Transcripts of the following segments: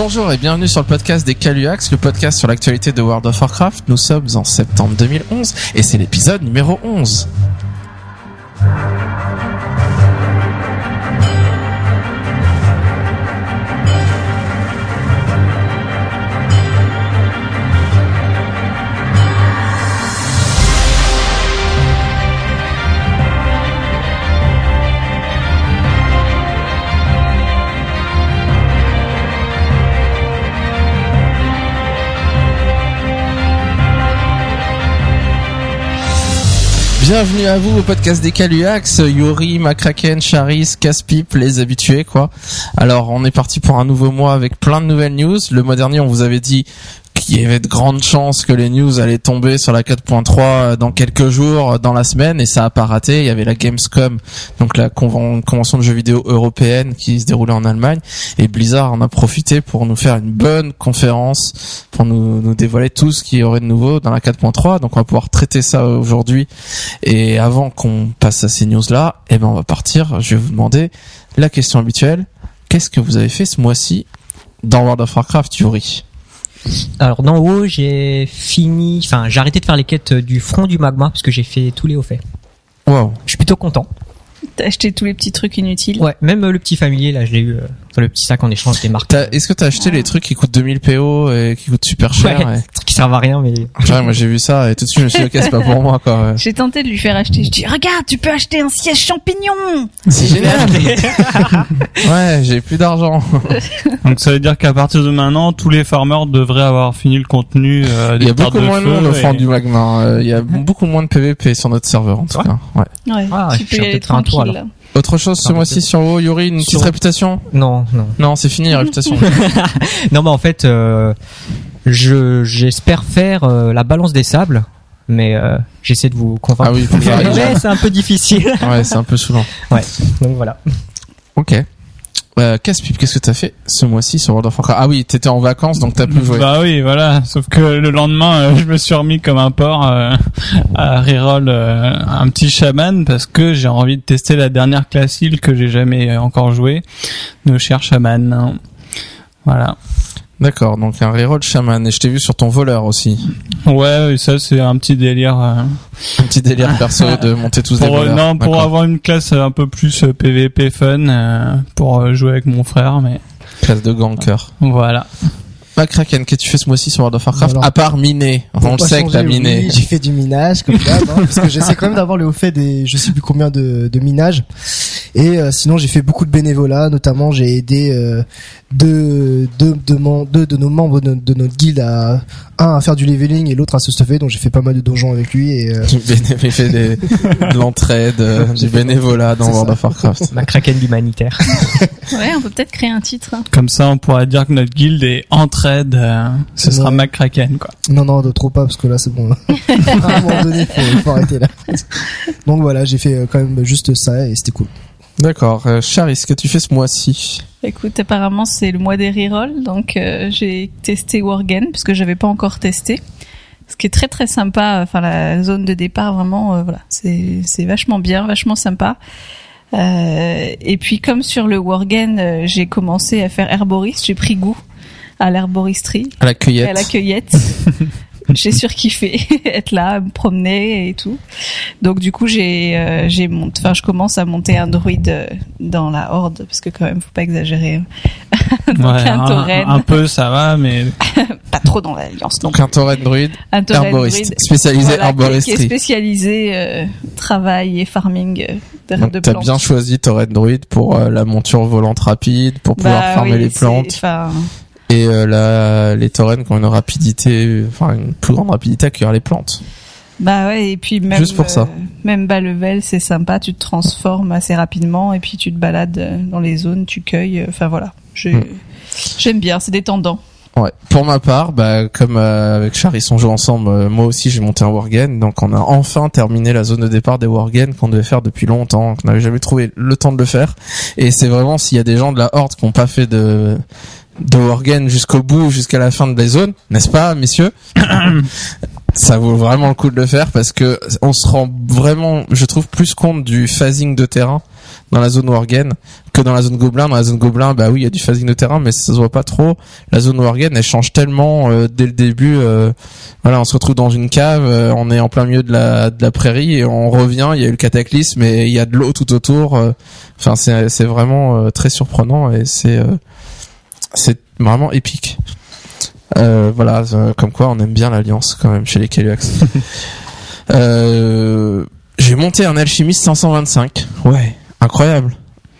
Bonjour et bienvenue sur le podcast des Caluax, le podcast sur l'actualité de World of Warcraft. Nous sommes en septembre 2011 et c'est l'épisode numéro 11. Bienvenue à vous au podcast des Caluax, Yuri, Macraken, Charis, Caspip, les habitués quoi. Alors on est parti pour un nouveau mois avec plein de nouvelles news. Le mois dernier on vous avait dit qu'il y avait de grandes chances que les news allaient tomber sur la 4.3 dans quelques jours, dans la semaine, et ça a pas raté. Il y avait la Gamescom, donc la convention de jeux vidéo européenne qui se déroulait en Allemagne, et Blizzard en a profité pour nous faire une bonne conférence, pour nous, nous dévoiler tout ce qu'il y aurait de nouveau dans la 4.3. Donc on va pouvoir traiter ça aujourd'hui. Et avant qu'on passe à ces news-là, eh ben on va partir. Je vais vous demander la question habituelle. Qu'est-ce que vous avez fait ce mois-ci dans World of Warcraft, Yuri? Alors dans WoW, j'ai fini, enfin j'ai arrêté de faire les quêtes du front du magma parce que j'ai fait tous les hauts faits. Wow. Je suis plutôt content. T'as acheté tous les petits trucs inutiles. Ouais, même euh, le petit familier là, je l'ai eu. euh, enfin, le petit sac en échange des marques. Est-ce que t'as acheté les trucs qui coûtent 2000 PO et qui coûtent super cher Ouais, et- servent à rien, mais Ouais, moi j'ai vu ça et tout de suite je me suis dit ok c'est pas pour moi quoi. J'ai tenté de lui faire acheter. Je dis regarde, tu peux acheter un siège champignon. C'est génial. ouais, j'ai plus d'argent. Donc ça veut dire qu'à partir de maintenant, tous les farmers devraient avoir fini le contenu euh, Il des y a beaucoup de moins de feu monde au et- fond du magma. Euh, Il y a beaucoup moins de PVP sur notre serveur en tout Ouais. cas. Ouais. Ouais, Ah, tu je peux y aller peut-être faire un tour, tranquille. là. Autre chose ce Ah, mois-ci sur WoW, Yuri, une petite Sur- réputation? Non, non. Non, c'est fini la réputation. Non, bah en fait, euh, je j'espère faire euh, la balance des sables, mais euh, j'essaie de vous convaincre. ah oui, faut arrive. mais c'est un peu difficile. Ouais, c'est un peu saoulant. Donc voilà. Ok. Euh, Casse-pipe, qu'est-ce que t'as fait ce mois-ci sur World of Warcraft? Ah oui, t'étais en vacances donc t'as pu jouer. Bah oui, voilà. Sauf que le lendemain, euh, je me suis remis comme un porc euh, à reroll euh, un petit chaman parce que j'ai envie de tester la dernière classe heal que j'ai jamais encore joué, de cher chaman. Voilà. D'accord, donc un reroll shaman et je t'ai vu sur ton voleur aussi. Ouais, et ça c'est un petit délire. euh, Un petit délire perso de monter tous des pour, euh, voleurs. non, pour avoir une classe un peu plus euh, PVP fun euh, pour euh, jouer avec mon frère, mais classe de ganker. voilà. Macraken, qu'est-ce que tu fais ce mois-ci sur World of Warcraft Alors, À part miner. On le sait que t'as miné. oui, j'ai fait du minage comme d'hab, hein, parce que j'essaie quand même d'avoir le haut fait des, je sais plus combien de, de minage. Et euh, sinon, j'ai fait beaucoup de bénévolat, notamment j'ai aidé euh, deux, deux, deux, deux de nos membres de, de notre guilde à un à faire du leveling et l'autre à se stuffer. Donc j'ai fait pas mal de donjons avec lui et euh, il fait des- de l'entraide, euh, du bénévolat dans World ça. of Warcraft. Ma kraken d'humanitaire. Ouais, on peut peut-être créer un titre. hein. Comme ça, on pourra dire que notre guilde est entraide. euh, ce sera Ouais. McCracken, quoi. non non de trop pas parce que là c'est bon. à un moment donné, faut, faut arrêter là. Donc voilà, j'ai fait euh, quand même juste ça et c'était cool. D'accord. Euh, Charis, ce que tu fais ce mois-ci Écoute, apparemment c'est le mois des rerolls, donc euh, j'ai testé Worgen parce que j'avais pas encore testé. Ce qui est très très sympa, enfin la zone de départ vraiment, euh, voilà, c'est c'est vachement bien, vachement sympa. Euh, et puis comme sur le Worgen, euh, j'ai commencé à faire herboriste, j'ai pris goût à l'herboristerie, À la et cueillette. à la cueillette. j'ai surkiffé être là, me promener et tout. Donc du coup j'ai euh, j'ai monté, enfin je commence à monter un druide euh, dans la horde parce que quand même faut pas exagérer, Donc, un tauren. un peu, ça va, mais pas trop dans l'alliance non Donc un tauren druide, un herboriste, druide, spécialisé voilà, qui, qui est spécialisé euh, travail et farming euh, de, Donc de t'as plantes. bien choisi tauren druide pour euh, la monture volante rapide, pour pouvoir Bah farmer oui, les plantes enfin, et euh, la, les taurens qui ont une rapidité, enfin une plus grande rapidité à cueillir les plantes. Bah ouais, et puis même Juste pour ça. euh, même bas level, c'est sympa, tu te transformes assez rapidement et puis tu te balades euh, dans les zones, tu cueilles, enfin voilà. Hmm. j'aime bien, c'est détendant. Ouais. Pour ma part, bah, comme euh, avec Charis on joue ensemble, euh, moi aussi j'ai monté un Worgen, donc on a enfin terminé la zone de départ des Worgen qu'on devait faire depuis longtemps, qu'on n'avait jamais trouvé le temps de le faire. Et c'est vraiment s'il y a des gens de la Horde qui n'ont pas fait de de Worgen jusqu'au bout, jusqu'à la fin de la zone, n'est-ce pas, messieurs Ça vaut vraiment le coup de le faire parce que on se rend vraiment, je trouve, plus compte du phasing de terrain dans la zone Worgen que dans la zone Gobelin. Dans la zone Gobelin, bah oui, il y a du phasing de terrain, mais ça se voit pas trop. La zone Worgen, elle change tellement euh, dès le début. euh, voilà, on se retrouve dans une cave, euh, on est en plein milieu de la, de la prairie et on revient. Il y a eu le cataclysme et il y a de l'eau tout autour. euh. Enfin, c'est c'est vraiment très surprenant et c'est euh, c'est vraiment épique. Euh, voilà, euh, comme quoi on aime bien l'alliance quand même chez les Caluax. euh, j'ai monté un alchimiste 525. Ouais, incroyable.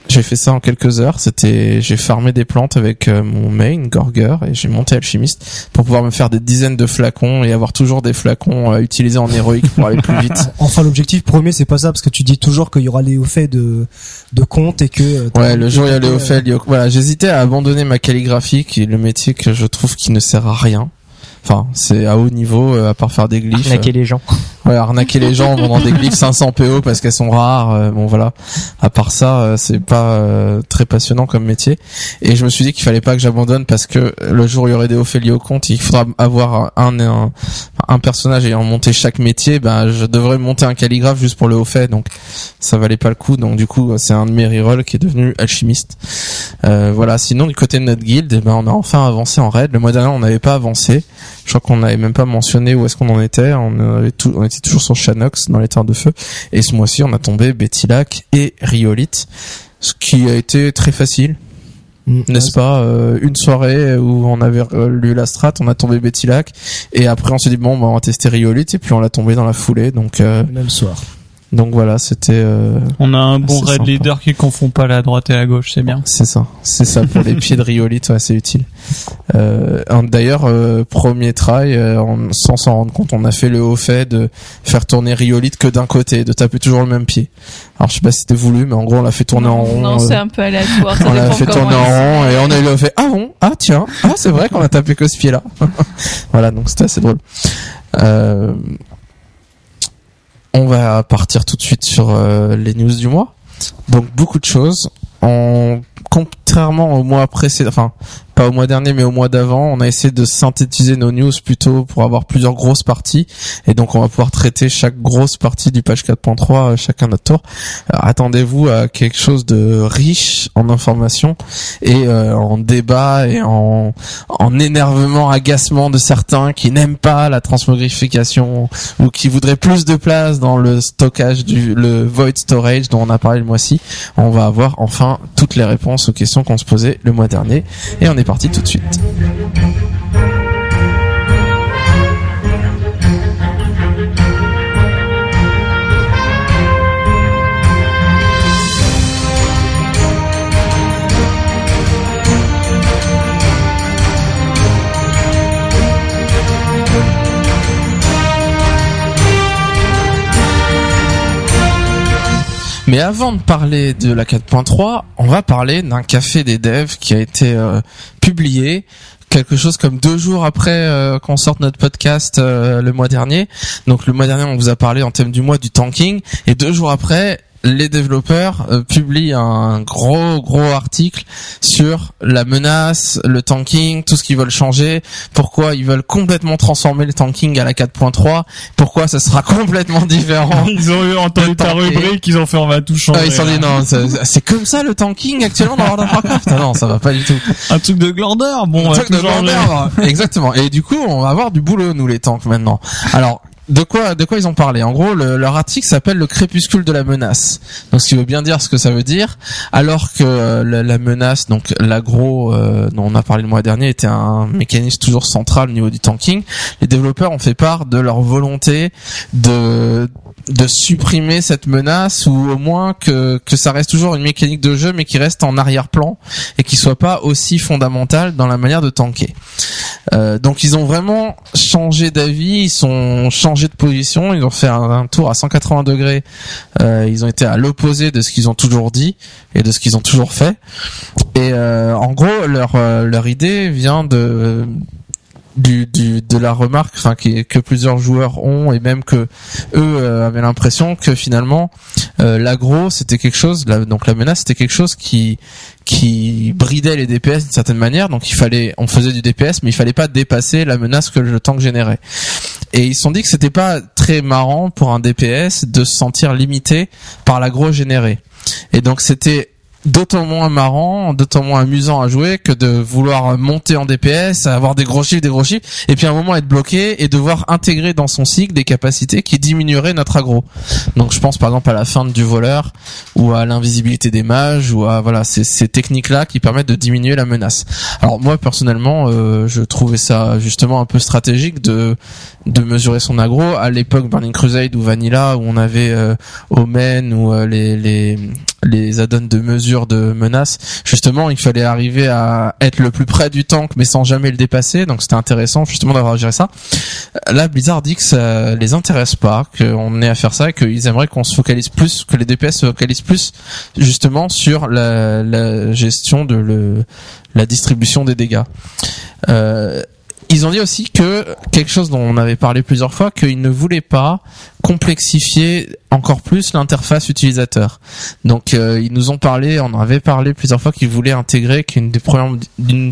J'ai fait ça en quelques heures. C'était, j'ai farmé des plantes avec euh, mon main Gorger et j'ai monté alchimiste pour pouvoir me faire des dizaines de flacons et avoir toujours des flacons à utiliser en héroïque pour aller plus vite. Enfin, l'objectif premier, c'est pas ça, parce que tu dis toujours qu'il y aura les hauts faits de, de compte et que... euh, Ouais, le jour où il y a Léophèle, Léo- voilà, j'hésitais à abandonner ma calligraphie, qui est le métier que je trouve qui ne sert à rien. Enfin, c'est à haut niveau, euh, à part faire des glyphes. Arnaquer les gens. Ouais, arnaquer les gens en vendant des glyphes 500 PO parce qu'elles sont rares. euh, bon voilà. À part ça, euh, c'est pas euh, très passionnant comme métier. Et je me suis dit qu'il fallait pas que j'abandonne parce que le jour où il y aurait des Ophélie au compte, il faudra avoir un, un un personnage ayant monté chaque métier. Ben je devrais monter un calligraphe juste pour le haut fait. Donc ça valait pas le coup. Donc du coup, c'est un de mes rerolls qui est devenu alchimiste. Euh, voilà. Sinon du côté de notre guilde, eh ben on a enfin avancé en raid. Le mois dernier, on n'avait pas avancé. Je crois qu'on n'avait même pas mentionné où est-ce qu'on en était. On, avait tout, on était toujours sur Shanox dans les terres de feu. Et ce mois-ci, on a tombé Bettilac et Riolite, ce qui a été très facile, Mm. n'est-ce pas Euh, Une soirée où on avait euh, lu la strat, on a tombé Bettilac, et après on s'est dit bon, bah, on va tester Riolite, et puis on l'a tombé dans la foulée. Donc, euh, même soir. Donc voilà, c'était. euh, On a un bon raid sympa. leader qui confond pas la droite et la gauche, c'est bien. C'est ça, c'est ça pour les pieds de Riolite, ouais, c'est utile. Euh, D'ailleurs, euh, premier try, euh, en- sans s'en rendre compte, on a fait le haut fait de faire tourner Riolite que d'un côté, de taper toujours le même pied. Alors je sais pas si c'était voulu, mais en gros on l'a fait tourner en rond. Non, euh, c'est un peu aléatoire. on l'a fait tourner en rond et on a eu le fait ah bon ah tiens ah c'est vrai qu'on a tapé que ce pied là voilà donc c'était assez drôle euh, on va partir tout de suite sur euh, les news du mois. Donc beaucoup de choses. En contrairement au mois précédent enfin pas au mois dernier mais au mois d'avant on a essayé de synthétiser nos news plutôt pour avoir plusieurs grosses parties et donc on va pouvoir traiter chaque grosse partie du page 4.3 euh, chacun notre tour attendez-vous à quelque chose de riche en informations et euh, en débat et en, en énervement, agacement de certains qui n'aiment pas la transmogrification ou qui voudraient plus de place dans le stockage du le void storage dont on a parlé le mois-ci. On va avoir enfin toutes les réponses aux questions qu'on se posait le mois dernier et on est parti tout de suite. Mais avant de parler de la 4.3, on va parler d'un café des devs qui a été euh, publié quelque chose comme deux jours après euh, qu'on sorte notre podcast euh, le mois dernier. Donc le mois dernier, on vous a parlé en thème du mois du tanking, et deux jours après, les développeurs euh, publient un gros gros article sur la menace, le tanking, tout ce qu'ils veulent changer, pourquoi ils veulent complètement transformer le tanking à la 4.3, pourquoi ça sera complètement différent. Ils ont eu entendu ta rubrique, ils ont fait on va tout changer. Ah, ils se sont dit non, c'est comme ça le tanking actuellement dans World of Warcraft. Non, ça va pas du tout. Un truc de glandeur, bon, on Un truc de grandeur. Exactement. Et du coup, on va avoir du boulot nous les tanks maintenant. Alors. De quoi, de quoi ils ont parlé? En gros, le- leur article s'appelle le crépuscule de la menace. Donc, ce qui veut bien dire ce que ça veut dire. Alors que euh, la, la menace, donc l'agro euh, dont on a parlé le mois dernier, était un mécanisme toujours central au niveau du tanking. Les développeurs ont fait part de leur volonté de de supprimer cette menace ou au moins que que ça reste toujours une mécanique de jeu mais qui reste en arrière-plan et qui soit pas aussi fondamentale dans la manière de tanker. Euh, donc ils ont vraiment changé d'avis, ils sont de position, ils ont fait un, tour à 180 degrés. Euh, ils ont été à l'opposé de ce qu'ils ont toujours dit et de ce qu'ils ont toujours fait. Et euh, en gros, leur euh, leur idée vient de du, de la remarque enfin que plusieurs joueurs ont et même que eux avaient l'impression que finalement euh, l'agro c'était quelque chose la, donc la menace c'était quelque chose qui qui bridait les DPS d'une certaine manière. Donc il fallait on faisait du DPS mais il fallait pas dépasser la menace que le tank générait. Et ils se sont dit que c'était pas très marrant pour un DPS de se sentir limité par l'agro généré. Et donc c'était d'autant moins marrant, d'autant moins amusant à jouer que de vouloir monter en DPS, avoir des gros chiffres, des gros chiffres, et puis à un moment être bloqué et devoir intégrer dans son cycle des capacités qui diminueraient notre aggro. Donc je pense par exemple à la feinte du voleur ou à l'invisibilité des mages ou à voilà ces, ces techniques-là qui permettent de diminuer la menace. Alors moi personnellement, euh, je trouvais ça justement un peu stratégique de de mesurer son aggro à l'époque Burning Crusade ou Vanilla où on avait euh, Omen ou euh, les les les add-ons de mesure de menace justement il fallait arriver à être le plus près du tank mais sans jamais le dépasser. Donc c'était intéressant justement d'avoir géré ça. Là Blizzard dit que ça les intéresse pas qu'on ait à faire ça qu'ils aimeraient qu'on se focalise plus que les DPS se focalisent plus justement sur la, la gestion de le la distribution des dégâts. Euh, ils ont dit aussi que quelque chose dont on avait parlé plusieurs fois, qu'ils ne voulaient pas complexifier encore plus l'interface utilisateur. Donc euh, ils nous ont parlé, on en avait parlé plusieurs fois qu'ils voulaient intégrer qu'une des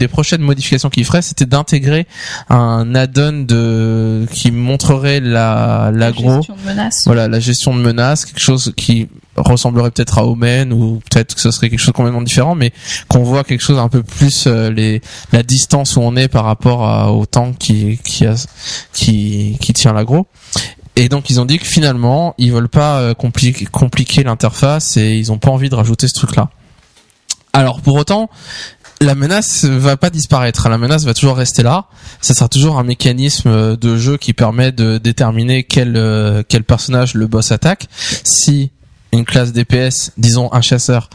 prochaines modifications qu'ils feraient, c'était d'intégrer un add-on de qui montrerait la l'agro, Gestion de menace. voilà la gestion de menaces, quelque chose qui ressemblerait peut-être à Omen ou peut-être que ce serait quelque chose complètement différent, mais qu'on voit quelque chose un peu plus euh, les la distance où on est par rapport à, au tank qui qui a, qui qui tient l'agro. Et donc ils ont dit que finalement ils veulent pas euh, compliquer, compliquer l'interface et ils ont pas envie de rajouter ce truc-là. Alors pour autant, la menace va pas disparaître. La menace va toujours rester là. Ça sera toujours un mécanisme de jeu qui permet de déterminer quel euh, quel personnage le boss attaque. Si une classe DPS, disons un chasseur,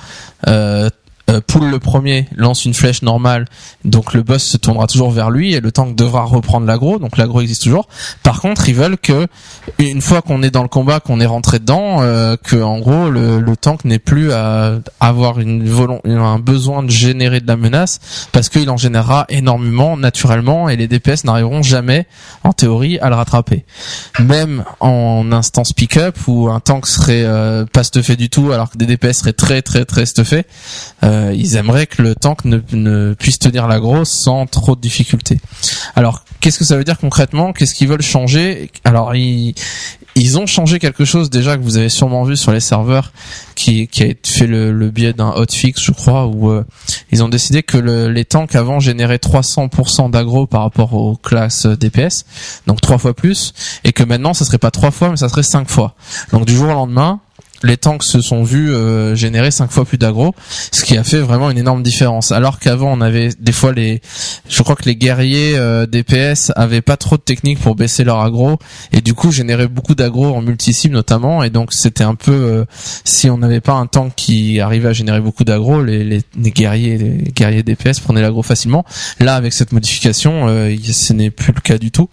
euh, pull le premier, lance une flèche normale, donc le boss se tournera toujours vers lui et le tank devra reprendre l'agro, donc l'agro existe toujours. Par contre, ils veulent que une fois qu'on est dans le combat, qu'on est rentré dedans, euh, que en gros le, le tank n'ait plus à avoir une un besoin de générer de la menace parce qu'il en générera énormément naturellement et les DPS n'arriveront jamais en théorie à le rattraper. Même en instance pick-up où un tank serait euh, pas stuffé du tout alors que des DPS seraient très très très stuffés, euh, ils aimeraient que le tank ne, ne puisse tenir la grosse sans trop de difficultés. Alors, qu'est-ce que ça veut dire concrètement? Qu'est-ce qu'ils veulent changer? Alors, ils, ils ont changé quelque chose déjà que vous avez sûrement vu sur les serveurs qui, qui a fait le, le biais d'un hotfix, je crois, où euh, ils ont décidé que le- les tanks avant généraient 300% d'aggro par rapport aux classes euh, DPS, donc trois fois plus, et que maintenant ça serait pas trois fois, mais ça serait cinq fois. Donc du jour au lendemain, les tanks se sont vus euh, générer cinq fois plus d'aggro, ce qui a fait vraiment une énorme différence. Alors qu'avant on avait des fois les, je crois que les guerriers euh, DPS avaient pas trop de techniques pour baisser leur aggro et du coup généraient beaucoup d'aggro en multi-cible notamment et donc c'était un peu euh, si on n'avait pas un tank qui arrivait à générer beaucoup d'aggro, les, les, les guerriers les guerriers DPS prenaient l'aggro facilement. Là avec cette modification, euh, ce n'est plus le cas du tout.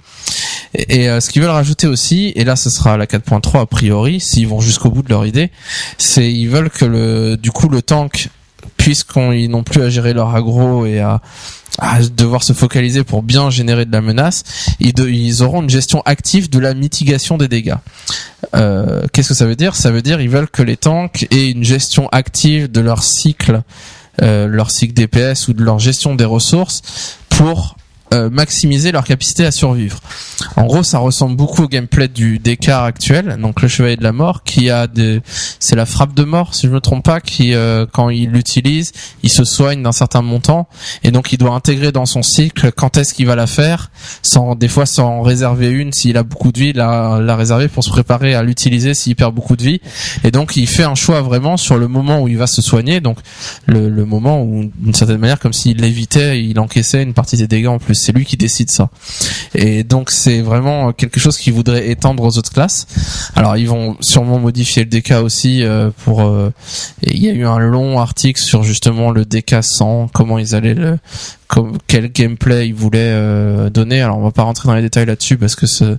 Et, euh, ce qu'ils veulent rajouter aussi, et là ce sera la 4.3 a priori, s'ils vont jusqu'au bout de leur idée, c'est ils veulent que le du coup le tank puisqu'ils n'ont plus à gérer leur aggro et à, à devoir se focaliser pour bien générer de la menace, ils, ils auront une gestion active de la mitigation des dégâts. Euh, Qu'est-ce que ça veut dire? Ça veut dire ils veulent que les tanks aient une gestion active de leur cycle, euh, leur cycle DPS ou de leur gestion des ressources pour euh, maximiser leur capacité à survivre. En gros, ça ressemble beaucoup au gameplay du DK actuel, donc le chevalier de la mort, qui a des, c'est la frappe de mort, si je me trompe pas, qui euh, quand il l'utilise, il se soigne d'un certain montant, et donc il doit intégrer dans son cycle quand est-ce qu'il va la faire, sans des fois sans réserver une s'il a beaucoup de vie, la, la réserver pour se préparer à l'utiliser s'il perd beaucoup de vie, et donc il fait un choix vraiment sur le moment où il va se soigner, donc le, le moment où d'une certaine manière comme s'il l'évitait, il encaissait une partie des dégâts en plus. C'est lui qui décide ça. Et donc c'est vraiment quelque chose qu'ils voudraient étendre aux autres classes. Alors ils vont sûrement modifier le DK aussi euh, pour. euh, il y a eu un long article sur justement le DK 100, comment ils allaient le, comme quel gameplay ils voulaient euh, donner. Alors on va pas rentrer dans les détails là-dessus parce que ce,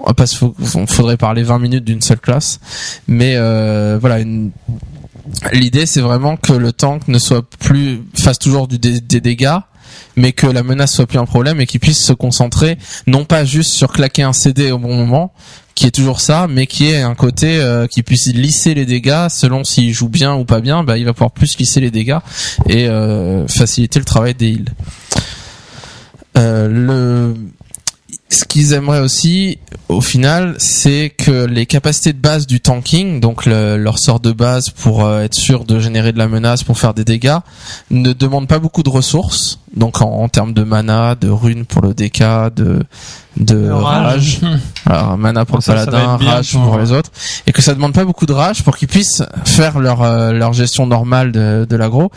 on va pas se on faudrait parler 20 minutes d'une seule classe. Mais voilà L'idée, c'est vraiment que le tank ne soit plus fasse toujours du des dégâts, mais que la menace soit plus un problème et qu'il puisse se concentrer non pas juste sur claquer un CD au bon moment, qui est toujours ça, mais qui est un côté euh, qui puisse lisser les dégâts selon s'il joue bien ou pas bien, bah il va pouvoir plus lisser les dégâts et euh, faciliter le travail des heals. Euh, le ce qu'ils aimeraient aussi, au final, c'est que les capacités de base du tanking, donc le- leur sort de base pour euh, être sûr de générer de la menace, pour faire des dégâts, ne demandent pas beaucoup de ressources. Donc en, en termes de mana, de runes pour le DK, de de rage, alors, mana pour le Ça, paladin, rage pour- pour les autres, et que ça demande pas beaucoup de rage pour qu'ils puissent faire leur euh, leur gestion normale de, de l'agro.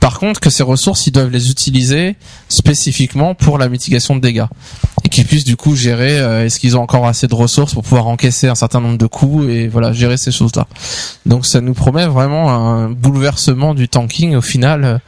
Par contre, que ces ressources, ils doivent les utiliser spécifiquement pour la mitigation de dégâts et qu'ils puissent du coup gérer euh, est-ce qu'ils ont encore assez de ressources pour pouvoir encaisser un certain nombre de coups et voilà gérer ces choses-là. Donc ça nous promet vraiment un bouleversement du tanking au final. euh,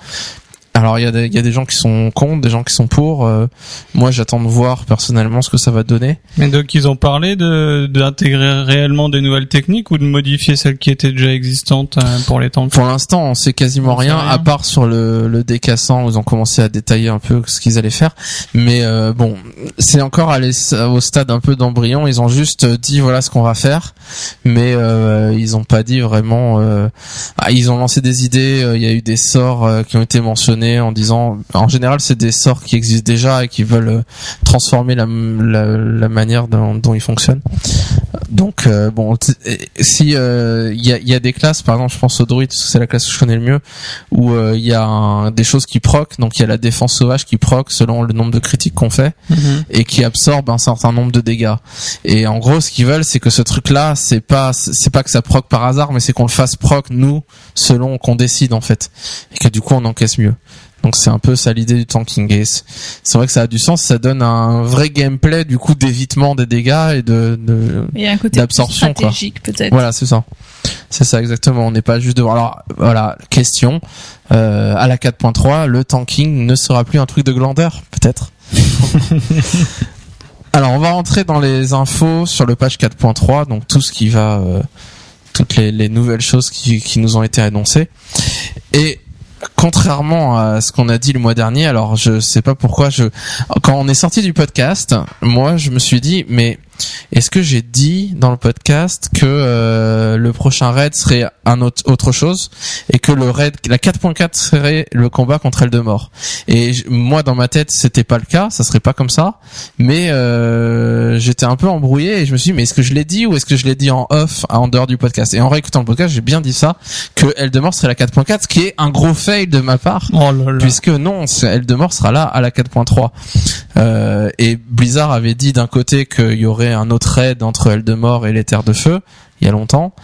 alors il y a des il y a des gens qui sont contre, des gens qui sont pour. euh, moi j'attends de voir personnellement ce que ça va donner. Mais donc ils ont parlé de d'intégrer réellement des nouvelles techniques ou de modifier celles qui étaient déjà existantes euh, pour les tanks. Pour l'instant, on sait quasiment On rien, rien. à part sur le, le décassant où ils ont commencé à détailler un peu ce qu'ils allaient faire. Mais euh, bon, c'est encore allé au stade un peu d'embryon. Ils ont juste dit voilà ce qu'on va faire, mais euh, ils ont pas dit vraiment. euh, ah, ils ont lancé des idées. euh, Il y a eu des sorts euh, qui ont été mentionnés en disant, en général, c'est des sorts qui existent déjà et qui veulent euh, transformer la, la, la manière dont, dont ils fonctionnent. Donc euh, bon, si euh, il y, a, y a des classes, par exemple, je pense au druide, c'est la classe que je connais le mieux, où euh, il y a un- des choses qui proc, donc il y a la défense sauvage qui proc selon le nombre de critiques qu'on fait et qui absorbe un certain nombre de dégâts. Et en gros, ce qu'ils veulent, c'est que ce truc-là, c'est pas c'est pas que ça proc par hasard, mais c'est qu'on le fasse proc nous selon qu'on décide en fait, et que du coup on encaisse mieux. Donc c'est un peu ça l'idée du tanking. Et c'est c'est vrai que ça a du sens, ça donne un vrai gameplay du coup d'évitement des dégâts et de, D'absorption, quoi. stratégique peut-être. voilà, c'est ça. C'est ça exactement. On n'est pas juste devant. Alors voilà, question euh, à la 4.3, le tanking ne sera plus un truc de glandeur, peut-être? Alors on va rentrer dans les infos sur le patch 4.3, donc tout ce qui va, euh, toutes les, les nouvelles choses qui, qui nous ont été annoncées. Et contrairement à ce qu'on a dit le mois dernier, alors je sais pas pourquoi je, quand on est sorti du podcast, moi je me suis dit mais est-ce que j'ai dit dans le podcast que euh, le prochain raid serait un autre autre chose et que le raid la 4.4 serait le combat contre Eldemort Et j- moi dans ma tête c'était pas le cas, ça serait pas comme ça, mais euh, j'étais un peu embrouillé et je me suis dit mais est-ce que je l'ai dit ou est-ce que je l'ai dit en off en dehors du podcast? Et en réécoutant le podcast, j'ai bien dit ça que Eldemort serait la 4.4, ce qui est un gros fail de ma part Oh là là. puisque non, Eldemort sera là à la 4.3. Euh, et Blizzard avait dit d'un côté qu'il y aurait un autre raid entre Eldemort et les Terres de Feu, il y a longtemps.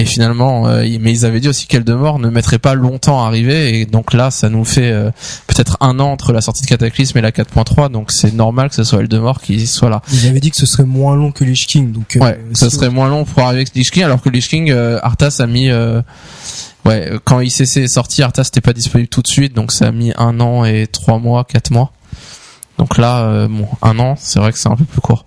Et finalement, euh, mais ils avaient dit aussi qu'Eldemort ne mettrait pas longtemps à arriver. Et donc là, ça nous fait euh, peut-être un an entre la sortie de Cataclysme et la 4.3. Donc c'est normal que ce soit Eldemort qui soit là. Ils avaient dit que ce serait moins long que Lich King, donc euh, Ouais, ça serait moins long pour arriver avec Lich King, alors que Lich King, euh, Arthas a mis, euh, ouais, euh, quand ICC est sorti, Arthas n'était pas disponible tout de suite, donc ça a mis un an et trois mois, quatre mois. Donc là, euh, bon, un an, c'est vrai que c'est un peu plus court.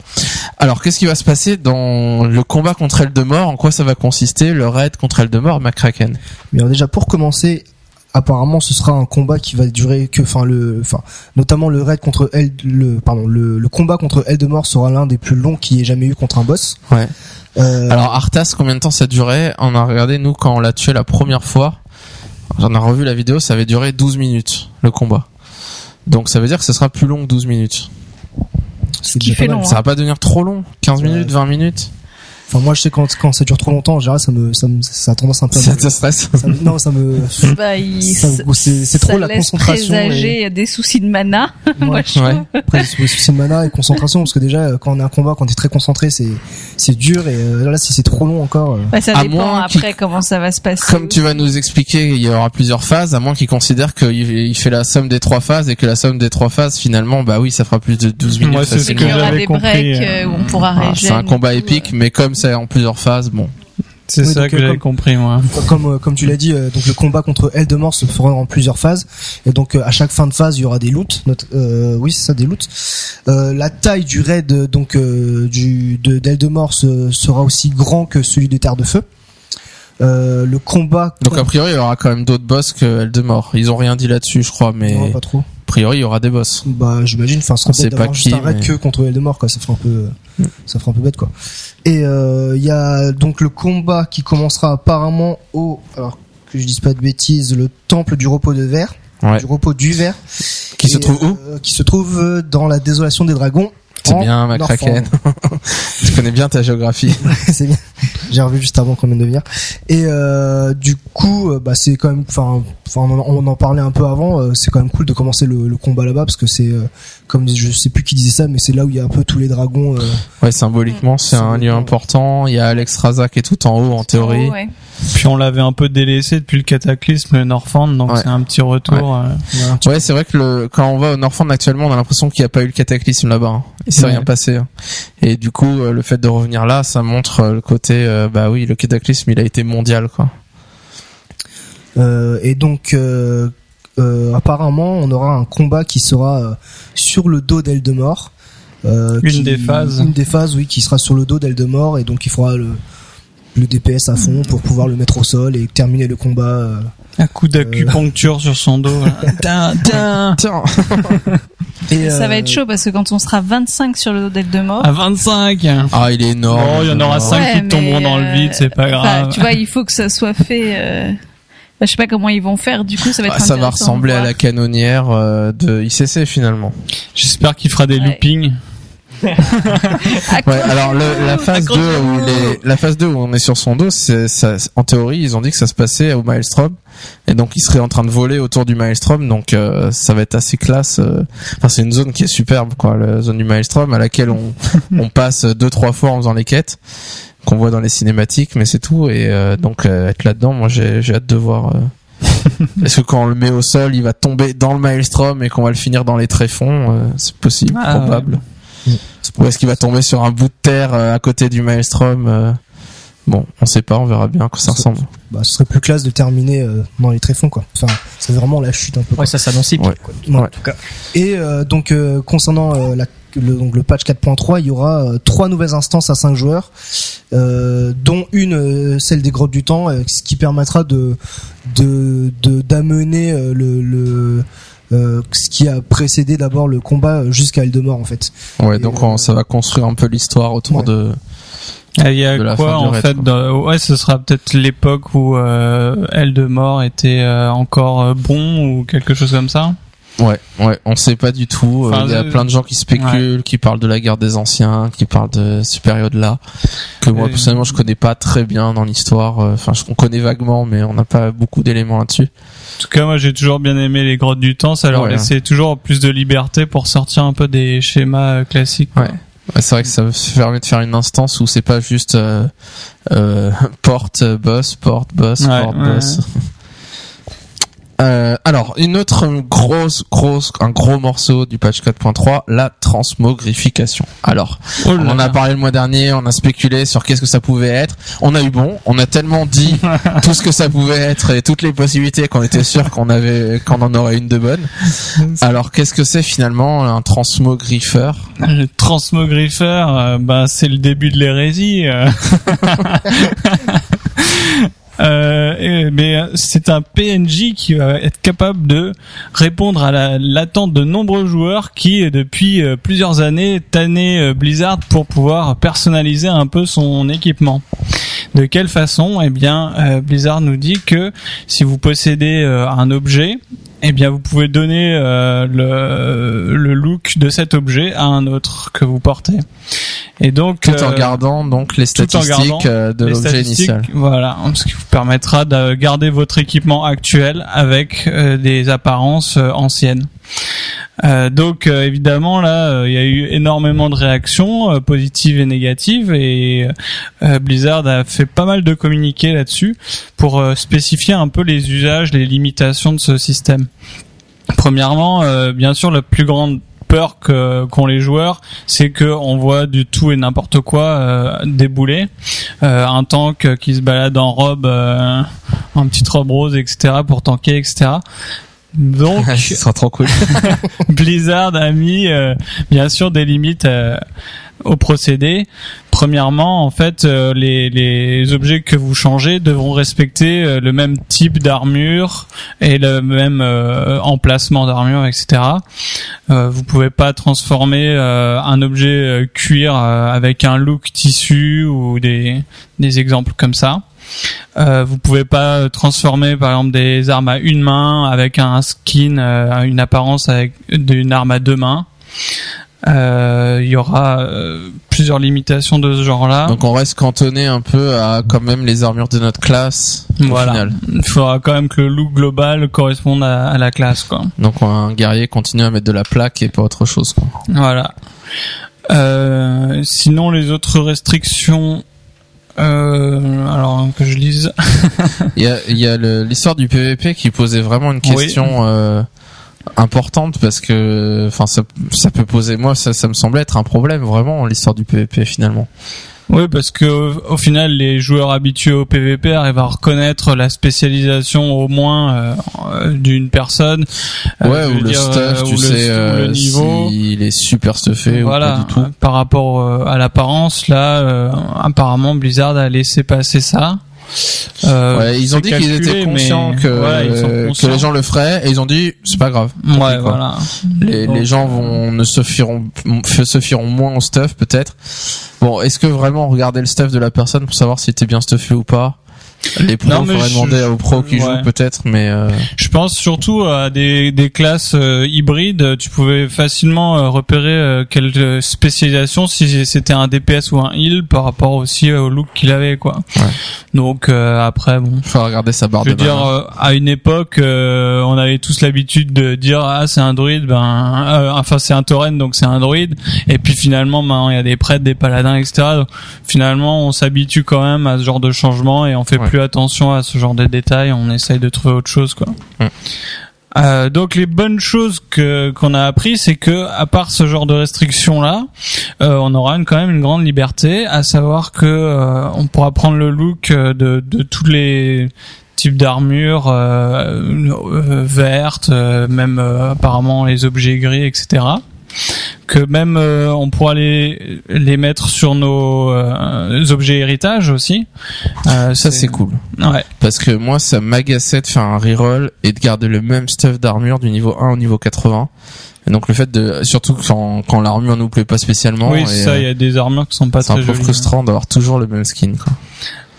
Alors, qu'est-ce qui va se passer dans le combat contre Eldemort? En quoi ça va consister le raid contre Eldemort, McCracken? Mais alors déjà pour commencer, apparemment ce sera un combat qui va durer que, enfin le, enfin notamment le raid contre El, le, pardon, le, le combat contre Eldemort sera l'un des plus longs qu'il y ait jamais eu contre un boss. Ouais. Euh, Alors Arthas, combien de temps ça durait On a regardé nous quand on l'a tué la première fois. J'en ai revu la vidéo, ça avait duré 12 minutes le combat. Donc ça veut dire que ce sera plus long que 12 minutes. c'est qui fait long, Ça va pas devenir trop long 15 Ouais. minutes, 20 minutes Enfin moi je sais quand quand ça dure trop longtemps, en général ça me ça me ça a tendance un peu. à Ça me- te stresse non ça me Bah, c'est trop ça la concentration. et- présager des soucis de mana. Moi, je Ouais. Après, c'est souci de mana et concentration parce que déjà quand on a un combat, quand t'es très concentré, c'est c'est dur et euh, là si c'est trop long encore. euh, Bah, ça À dépend moins après comment ça va se passer. Comme tu vas nous expliquer, il y aura plusieurs phases, à moins qu'il considère qu'il il fait la somme des trois phases et que la somme des trois phases, finalement, bah oui, ça fera plus de 12 minutes. Moi, c'est ce que j'avais des compris, euh. où on pourra Ah, régénérer. c'est un combat épique, mais comme c'est en plusieurs phases, bon. C'est Oui, ça donc, que euh, j'avais compris moi. comme euh, comme tu l'as dit, euh, donc le combat contre Eldemort se fera en plusieurs phases et donc euh, à chaque fin de phase il y aura des loots. Notre, euh, oui c'est ça des loots. Euh, la taille du raid donc euh, du de d'Eldemort se- sera aussi grand que celui de Terre de Feu. Euh, le combat Donc a priori, il y aura quand même d'autres boss que Eldemort. Ils ont rien dit là-dessus, je crois, mais non, pas trop. Priori, il y aura des boss. Bah j'imagine. Enfin, ce On serait pas d'avoir qui, juste un raid mais- que contre Eldemort quoi. Ça ferait un peu, ça ferait un peu bête quoi. Et euh, il y a donc le combat qui commencera apparemment au, alors que je dise pas de bêtises, le temple du repos de verre, Ouais. du repos du verre, Qui se trouve où? euh, Qui se trouve euh, dans la désolation des dragons. C'est en bien, kraken. tu connais bien ta géographie. c'est bien. J'ai revu juste avant qu'on vienne de venir. Et euh, du coup, euh, bah c'est quand même, enfin, enfin, on, en- on en parlait un peu avant. euh, c'est quand même cool de commencer le, le combat là-bas parce que c'est, euh, comme je sais plus qui disait ça, mais c'est là où il y a un peu tous les dragons. euh, Ouais, symboliquement, c'est un lieu important. Il y a Alex Raza qui est tout en haut, en théorie. Ouais. Puis on l'avait un peu délaissé depuis le cataclysme Norfand, donc Ouais. c'est un petit retour. euh, Ouais, c'est vrai que le, quand on va au Norfand actuellement, on a l'impression qu'il n'y a pas eu le cataclysme là-bas. hein. Il s'est Ouais. rien passé. hein. Et du coup, euh, le fait de revenir là, ça montre euh, le côté, euh, bah oui, le cataclysme, il a été mondial, quoi. Euh, et donc, euh, euh, apparemment, on aura un combat qui sera euh, sur le dos d'Eldemort. Euh, Une qui- des phases. Une des phases, oui, qui sera sur le dos d'Eldemort et donc il faudra le, le DPS à fond pour pouvoir le mettre au sol et terminer le combat. euh. Un coup d'acupuncture sur son dos. Tin, tin. Tiens. Et, Ça va euh, être chaud parce que quand on sera 25 sur le dos d'Eldemort. À 25. Ah, il est énorme. Oh, il y en aura Eldemort. cinq. qui tomberont dans le vide, c'est pas enfin, grave. tu vois, il faut que ça soit fait. Bah, je sais pas comment ils vont faire. Du coup, ça va être. Ah, ça va ressembler à la canonnière euh, de ICC finalement. J'espère qu'il fera des Ouais. loopings. Ouais, alors le, la phase 2 où il est, la phase 2 où on est sur son dos, c'est ça, en théorie, ils ont dit que ça se passait au Maelstrom et donc il serait en train de voler autour du Maelstrom donc euh, ça va être assez classe euh. enfin c'est une zone qui est superbe quoi, la zone du Maelstrom à laquelle on on passe deux trois fois en faisant les quêtes qu'on voit dans les cinématiques mais c'est tout et euh, donc euh, être là-dedans, moi j'ai hâte de voir euh, est-ce que quand on le met au sol, il va tomber dans le Maelstrom et qu'on va le finir dans les tréfonds euh, C'est possible, Ah, probable. c'est Ou est-ce qu'il va tomber sur un bout de terre à côté du Maelstrom Bon, on sait pas, on verra bien à quoi ça ressemble. bah, ce serait plus classe de terminer euh, dans les tréfonds quoi. Enfin, c'est vraiment la chute un peu. quoi. Ouais, ça s'annonce Ouais. quoi. Ouais. En tout cas. Et euh, donc euh, concernant euh, la, le, donc le patch 4.3, il y aura euh, trois nouvelles instances à 5 joueurs, euh, dont une euh, celle des grottes du temps, euh, ce qui permettra de de de- d'amener euh, le, le euh, ce qui a précédé d'abord le combat jusqu'à Eldemort en fait. Ouais, Et, donc euh, on- ça va construire un peu l'histoire autour Ouais. de. Il y a quoi en raid, fait dans- Ouais, ce sera peut-être l'époque où euh, Eldemort était euh, encore euh, bon ou quelque chose comme ça? Ouais, ouais, on sait pas du tout. euh, Enfin, Il y a plein de gens qui spéculent, qui parlent de la guerre des anciens, qui parlent de cette période-là, que moi Euh, personnellement je connais pas très bien dans l'histoire. euh, Enfin, je- on connaît vaguement, mais on n'a pas beaucoup d'éléments là-dessus. En tout cas, moi j'ai toujours bien aimé les grottes du temps. Ça leur Ouais. laissait toujours plus de liberté pour sortir un peu des schémas classiques. Ouais. C'est vrai que ça permet de faire une instance où c'est pas juste euh, euh, porte boss porte boss porte boss. Euh, alors une autre grosse grosse un gros morceau du patch 4.3 la transmogrification. Alors Oh on en a parlé le mois dernier, on a spéculé sur qu'est-ce que ça pouvait être. On a eu bon, on a tellement dit tout ce que ça pouvait être et toutes les possibilités qu'on était sûr qu'on avait qu'on en aurait une de bonne. Alors qu'est-ce que c'est finalement un transmogriffeur? Le transmogriffeur, euh, bah, c'est le début de l'hérésie. euh. Euh, c'est un PNJ qui va être capable de répondre à la- l'attente de nombreux joueurs qui, euh, depuis euh, plusieurs années, tannaient Blizzard pour pouvoir personnaliser un peu son équipement. De quelle façon Eh bien, euh, Blizzard nous dit que si vous possédez euh, un objet, eh bien, vous pouvez donner euh, le, le look de cet objet à un autre que vous portez. Et donc, tout en gardant donc les statistiques de l'objet initial. Voilà, ce qui vous permettra de garder votre équipement actuel avec euh, des apparences euh, anciennes. Euh, donc euh, évidemment là, euh, il y a eu énormément de réactions euh, positives et négatives et Blizzard a fait pas mal de communiqués là-dessus pour spécifier un peu les usages, les limitations de ce système. Premièrement, bien sûr, la plus grande peur que qu'ont les joueurs, c'est que on voit du tout et n'importe quoi euh, débouler. Euh, un tank qui se balade en robe, euh, en petite robe rose, etc. pour tanker, etc. Donc, Ce sera trop cool. Blizzard a mis euh, bien sûr des limites euh, au procédé. Premièrement, en fait, euh, les, les objets que vous changez devront respecter euh, le même type d'armure et le même euh, emplacement d'armure, etc. Euh, vous pouvez pas transformer euh, un objet euh, cuir euh, avec un look tissu ou des, des exemples comme ça. Euh, vous pouvez pas transformer par exemple des armes à une main avec un skin, euh, une apparence avec d'une arme à deux mains. Euh, Il y aura euh, plusieurs limitations de ce genre-là. Donc on reste cantonné un peu à quand même les armures de notre classe. Voilà. Il faudra quand même que le look global corresponde à, à la classe, quoi. Donc un guerrier continue à mettre de la plaque et pas autre chose. Quoi. Voilà. Euh, sinon, les autres restrictions. Euh, alors que je lise. Il y a, a l'histoire du PVP qui posait vraiment une Oui. question euh, importante parce que, enfin, ça, ça peut poser. Moi, ça, ça me semblait être un problème vraiment l'histoire du PVP finalement. Oui, parce que au, final, les joueurs habitués au PVP arrivent à reconnaître la spécialisation au moins euh, d'une personne. Euh, ouais, ou le dire, stuff, euh, tu le- sais, euh, le niveau. s'il est super stuffé voilà, ou pas du tout. par rapport à l'apparence, là, euh, apparemment Blizzard a laissé passer ça. Euh, Ouais, ils ont dit qu'ils étaient conscients que, voilà, conscients. les gens le feraient et ils ont dit c'est pas grave. Ouais, voilà. Les, Donc, les gens vont ne se fieront se fieront moins au stuff peut-être. Bon, est-ce que vraiment regarder le stuff de la personne pour savoir si t'es bien stuffé ou pas? Les pros, Non, faudrait je- demander aux pros qui ouais. jouent peut-être, mais euh, Je pense surtout à des, des classes euh, hybrides. Tu pouvais facilement euh, repérer euh, quelle spécialisation si c'était un DPS ou un heal par rapport aussi au look qu'il avait, quoi. Ouais. Donc euh, après, bon. faut regarder sa barre Je veux de dire, euh, à une époque, euh, on avait tous l'habitude de dire ah c'est un druide, ben euh, enfin c'est un tauren donc c'est un druide. Et puis finalement, maintenant il y a des prêtres, des paladins, etc. Donc, finalement, on s'habitue quand même à ce genre de changement et on fait Ouais. plus attention à ce genre de détails. On essaye de trouver autre chose, quoi. Mm. Euh, donc les bonnes choses que qu'on a appris, c'est que à part ce genre de restrictions là, on aura une, quand même une grande liberté, à savoir que euh, on pourra prendre le look euh, de, de tous les types d'armure euh, euh, vertes, euh, même euh, apparemment les objets gris, etc. Que même euh, on pourra les les mettre sur nos euh, objets héritage aussi. Euh, Ça c'est cool. Ouais. Parce que moi ça m'agaçait de faire un reroll et de garder le même stuff d'armure du niveau 1 au niveau 80. Et donc le fait de surtout quand, quand l'armure nous plaît pas spécialement Oui, et, ça, il y a des armures qui sont pas c'est un peu jolies. frustrant d'avoir toujours le même skin quoi.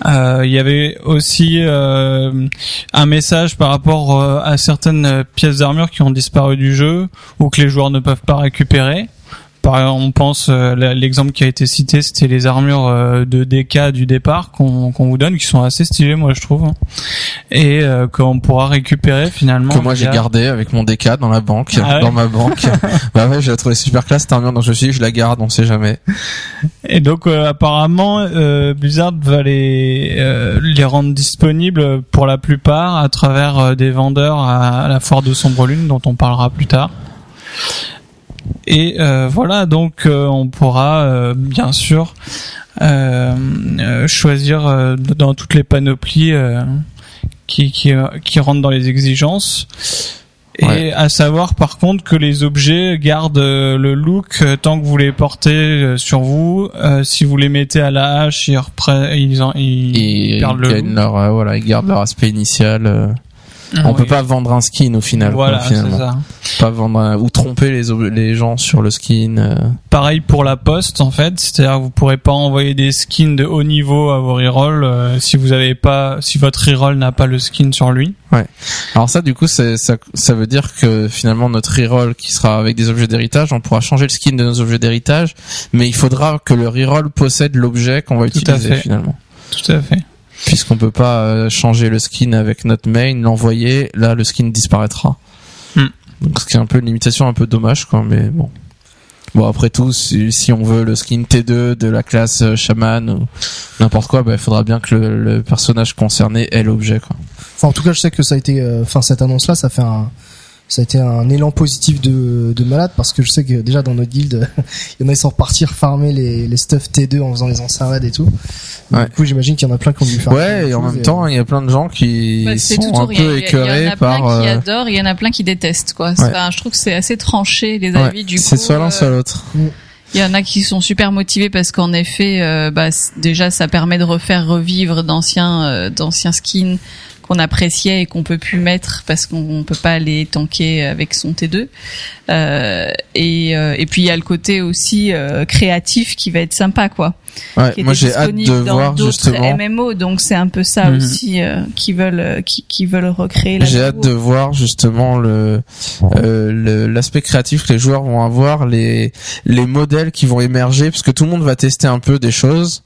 Euh, Il y avait aussi euh, un message par rapport euh, à certaines pièces d'armure qui ont disparu du jeu ou que les joueurs ne peuvent pas récupérer. Par exemple, on pense euh, l'exemple qui a été cité, c'était les armures euh, de DK du départ qu'on qu'on vous donne, qui sont assez stylées, moi je trouve, hein. et euh, qu'on pourra récupérer finalement. que moi j'ai gardé avec mon DK dans la banque, Ah ouais dans ma banque. bah ouais, j'ai trouvé super classe cette armure donc je me suis dit je la garde, on sait jamais. Et donc euh, apparemment euh, Blizzard va les euh, les rendre disponibles pour la plupart à travers des vendeurs à, à la foire de Sombre Lune dont on parlera plus tard. Et euh, voilà donc euh, on pourra euh, bien sûr choisir dans toutes les panoplies qui, qui qui rentrent dans les exigences. Et Ouais. à savoir par contre que les objets gardent le look tant que vous les portez sur vous. Si vous les mettez à la hache, ils, en, ils, ils perdent le gagnent look. leur voilà, ils gardent leur aspect initial. Euh. Ah on oui. peut pas vendre un skin au final. Voilà, finalement. ça. Pas vendre un- ou tromper les ob- les gens sur le skin. euh. Pareil pour la poste en fait, c'est-à-dire vous pourrez pas envoyer des skins de haut niveau à vos rerolls euh, si vous avez pas, si votre reroll n'a pas le skin sur lui. Alors ça, du coup, ça, ça veut dire que finalement notre reroll qui sera avec des objets d'héritage, on pourra changer le skin de nos objets d'héritage, mais il faudra que le reroll possède l'objet qu'on va Tout à utiliser fait. finalement. Tout à fait. Puisqu'on peut pas euh, changer le skin avec notre main, l'envoyer, là le skin disparaîtra. Hmm. Donc ce qui est un peu une limitation un peu dommage quoi, mais bon. Bon après tout, si, si on veut le skin T2 de la classe euh, chaman ou n'importe quoi, bah, il faudra bien que le, le personnage concerné ait l'objet quoi. Enfin, en tout cas, je sais que ça a été, euh, enfin, cette annonce-là, ça fait un, ça a été un élan positif de, de malade parce que je sais que déjà dans notre guild, il y en a qui sont repartis farmer les, les stuff T2 en faisant les encerades et tout. Ouais. Du coup, j'imagine qu'il y en a plein qui ont dû faire. Ouais, et en même temps, il y a plein de gens qui Bah, sont un peu y a- Il y, écœurés en a par. plein qui euh, adorent, il y en a plein qui détestent, quoi. Ouais. Enfin, je trouve que c'est assez tranché les ouais, avis du coup. c'est soit l'un euh, soit l'autre. Il y en a qui sont super motivés parce qu'en effet, euh, bah, déjà, ça permet de refaire revivre d'anciens, euh, d'anciens skins qu'on appréciait et qu'on peut plus mettre parce qu'on peut pas les tanker avec son T2. Euh, et, euh, et puis il y a le côté aussi euh, créatif qui va être sympa, quoi. Ouais, qui moi j'ai hâte de voir justement. MMO, donc c'est un peu ça Mhm. aussi euh, qui veulent euh, qui, qui veulent recréer. J'ai hâte de voir justement le euh, l'aspect créatif que les joueurs vont avoir, les les modèles qui vont émerger, parce que tout le monde va tester un peu des choses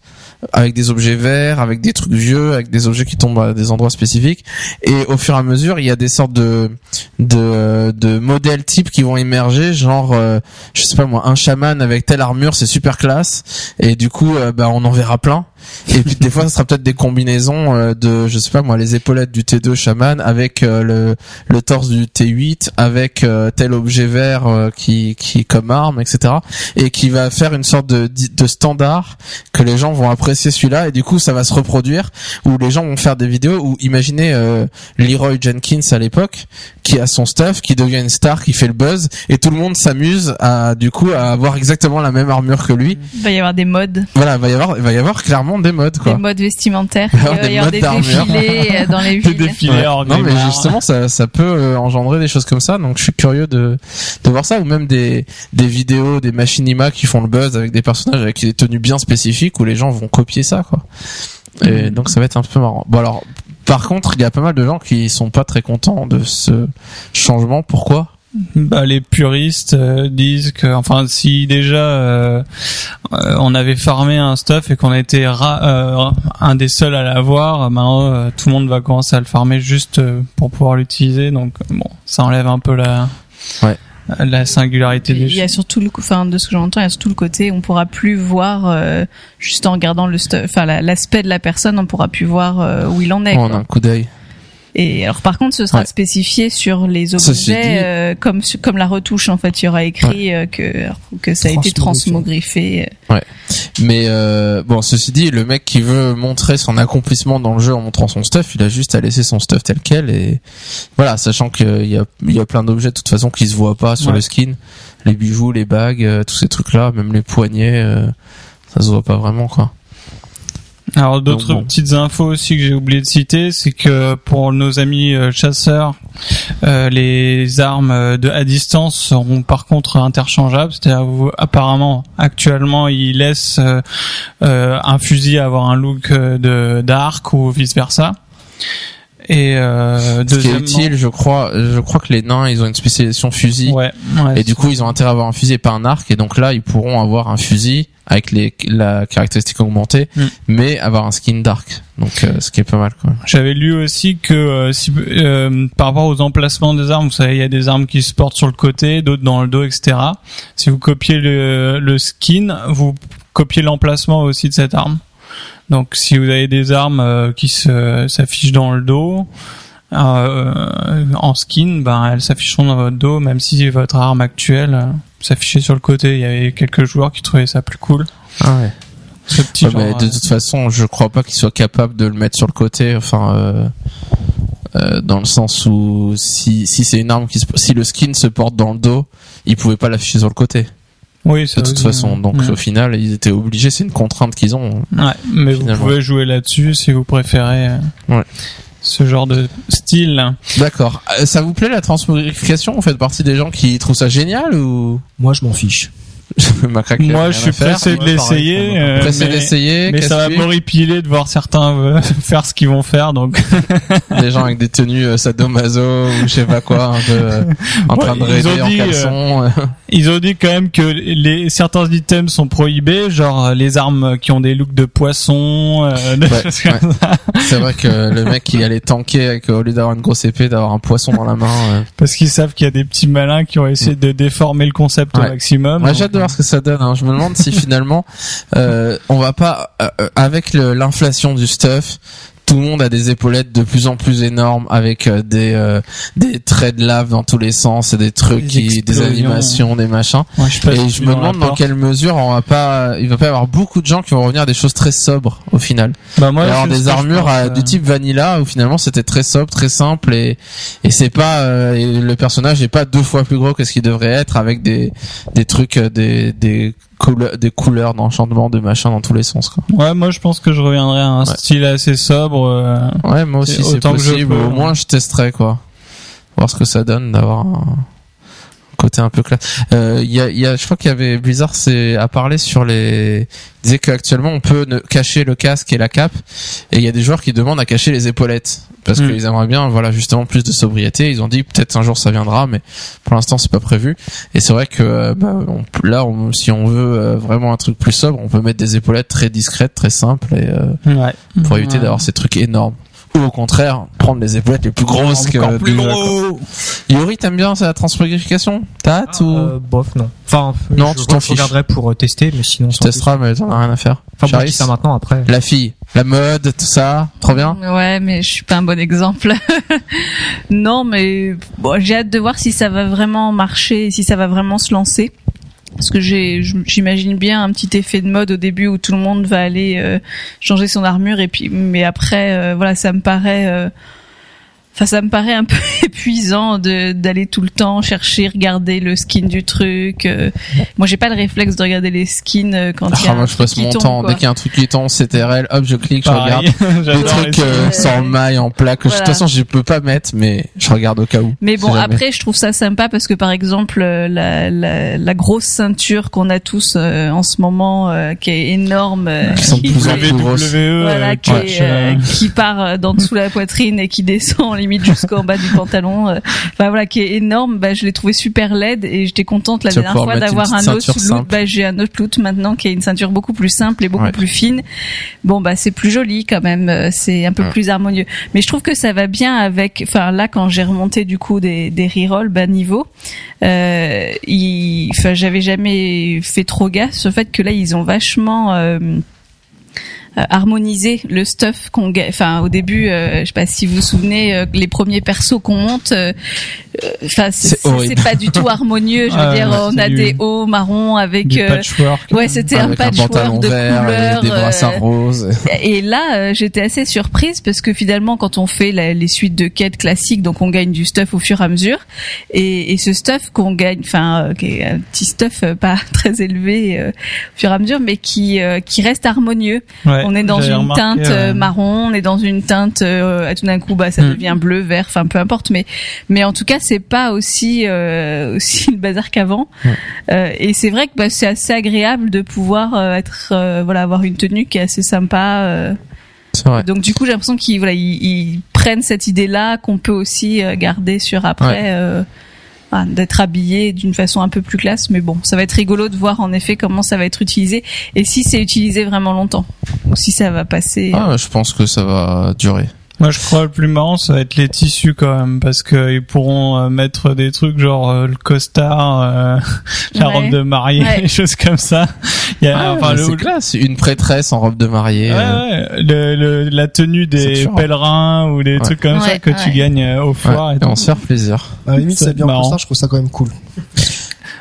avec des objets verts, avec des trucs vieux, avec des objets qui tombent à des endroits spécifiques, et au fur et à mesure, il y a des sortes de de, de modèles types qui vont émerger, genre euh, je sais pas moi, un chaman avec telle armure, c'est super classe, et du coup, euh, bah on en verra plein. Et puis des fois, ça sera peut-être des combinaisons euh, de, je sais pas moi, les épaulettes du T2 chaman avec euh, le, le torse du T8, avec euh, tel objet vert euh, qui, qui comme arme, etc. Et qui va faire une sorte de, de standard que les gens vont apprécier celui-là. Et du coup, ça va se reproduire où les gens vont faire des vidéos où imaginez euh, Leroy Jenkins à l'époque qui a son stuff, qui devient une star, qui fait le buzz, et tout le monde s'amuse à du coup à avoir exactement la même armure que lui. Il va y avoir des modes, Voilà, il va y avoir, il va y avoir clairement des modes quoi. des modes vestimentaires, y des des modes d'armure. défilés euh, dans les Des villes. défilés Ouais. hors Non mais justement ça ça peut euh, engendrer des choses comme ça donc je suis curieux de de voir ça ou même des des vidéos des machinima qui font le buzz avec des personnages avec des tenues bien spécifiques où les gens vont copier ça quoi. Et donc ça va être un peu marrant. Bon alors par contre, il y a pas mal de gens qui sont pas très contents de ce changement. Pourquoi? Bah, les puristes euh, disent que, enfin, si déjà euh, euh, on avait farmé un stuff et qu'on a été ra- euh, un des seuls à l'avoir, maintenant euh, tout le monde va commencer à le farmer juste euh, pour pouvoir l'utiliser. Donc bon, ça enlève un peu la Ouais. la singularité Il y a surtout le, enfin de ce que j'entends, il y a surtout le côté, on pourra plus voir euh, juste en regardant le, stu- enfin la- l'aspect de la personne, on pourra plus voir euh, où il en est. A un coup d'œil. Et alors par contre, ce sera Ouais. spécifié sur les objets, euh, comme comme la retouche en fait, il y aura écrit euh, que que ça a été transmogriffé. Mais euh, bon, ceci dit, le mec qui veut montrer son accomplissement dans le jeu en montrant son stuff, il a juste à laisser son stuff tel quel et voilà, sachant qu'il y a il y a plein d'objets de toute façon qui se voient pas sur Ouais. le skin, les bijoux, les bagues, euh, tous ces trucs là, même les poignets, euh, ça se voit pas vraiment quoi. Alors d'autres bon. petites infos aussi que j'ai oublié de citer, c'est que pour nos amis euh, chasseurs, euh, les armes euh, de à distance seront par contre interchangeables. C'est-à-dire apparemment actuellement ils laissent euh, un fusil avoir un look de d'arc ou vice versa. Et euh, Ce qui est utile, je crois, je crois que les nains, ils ont une spécialisation fusil. Ouais, ouais, Et du coup, ils ont intérêt à avoir un fusil et pas un arc. Et donc là, ils pourront avoir un fusil avec les, la caractéristique augmentée, Mm. mais avoir un skin dark. Donc, euh, ce qui est pas mal, quoi. J'avais lu aussi que euh, si, euh, par rapport aux emplacements des armes, vous savez, il y a des armes qui se portent sur le côté, d'autres dans le dos, etc. Si vous copiez le, le skin, vous copiez l'emplacement aussi de cette arme. Donc, si vous avez des armes euh, qui s'affichent dans le dos, euh, en skin, ben elles s'afficheront dans votre dos, même si votre arme actuelle euh, s'affichait sur le côté. Il y avait quelques joueurs qui trouvaient ça plus cool. Ah ouais. Ce petit Ouais, genre, mais de euh, toute façon, je crois pas qu'ils soient capables de le mettre sur le côté. Enfin, dans le sens où si si c'est une arme qui se, si le skin se porte dans le dos, ils pouvaient pas l'afficher sur le côté. oui, ça De toute aussi, façon, donc ouais. au final, ils étaient obligés. C'est une contrainte qu'ils ont. Ouais, mais Finalement. vous pouvez jouer là-dessus si vous préférez Ouais. Ce genre de style. D'accord. Euh, Ça vous plaît la transmogrification? Vous faites partie des gens qui trouvent ça génial ou? Moi, je m'en fiche. Macaque, il Moi, je suis pressé de l'essayer, euh, Pressé mais, d'essayer. mais ça va m'horripiler de voir certains euh, faire ce qu'ils vont faire. Donc, des gens avec des tenues euh, sadomaso ou je sais pas quoi, un peu euh, en Ouais, train de raider en dit, caleçon. euh. ils ont dit quand même que les certains items sont prohibés, genre les armes qui ont des looks de poisson, euh, des Ouais, choses comme ouais. ça. C'est vrai que le mec qui allait tanker avec au lieu d'avoir une grosse épée, d'avoir un poisson dans la main. euh. parce qu'ils savent qu'il y a des petits malins qui ont essayé de déformer le concept Ouais. au maximum. Voir ce que ça donne. hein. Je me demande si finalement euh, on va pas euh, euh, avec l'inflation du stuff. Tout le monde a des épaulettes de plus en plus énormes avec euh, des euh, des traits de lave dans tous les sens et des trucs Des qui des animations, des machins. Ouais, je Et je me demande dans quelle mesure on va pas, il va pas y avoir beaucoup de gens qui vont revenir à des choses très sobres au final. Bah, moi, alors des armures pense, à- euh. du type vanilla où finalement c'était très sobre, très simple et et c'est pas euh, et le personnage est pas deux fois plus gros que ce qu'il devrait être avec des des trucs euh, des des couleurs des couleurs d'enchantement de machin dans tous les sens quoi. Ouais, moi je pense que je reviendrai à un Ouais. style assez sobre. euh, Ouais, moi aussi C'est que je possible. peux, Au hein. moins je testerai quoi. Voir ce que ça donne d'avoir un côté un peu classe. Euh, Il y a, il y a, je crois qu'il y avait Blizzard, c'est à parler sur les. Il disait qu'actuellement on peut ne- cacher le casque et la cape, et il y a des joueurs qui demandent à cacher les épaulettes parce Mm. qu'ils aimeraient bien, voilà, justement plus de sobriété. Ils ont dit peut-être un jour ça viendra, mais pour l'instant c'est pas prévu. Et c'est vrai que euh, bah, on- là, on- si on veut euh, vraiment un truc plus sobre, on peut mettre des épaulettes très discrètes, très simples, et euh, Ouais. pour éviter d'avoir ces trucs énormes. Ou au contraire, prendre les épaulettes les plus grosses que Encore plus gros. Yuri, t'aimes bien sa transpogrification T'as hâte ou? Euh, bof, non. Enfin, Non, je, tu t'en je fiches. regarderai pour euh, tester, mais sinon. tu testeras, mais t'en as rien à faire. Enfin, je Charis ça maintenant, après. La fille, la mode, tout ça, trop bien? Ouais, mais je suis pas un bon exemple. non, mais bon, j'ai hâte de voir si ça va vraiment marcher, si ça va vraiment se lancer. Parce que j'imagine bien un petit effet de mode au début où tout le monde va aller euh, changer son armure et puis, mais après, euh, voilà, ça me paraît. Enfin, ça me paraît un peu épuisant de d'aller tout le temps chercher, regarder le skin du truc. euh. Moi, j'ai pas le réflexe de regarder les skins euh, quand il y a Ah, un moi, je truc passe qui mon tombe, temps. quoi. Dès qu'il y a un truc qui tombe, CTRL, hop, je clique, je regarde. Des trucs euh, sans maille, en plaque. que je- De toute Voilà. façon, je peux pas mettre, mais je regarde au cas où. Mais bon, après, je trouve ça sympa parce que par exemple, euh, la, la, la grosse ceinture qu'on a tous euh, en ce moment, euh, qui est énorme, euh, Qui sont de qui, plus en plus grosses. WWE. voilà, euh, qui, catch, est, qui part d'en dessous la poitrine et qui descend limite jusqu'en bas du pantalon. euh, Enfin voilà, qui est énorme. Bah, je l'ai trouvé super laide et j'étais contente la dernière fois d'avoir un autre simple. Bah, j'ai un autre look maintenant qui est une ceinture beaucoup plus simple et beaucoup Ouais. plus fine. Bon bah c'est plus joli quand même, euh, c'est un peu Ouais. plus harmonieux. Mais je trouve que ça va bien avec. Enfin là quand j'ai remonté du coup des des rerolls bas niveau, euh, il- enfin j'avais jamais fait trop gaffe le fait que là ils ont vachement euh, harmoniser le stuff qu'on ga- enfin au début euh, je sais pas si vous vous souvenez euh, les premiers persos qu'on monte euh, euh, enfin c'est pas du tout harmonieux je veux dire ouais, on a du- des hauts marrons avec du euh, patchwork. ouais c'était un patchwork de vert couleurs et des euh, brassards roses. et là, euh, j'étais assez surprise parce que finalement, quand on fait la- les suites de quêtes classiques, donc on gagne du stuff au fur et à mesure, et, et ce stuff qu'on gagne, enfin, euh, qui est un petit stuff euh, pas très élevé euh, au fur et à mesure, mais qui euh, qui reste harmonieux. Ouais, on est dans une remarqué, teinte euh, ouais. marron, on est dans une teinte, euh, tout d'un coup, bah ça Hmm. devient bleu, vert, enfin peu importe, mais mais en tout cas, c'est pas aussi euh, aussi le bazar qu'avant. Euh, et c'est vrai que bah, c'est assez agréable de pouvoir euh, être, euh, voilà, avoir une tenue qui est assez sympa. euh, C'est vrai. donc du coup, j'ai l'impression qu'ils voilà, ils, ils prennent cette idée-là qu'on peut aussi euh, garder sur après, Ouais. euh, d'être habillé d'une façon un peu plus classe. Mais bon, ça va être rigolo de voir en effet comment ça va être utilisé et si c'est utilisé vraiment longtemps ou si ça va passer. Ah, je pense que ça va durer. Moi, je crois le plus marrant, ça va être les tissus quand même, parce que ils pourront euh, mettre des trucs genre euh, le costard, euh, la Ouais. robe de mariée, Ouais. des choses comme ça. Il y a, Ah, enfin, le, c'est classe. Une prêtresse en robe de mariée. Ouais, euh, ouais, le, le- la tenue des pèlerins ou des Ouais. trucs comme ça Ouais, que tu gagnes euh, au ouais, foire et et on se faire plaisir. À la limite, C'est bien marrant. pour ça, je trouve ça quand même cool.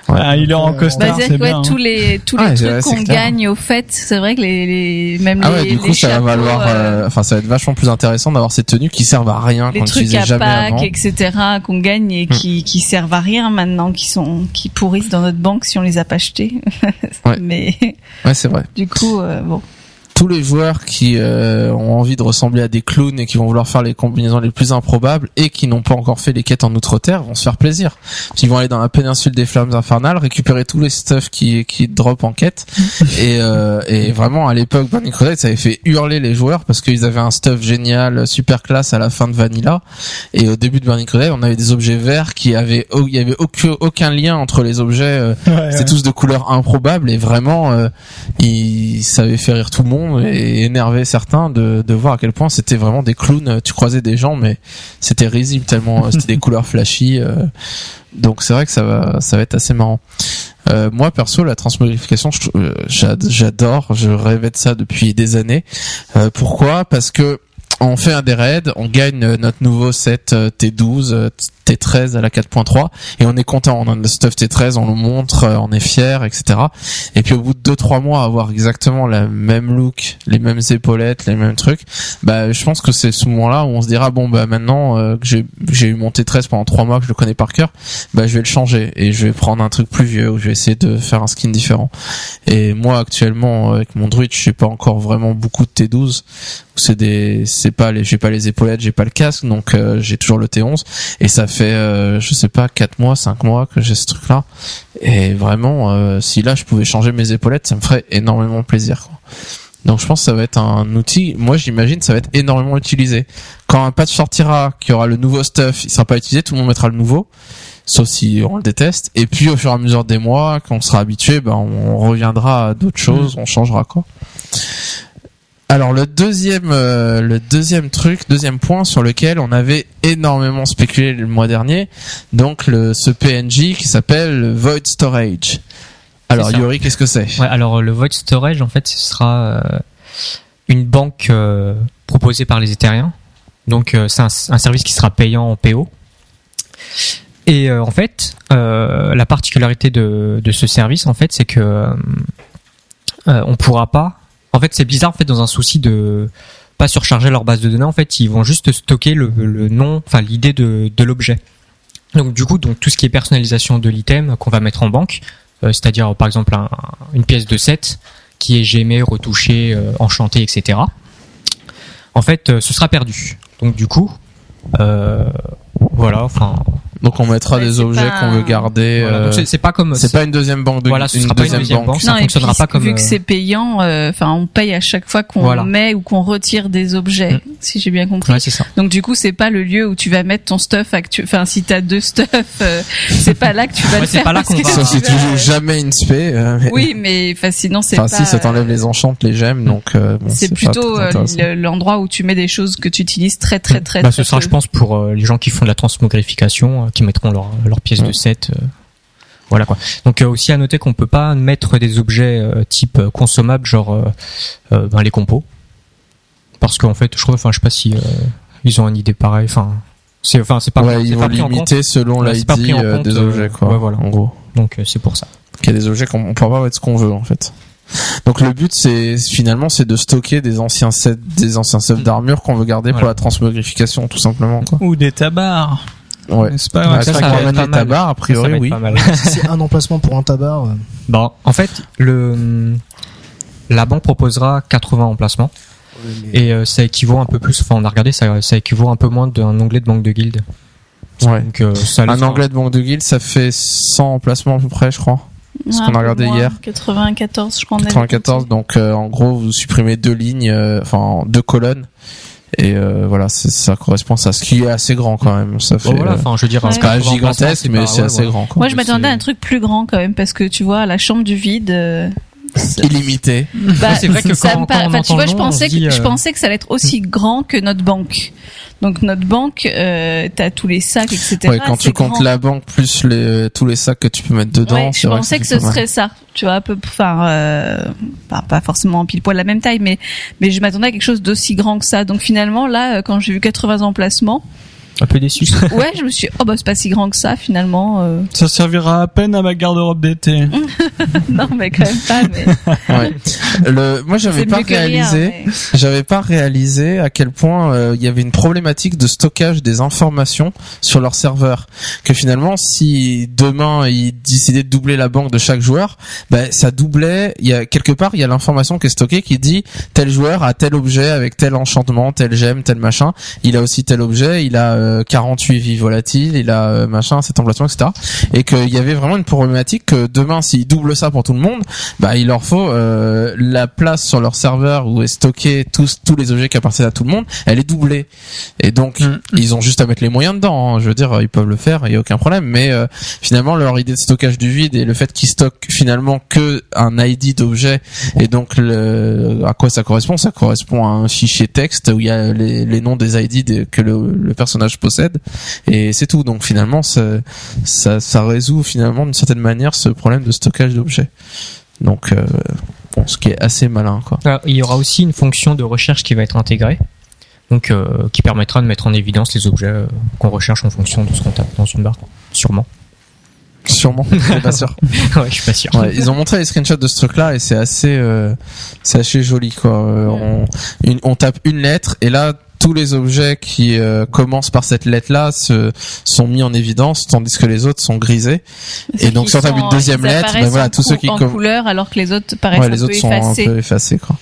Ouais. Ah, il est en Bah, Bah, costard, c'est bien. tous les tous les Ah, trucs qu'on gagne au fait, c'est vrai que les, les même Ah les, ouais, du coup, les ça va chapeaux, valoir, euh, euh, enfin, ça va être vachement plus intéressant d'avoir ces tenues qui servent à rien les qu'on trucs à jamais Pâques, avant. etc. qu'on gagne et qui qui servent à rien maintenant, qui sont qui pourrissent dans notre banque si on les a pas achetés. Ouais. Mais Ouais, c'est vrai. du coup, euh, bon. Tous les joueurs qui euh, ont envie de ressembler à des clowns et qui vont vouloir faire les combinaisons les plus improbables et qui n'ont pas encore fait les quêtes en outre-terre vont se faire plaisir. Ils vont aller dans la péninsule des flammes infernales, récupérer tous les stuff qui qui drop en quête et euh, et vraiment à l'époque Burning Crusade ça avait fait hurler les joueurs parce qu'ils avaient un stuff génial, super classe à la fin de Vanilla et au début de Burning Crusade on avait des objets verts qui avaient il y avait aucun aucun lien entre les objets euh, Ouais, c'était ouais. tous de couleurs improbables et vraiment euh, il ça avait fait rire tout le monde et énerver certains de, de voir à quel point c'était vraiment des clowns. Tu croisais des gens mais c'était risible tellement euh, c'était des couleurs flashy euh, donc c'est vrai que ça va ça va être assez marrant. Euh, moi perso la transmogrification j'adore je rêvais de ça depuis des années. Euh, pourquoi? Parce que on fait un des raids, on gagne euh, notre nouveau set euh, T12, euh, T13 à la 4.3 et on est content, on a notre stuff T13, on le montre, euh, on est fier, etc. Et puis au bout de 2-3 mois, avoir exactement la même look, les mêmes épaulettes, les mêmes trucs, bah je pense que c'est ce moment-là où on se dira bon bah maintenant euh, que j'ai eu mon T13 pendant 3 mois que je le connais par cœur, bah je vais le changer et je vais prendre un truc plus vieux où je vais essayer de faire un skin différent. Et moi actuellement avec mon druide, je sais pas encore vraiment beaucoup de T12 c'est des c'est pas les j'ai pas les épaulettes j'ai pas le casque donc euh, j'ai toujours le T11 et ça fait euh, je sais pas 4 mois 5 mois que j'ai ce truc là et vraiment euh, si là je pouvais changer mes épaulettes ça me ferait énormément plaisir quoi. donc je pense que ça va être un outil moi j'imagine ça va être énormément utilisé. Quand un patch sortira qui aura le nouveau stuff il sera pas utilisé tout le monde mettra le nouveau sauf si on le déteste. Et puis au fur et à mesure des mois quand on sera habitué ben on reviendra à d'autres choses on changera quoi alors le deuxième, euh, le deuxième truc, deuxième point sur lequel on avait énormément spéculé le mois dernier, donc le ce PNJ qui s'appelle Void Storage. Alors. Yuri, qu'est-ce que c'est? Ouais, alors le Void Storage, en fait, ce sera euh, une banque euh, proposée par les Ethereens. Donc euh, c'est un, un service qui sera payant en PO. Et euh, en fait, euh, la particularité de, de ce service, en fait, c'est que euh, euh, on pourra pas. En fait, c'est bizarre, en fait, dans un souci de pas surcharger leur base de données. En fait, ils vont juste stocker le, nom, enfin l'idée de, l'objet. Donc du coup, donc tout ce qui est personnalisation de l'item qu'on va mettre en banque, euh, c'est-à-dire par exemple un- une pièce de 7 qui est gémée, retouchée, euh, enchantée, etc. En fait, euh, ce sera perdu. Donc du coup, voilà, enfin, Donc on mettra Ouais, des objets pas qu'on veut garder. voilà. euh, Donc, c'est c'est pas comme c'est pas une deuxième banque de Voilà, ce sera pas une deuxième banque. Ça non, et fonctionnera puis, pas comme, vu que euh, c'est payant, euh, enfin, on paye à chaque fois qu'on Voilà. met ou qu'on retire des objets, Mm. si j'ai bien compris. Ouais, c'est ça. Donc du coup, c'est pas le lieu où tu vas mettre ton stuff actu... Enfin, si t'as deux stuff, euh, c'est pas là que tu vas Ouais, le c'est faire. pas là qu'on va- Sauf si tu joues jamais une spé. euh, mais- Oui, mais enfin, sinon c'est Enfin pas. si ça t'enlève les enchantes, les gemmes, donc euh, bon, C'est plutôt euh, l'endroit où tu mets des choses que tu utilises très très très. Bah, très ce sera, je pense, pour euh, les gens qui font de la transmogrification, euh, qui mettront leur, leur pièce de 7. euh, voilà quoi. Donc euh, aussi à noter qu'on peut pas mettre des objets euh, type consommables, genre euh, euh, ben, les compos, parce qu'en fait, je crois, enfin, je sais pas si euh, ils ont une idée pareille. Enfin, c'est, enfin, c'est pas, ouais, ils vont compte. limiter selon Ouais, l'ID euh, des objets, quoi. ouais, voilà. En gros. Donc euh, c'est pour ça. qu'il y a des objets qu'on on peut pas mettre ce qu'on veut en fait. Donc le but c'est finalement c'est de stocker des anciens sets des anciens sets d'armure qu'on veut garder pour la transmogrification tout simplement quoi. Ou des tabards. Ouais. N'est-ce pas Ouais, ouais, ça, ça, ça va être les tabards, a Ça, ça priori être oui. pas mal. Si c'est un emplacement pour un tabac. euh, Bon, en fait, le la banque proposera 80 emplacements et euh, ça équivaut un peu plus. Enfin, on a regardé, ça, ça équivaut un peu moins d'un onglet de banque de guilde. Ouais. Donc, euh, ça Un anglais de banque de guild ça fait 100 emplacements à peu près je crois. ce Ouais, qu'on a regardé moins, hier. 94, je crois. on avait 94 compté. donc euh, en gros vous supprimez deux lignes euh, enfin deux colonnes et euh, voilà c'est- ça correspond à ce qui est assez grand quand même ça fait Bon, voilà, euh, enfin, je veux dire, Ouais. c'est pas 80 gigantesque mais c'est ouais, assez voilà. grand quoi. Moi, je m'attendais à un truc plus grand quand même parce que tu vois, la chambre du vide. euh, c'est- illimité Bah, c'est vrai que ça quand- on enfin, tu vois, je pensais dit, que je euh, pensais que ça allait être aussi grand que notre banque. Donc notre banque, euh, t'as tous les sacs, etc. Ouais, quand tu comptes la banque plus les, tous les sacs que tu peux mettre dedans, Ouais, je pensais que ce mal. serait ça. Tu vois, un peu, enfin, euh, pas, pas forcément pile poil la même taille, mais mais je m'attendais à quelque chose d'aussi grand que ça. Donc finalement, là, euh, quand j'ai vu 80 emplacements, un peu déçu. ouais, je me suis, dit, oh bah c'est pas si grand que ça finalement. euh. Ça servira à peine à ma garde-robe d'été. non, mais quand même pas. Mais Ouais. Le, moi, j'avais pas réalisé, mais- j'avais pas réalisé à quel point euh, il y avait une problématique de stockage des informations sur leur serveur. Que finalement, si demain ils décidaient de doubler la banque de chaque joueur, ben ça doublait. Il y a quelque part, il y a l'information qui est stockée qui dit tel joueur a tel objet avec tel enchantement, tel gemme, tel machin. Il a aussi tel objet. Il a euh, 48 vies volatiles. Il a euh, machin, cet emplacement, etc. Et qu'il y avait vraiment une problématique que demain, s'ils doublent ça pour tout le monde, bah il leur faut euh, la place sur leur serveur où est stocké tous tous les objets qui appartiennent à tout le monde, elle est doublée. Et donc Mm. ils ont juste à mettre les moyens dedans. hein. Je veux dire, ils peuvent le faire, il y a aucun problème. Mais euh, finalement leur idée de stockage du vide et le fait qu'ils stockent finalement que un ID d'objet et donc le, à quoi ça correspond? Ça correspond à un fichier texte où il y a les, les noms des ID que le, le personnage possède et c'est tout. Donc finalement ça, ça ça résout finalement d'une certaine manière ce problème de stockage d'objets. Donc euh, bon, ce qui est assez malin quoi. Alors, il y aura aussi une fonction de recherche qui va être intégrée, donc euh, qui permettra de mettre en évidence les objets euh, qu'on recherche en fonction de ce qu'on tape dans une barre. Sûrement. Sûrement, je suis pas sûr. ouais, je suis pas sûr. Ouais, ils ont montré les screenshots de ce truc-là et c'est assez, euh, c'est assez joli quoi. Euh, on, une- on tape une lettre et là tous les objets qui euh, commencent par cette lettre-là se, sont mis en évidence, tandis que les autres sont grisés. Et donc, sont- une deuxième ils lettre, ben voilà, tous ceux qui en couleur alors que les autres paraissent Ouais, un les peu autres sont effacés. un peu effacés, quoi.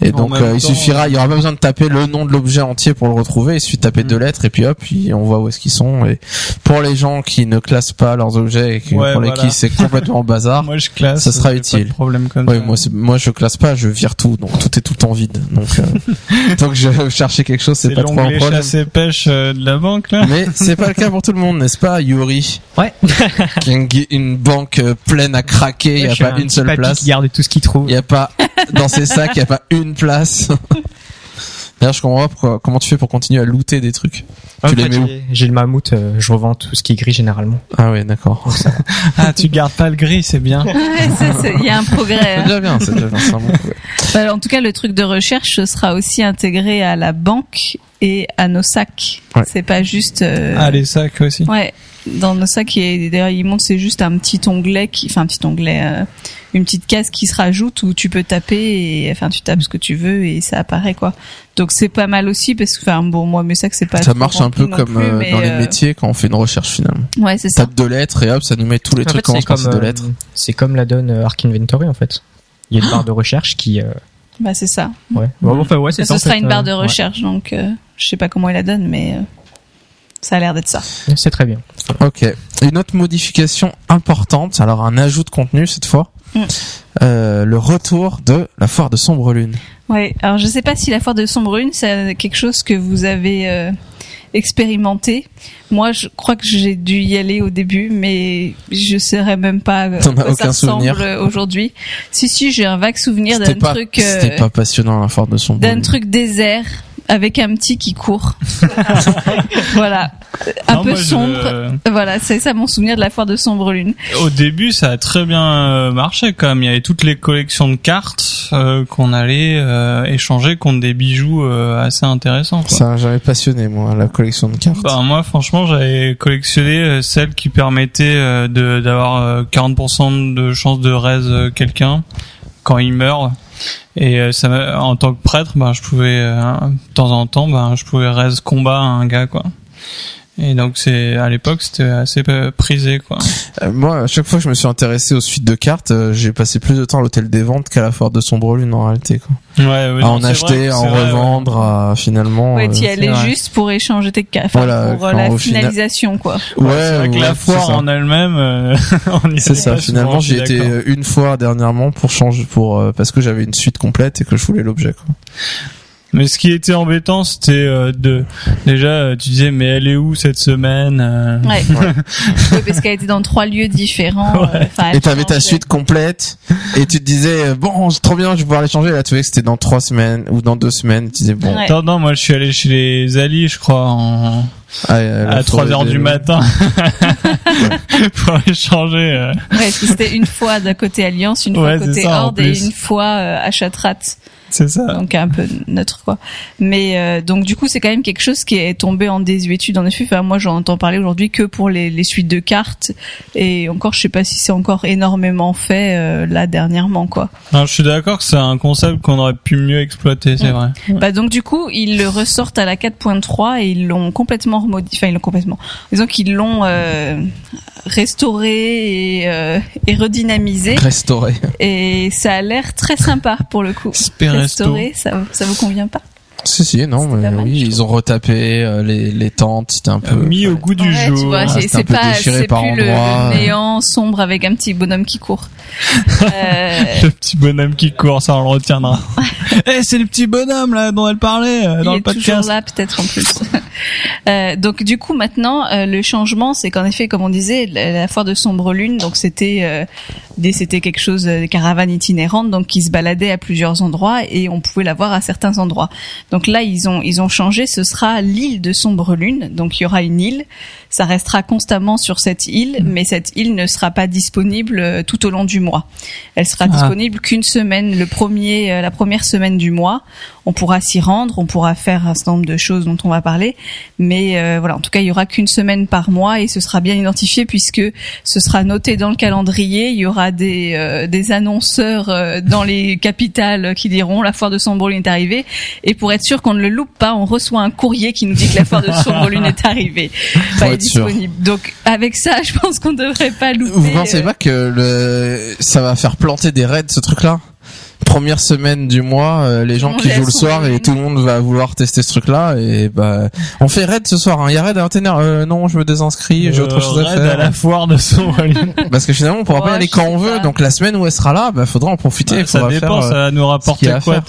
Et En donc, euh, il temps, suffira, il y aura pas besoin de taper le nom de l'objet entier pour le retrouver. Il suffit de taper Mm. deux lettres et puis hop, puis on voit où est-ce qu'ils sont. Et pour les gens qui ne classent pas leurs objets et qui, Ouais, pour voilà. lesquels c'est complètement bazar, Moi, je classe. Ça sera utile. Problème comme Ouais, ça. moi, moi, je classe pas, je vire tout, donc tout est tout le temps vide. Donc, euh, donc je chercher quelque chose, c'est pas trop un l'onglet problème. chasse et pêche euh, de la banque là. Mais c'est pas le cas pour tout le monde, n'est-ce pas, Yuri Ouais. Qui a une, une banque euh, pleine à craquer, il y a pas un une seule place. qui garde tout ce qu'il trouve. Il y a pas dans ces sacs, il y a pas une place. D'ailleurs, je comprends pas pourquoi, comment tu fais pour continuer à looter des trucs. Tu les mets où j'ai- le mammouth, euh, je revends tout ce qui est gris généralement. Ah ouais, d'accord. Ah, tu gardes pas le gris, c'est bien. Ouais, c'est- c'est- Il y a un progrès. C'est hein. déjà bien, c'est déjà bien. c'est un bon progrès. Bah, en tout cas, le truc de recherche sera aussi intégré à la banque et à nos sacs. Ouais. C'est pas juste. euh, Ah, les sacs aussi. Ouais, dans nos sacs, et d'ailleurs, il montre c'est juste un petit onglet, qui, enfin un petit onglet, euh, une petite case qui se rajoute où tu peux taper et enfin tu tapes ce que tu veux et ça apparaît quoi. Donc c'est pas mal aussi parce que enfin bon moi mes sacs c'est pas Ça marche un peu comme plus, euh, mais, dans les euh, métiers quand on fait une recherche finalement. Ouais c'est ça. Tape deux lettres et hop, ça nous met tous les En trucs fait, par comme, deux euh, lettres. c'est comme la donne euh, Arc Inventory en fait. Il y a une barre de recherche qui. euh, Bah c'est ça. ouais. Bon, enfin, ouais, c'est Ça, ça. ce en sera fait, une barre de euh, ouais. recherche donc euh, je sais pas comment il la donne mais ça a l'air d'être ça. C'est très bien. Ok. Une autre modification importante, alors un ajout de contenu cette fois, Mm. euh, le retour de la foire de Sombre Lune. Ouais, alors je sais pas si la foire de Sombrune, c'est quelque chose que vous avez euh, expérimenté. Moi, je crois que j'ai dû y aller au début, mais je saurais même pas euh, à quoi aucun ça ressemble souvenir aujourd'hui. Si, si, j'ai un vague souvenir d'un truc, euh, c'était pas passionnant la foire de Sombre d'un Lune. truc désert avec un petit qui court. voilà, un Non, peu je- sombre. Voilà, c'est ça mon souvenir de la foire de Sombre Lune. Au début, ça a très bien euh, marché quand même. Il y avait toutes les collections de cartes euh, qu'on allait euh, échanger contre des bijoux euh, assez intéressants. Quoi. Ça j'avais passionné moi la collection de cartes. Bah, moi, franchement, j'avais collectionné celles qui permettaient euh, de d'avoir euh, 40% de chance de raise euh, quelqu'un quand il meurt. Et euh, ça, en tant que prêtre, ben, je pouvais euh, de temps en temps, ben, je pouvais raise combat à un gars, quoi. Et donc c'est à l'époque, c'était assez prisé, quoi. Euh, moi, à chaque fois que je me suis intéressé aux suites de cartes, euh, j'ai passé plus de temps à l'hôtel des ventes qu'à la foire de Sombre Lune en réalité. Quoi. Ouais, ouais, à non, en acheter, vrai, à en vrai, ouais. revendre, à finalement. Ouais, euh, t'y allais vrai. juste pour échanger tes cartes, enfin, Voilà, pour euh, la final- finalisation, quoi. Ouais, vrai que la foire en elle-même, euh, on y C'est ça. pas Finalement, j'y étais une fois dernièrement pour changer, pour euh, parce que j'avais une suite complète et que je voulais l'objet. Mais ce qui était embêtant, c'était euh, de déjà, euh, tu disais, mais elle est où cette semaine euh, Ouais. Ouais, parce qu'elle était dans trois lieux différents. euh, enfin, elle Et t'avais ta suite complète et tu te disais euh, bon, c'est trop bien, je vais pouvoir les changer. Là, tu vois que c'était dans trois semaines ou dans deux semaines. Tu disais bon, Ouais. Attends, non, moi je suis allé chez les Ali, je crois, en... ah, euh, à 3 forêt heures du matin pour échanger. euh. Ouais, c'était une fois d'un côté Alliance, une fois Ouais, côté ça, Horde et une fois euh, à Chatrat. C'est ça. Donc un peu neutre quoi. Mais euh, donc du coup c'est quand même quelque chose qui est tombé en désuétude en effet. Enfin moi j'en entends parler aujourd'hui que pour les, les suites de cartes et encore je sais pas si c'est encore énormément fait euh, là dernièrement quoi. Non, je suis d'accord que c'est un concept qu'on aurait pu mieux exploiter, c'est Mm. vrai. Bah donc du coup ils le ressortent à la 4.3 et ils l'ont complètement remodifié. Enfin ils l'ont complètement. Disons qu'ils l'ont euh, restauré et, euh, et redynamisé restauré. et ça a l'air très sympa pour le coup. Spé Resto. Restauré, ça, ça vous convient pas? Si si, non, mais mal, oui, ils ont retapé euh, les les tentes, c'était un peu Euh, mis au goût du Ouais, jour. Ah, c'est pas, déchiré c'est par plus le, endroits. le néant sombre avec un petit bonhomme qui court. Euh, Le petit bonhomme qui court, ça on le retiendra. Eh, c'est le petit bonhomme là dont elle parlait euh, dans il le est toujours là, peut-être en plus. Euh, donc du coup maintenant euh, le changement c'est qu'en effet comme on disait la, la foire de sombre lune donc c'était euh, c'était quelque chose des caravanes itinérantes donc qui se baladaient à plusieurs endroits et on pouvait la voir à certains endroits. Donc là ils ont ils ont changé ce sera l'île de sombre lune donc il y aura une île ça restera constamment sur cette île mais cette île ne sera pas disponible euh, tout au long du mois. Elle sera Ah. disponible qu'une semaine le premier euh, la première semaine du mois. On pourra s'y rendre, on pourra faire un certain nombre de choses dont on va parler, mais euh, voilà, en tout cas, il y aura qu'une semaine par mois et ce sera bien identifié puisque ce sera noté dans le calendrier. Il y aura des euh, des annonceurs euh, dans les capitales qui diront la foire de Sombrolune est arrivée et pour être sûr qu'on ne le loupe pas, on reçoit un courrier qui nous dit que la foire de Sombrolune est arrivée, pas est sûr. disponible. Donc avec ça, je pense qu'on devrait pas louper. Vous pensez euh, pas que le ça va faire planter des raids ce truc-là? Première semaine du mois, euh, les gens On qui jouent le soir et tout le monde va vouloir tester ce truc-là et bah on fait raid ce soir. hein. Il y a raid à un ténèbre. Euh, non, je me désinscris, j'ai autre Euh, chose à raid faire. à la foire de son Parce que finalement on pourra pas y Ouais, aller quand on veut. pas. Donc la semaine où elle sera là, bah faudra en profiter. Ouais, ça dépend, faire, ça euh, va nous à quoi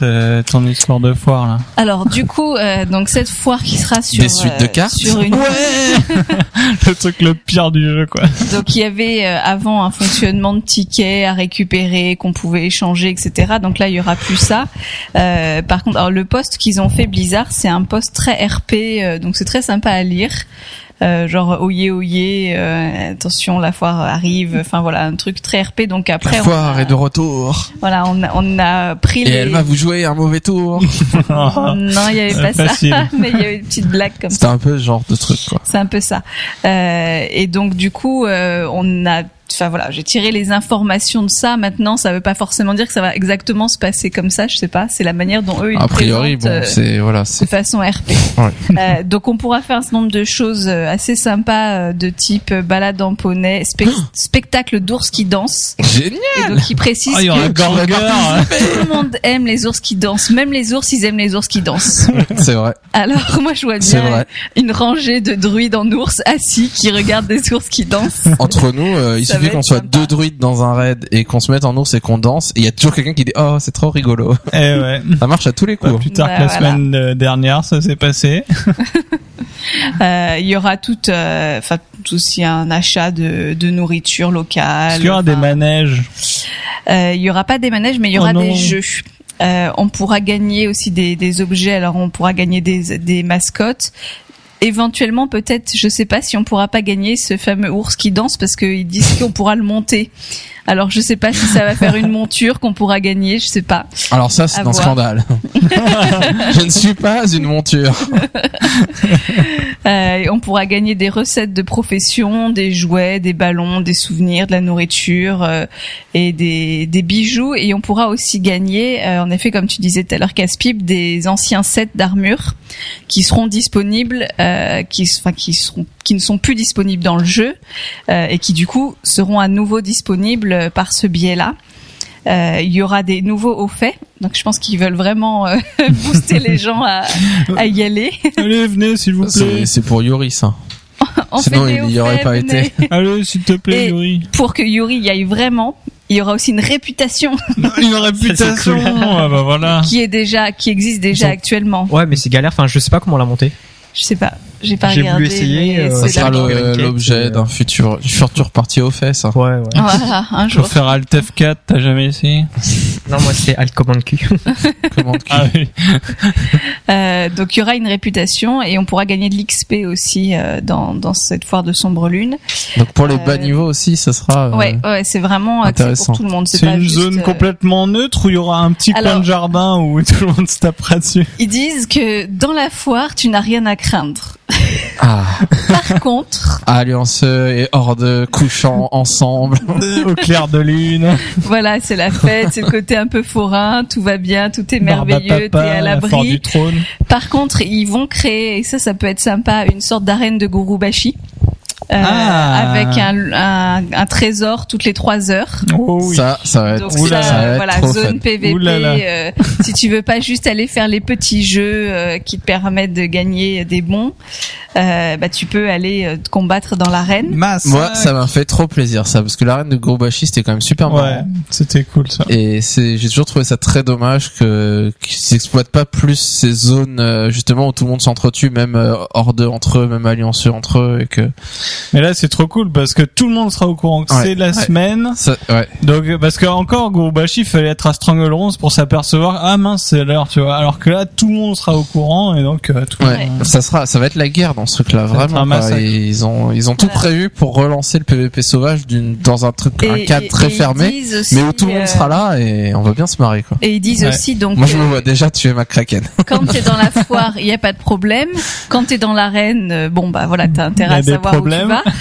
ton histoire de foire là Alors du coup, euh, donc cette foire qui sera sur Des suites de euh, cartes. sur une Le truc le pire du jeu quoi. Donc il y avait euh, avant un fonctionnement de tickets à récupérer qu'on pouvait échanger, etc. Donc là il y aura plus ça. Euh, par contre, alors le poste qu'ils ont fait Blizzard, c'est un poste très RP, euh, donc c'est très sympa à lire. Euh, genre oyez oyez, euh, attention la foire arrive. Enfin voilà un truc très RP. Donc après La on foire a- est de retour voilà on a, on a pris et les. elle va vous jouer un mauvais tour. Non il y avait pas Facile. ça, mais il y avait une petite blague comme ça. C'était un peu ce genre de truc quoi. C'est un peu ça. Euh, et donc du coup, euh, on a, enfin voilà, j'ai tiré les informations de ça. Maintenant, ça veut pas forcément dire que ça va exactement se passer comme ça. Je sais pas. C'est la manière dont eux ils A priori, bon, euh, c'est voilà, de c'est façon RP. Ouais. Euh, donc on pourra faire un certain nombre de choses euh, assez sympas de type balade en poney, spec- spectacle d'ours qui dansent. génial. Et donc ils précisent Ah, que Gorger. tout le monde aime les ours qui dansent. Même les ours, ils aiment les ours qui dansent. C'est vrai, Alors moi je vois bien vrai. une rangée de druides en ours assis qui regardent des ours qui dansent. Entre nous, euh, il Ça suffit qu'on soit deux druides dans un raid et qu'on se mette en ours et qu'on danse, et il y a toujours quelqu'un qui dit oh c'est trop rigolo. Eh ouais. Ça marche à tous les Pas coups. plus tard Bah, que la voilà. semaine euh, dernière, ça s'est passé. Euh, il y aura tout, euh, tout aussi un achat de, de nourriture locale. Est-ce qu'il y aura des manèges euh, il y aura pas des manèges, mais il y aura Oh non. des jeux. Euh, on pourra gagner aussi des, des objets. Alors on pourra gagner des, des mascottes. Éventuellement, peut-être, je sais pas si on pourra pas gagner ce fameux ours qui danse parce qu'ils disent qu'on pourra le monter. Alors je sais pas si ça va faire une monture qu'on pourra gagner, je sais pas. Alors ça, c'est un voir. scandale. Je ne suis pas une monture. Euh, on pourra gagner des recettes de profession, des jouets, des ballons, des souvenirs, de la nourriture euh, et des, bijoux. Et on pourra aussi gagner, euh, en effet, comme tu disais tout à l'heure, Caspipe, des anciens sets d'armure qui seront disponibles, qui, qui ne sont plus disponibles dans le jeu et qui du coup seront à nouveau disponibles par ce biais-là. Euh, il y aura des nouveaux hauts faits, donc je pense qu'ils veulent vraiment euh, booster les gens à, à y aller. Allez, venez s'il vous plaît. c'est pour Yuri ça. On Sinon, il hauts y aurait pas venez. été. Allez, s'il te plaît, Et- Yuri. Pour que Yuri y aille vraiment, il y aura aussi une réputation Une réputation. Ah bah voilà. qui est déjà, qui existe déjà ont- actuellement. Ouais, mais c'est galère. Enfin, je sais pas comment la monter. Je sais pas, j'ai pas J'ai voulu regardé. essayer, mais euh, Ça c'est sera la- le- l'objet euh, d'un futur, du futur parti aux fesses. hein. Ouais, ouais. Voilà, un Pour jour. faire Alt F4, t'as jamais essayé Non, moi c'est Alt Command Q. Comment de cul. Ah oui. Euh, donc il y aura une réputation et on pourra gagner de l'XP aussi euh, dans, dans cette foire de sombre lune. Donc pour les bas Euh, niveaux aussi, ça sera. euh, Ouais, ouais, c'est vraiment accès intéressant. pour tout le monde. C'est pas une juste, zone euh, complètement neutre où il y aura un petit coin Alors- de jardin où tout le monde se tapera dessus. Ils disent que dans la foire, tu n'as rien à craindre. Ah, Par contre, alliance et horde couchant ensemble. Au clair de lune. voilà, c'est la fête, c'est le côté un peu forain, tout va bien, tout est merveilleux, t'es à l'abri. Par contre, ils vont créer, et ça, ça peut être sympa, une sorte d'arène de Gurubashi. Euh, Ah. avec un, un, un trésor toutes les trois heures. Oh oui. Ça, ça va être, Donc Oula, ça, ça va être voilà, trop zone fun. PVP. Oulala. euh, si tu veux pas juste aller faire les petits jeux euh, qui te permettent de gagner des bons, euh, bah tu peux aller euh, te combattre dans l'arène. Masse. Moi, ça m'a fait trop plaisir ça, parce que l'arène de Gourbashi c'était quand même super Ouais, marrant. c'était cool ça. Et c'est, j'ai toujours trouvé ça très dommage que qu'ils s'exploitent pas plus ces zones euh, justement où tout le monde s'entretue, même hors d'eux entre eux, même allianceux entre eux, et que Mais là, c'est trop cool parce que tout le monde sera au courant que Ouais. c'est la Ouais. semaine. Ça- ouais. Donc, euh, parce que encore, Gouroubashi, il fallait être à Strangleronce pour s'apercevoir, ah mince, c'est l'heure, tu vois. Alors que là, tout le monde sera au courant et donc, euh, tout le Ouais, monde- ça sera, ça va être la guerre dans ce truc-là, vraiment. ils ont, ils ont tout prévu pour relancer le PVP sauvage d'une, dans un truc, un cadre et- très et ils fermé, disent aussi, mais où tout le monde euh, sera là et on va bien se marrer, quoi. Et ils disent Ouais. aussi donc Moi, je euh, me vois déjà tuer ma kraken. quand t'es dans la foire, il y a pas de problème. Quand t'es dans l'arène, euh, bon bah voilà, t'as Il y intérêt a à des savoir où problèmes. tu vas.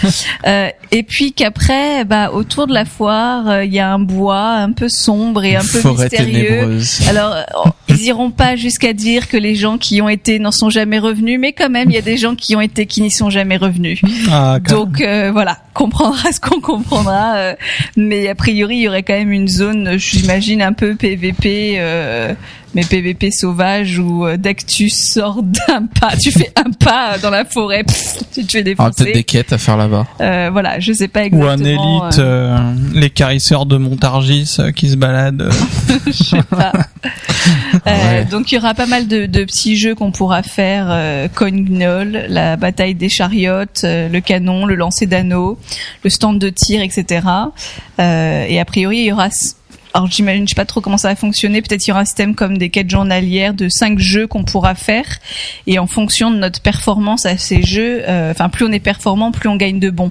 Euh, et puis qu'après, bah autour de la foire, euh, il y a un bois un peu sombre et un peu Forêt mystérieux. ténébreuse. Alors, euh, ils iront pas jusqu'à dire que les gens qui ont été n'en sont jamais revenus, mais quand même, il y a des gens qui ont été qui n'y sont jamais revenus. Ah, Donc euh, voilà, comprendra ce qu'on comprendra. mais a priori, il y aurait quand même une zone, j'imagine, un peu PVP, euh, mais PVP sauvage où euh, dès que tu sors d'un pas, tu fais un pas dans la forêt, pff, tu te fais y aura peut-être défoncer. des quêtes à faire là-bas. Euh, voilà, je sais pas Ou exactement. un élite, euh, euh, les carisseurs de Montargis euh, qui se baladent. euh. je sais pas. Euh, Ouais. Donc il y aura pas mal de, de petits jeux qu'on pourra faire, euh, Coignol, la bataille des chariotes, euh, le canon, le lancer d'anneaux, le stand de tir, etc. Euh, et a priori il y aura alors j'imagine, je sais pas trop comment ça va fonctionner. Peut-être il y aura un système comme des quêtes journalières de cinq jeux qu'on pourra faire, et en fonction de notre performance à ces jeux, euh, enfin plus on est performant, plus on gagne de bons.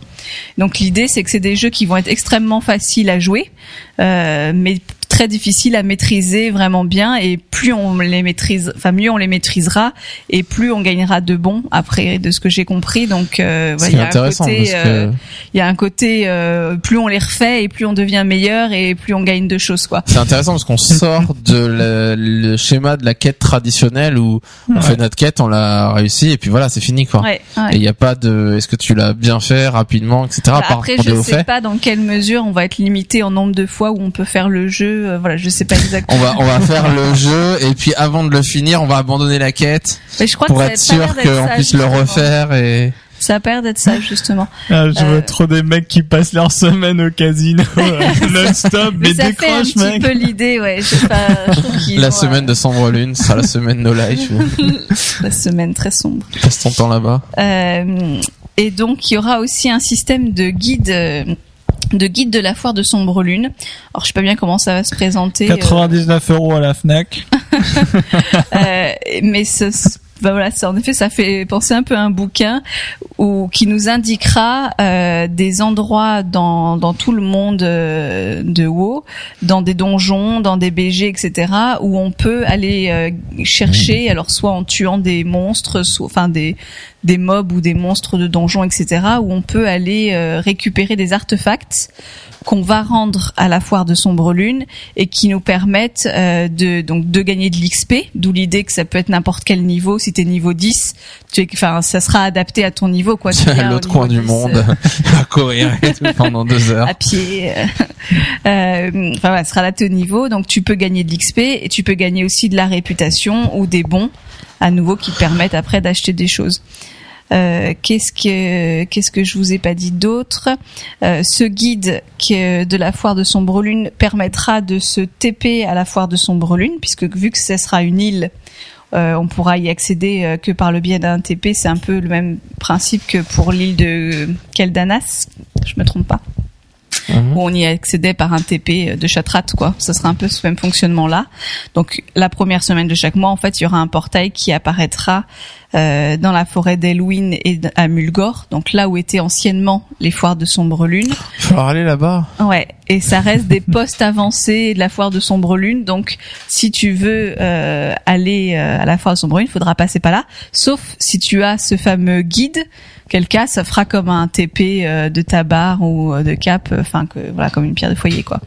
Donc l'idée c'est que c'est des jeux qui vont être extrêmement faciles à jouer, euh, mais très difficiles à maîtriser vraiment bien. Et plus on les maîtrise, enfin mieux on les maîtrisera, et plus on gagnera de bons. Après, de ce que j'ai compris, donc euh, qui il y a un intéressant côté, que euh, il y a un côté euh, plus on les refait et plus on devient meilleur et plus on gagne de choses quoi. c'est intéressant parce qu'on sort de le, le schéma de la quête traditionnelle où on fait notre quête, on l'a réussi et puis voilà, c'est fini, quoi. Ouais. Et il n'y a pas de, est-ce que tu l'as bien fait rapidement, etc. Bah, après, je sais pas dans quelle mesure on va être limité en nombre de fois où on peut faire le jeu. Euh, voilà, je sais pas exactement. On va, on va faire le jeu et puis avant de le finir, on va abandonner la quête Mais je crois pour que être sûr qu'on puisse le refaire et Ça a pas l'air d'être ça justement. Ah, je Euh. vois trop des mecs qui passent leur semaine au casino euh, non-stop, mais, Mais ça fait un décroche, petit mec. peu l'idée, ouais. Je sais pas. je trouve qu'ils la semaine de Sombre Lune sera la semaine No Life. euh, la semaine très sombre. Passe ton temps là-bas. Euh, et donc il y aura aussi un système de guide. Euh, de guide de la foire de Sombre Lune. Alors je sais pas bien comment ça va se présenter. euh, 99 euros à la Fnac. Euh, mais ce, bah voilà, ça, en effet, ça fait penser un peu à un bouquin où qui nous indiquera euh, des endroits dans dans tout le monde euh, de WoW, dans des donjons, dans des BG, etc., où on peut aller euh, chercher, alors soit en tuant des monstres, soit, enfin des des mobs ou des monstres de donjons, etc., où on peut aller euh, récupérer des artefacts qu'on va rendre à la foire de Sombre Lune et qui nous permettent euh, de donc de gagner de l'XP, d'où l'idée que ça peut être n'importe quel niveau. Si t'es niveau 10, tu es, enfin ça sera adapté à ton niveau quoi. Tu à l'autre coin du 10, monde, euh, à courir et tout pendant deux heures. à pied. euh, euh, enfin voilà, ce sera adapté au niveau. Donc tu peux gagner de l'XP et tu peux gagner aussi de la réputation ou des bons à nouveau qui te permettent après d'acheter des choses. Euh, qu'est-ce que qu'est-ce que je vous ai pas dit d'autre? Euh, Ce guide de la foire de Sombre Lune permettra de se TP à la foire de Sombre Lune, puisque vu que ce sera une île, euh, on pourra y accéder que par le biais d'un TP. C'est un peu le même principe que pour l'île de Keldanas. Je me trompe pas? Mhm. où on y accédait par un TP de Chatrat, quoi. Ça sera un peu ce même fonctionnement-là. Donc, la première semaine de chaque mois, en fait, il y aura un portail qui apparaîtra euh, dans la forêt d'Elwyn et à Mulgore, donc là où étaient anciennement les foires de Sombre Lune. Falloir aller là-bas. Ouais, et ça reste des postes avancés de la foire de Sombre Lune. Donc, si tu veux euh, aller euh, à la foire de Sombre Lune, il faudra passer par là. Sauf si tu as ce fameux guide. Quel cas, ça fera comme un TP euh, de tabar ou euh, de cap, euh, enfin que voilà, comme une pierre de foyer, quoi.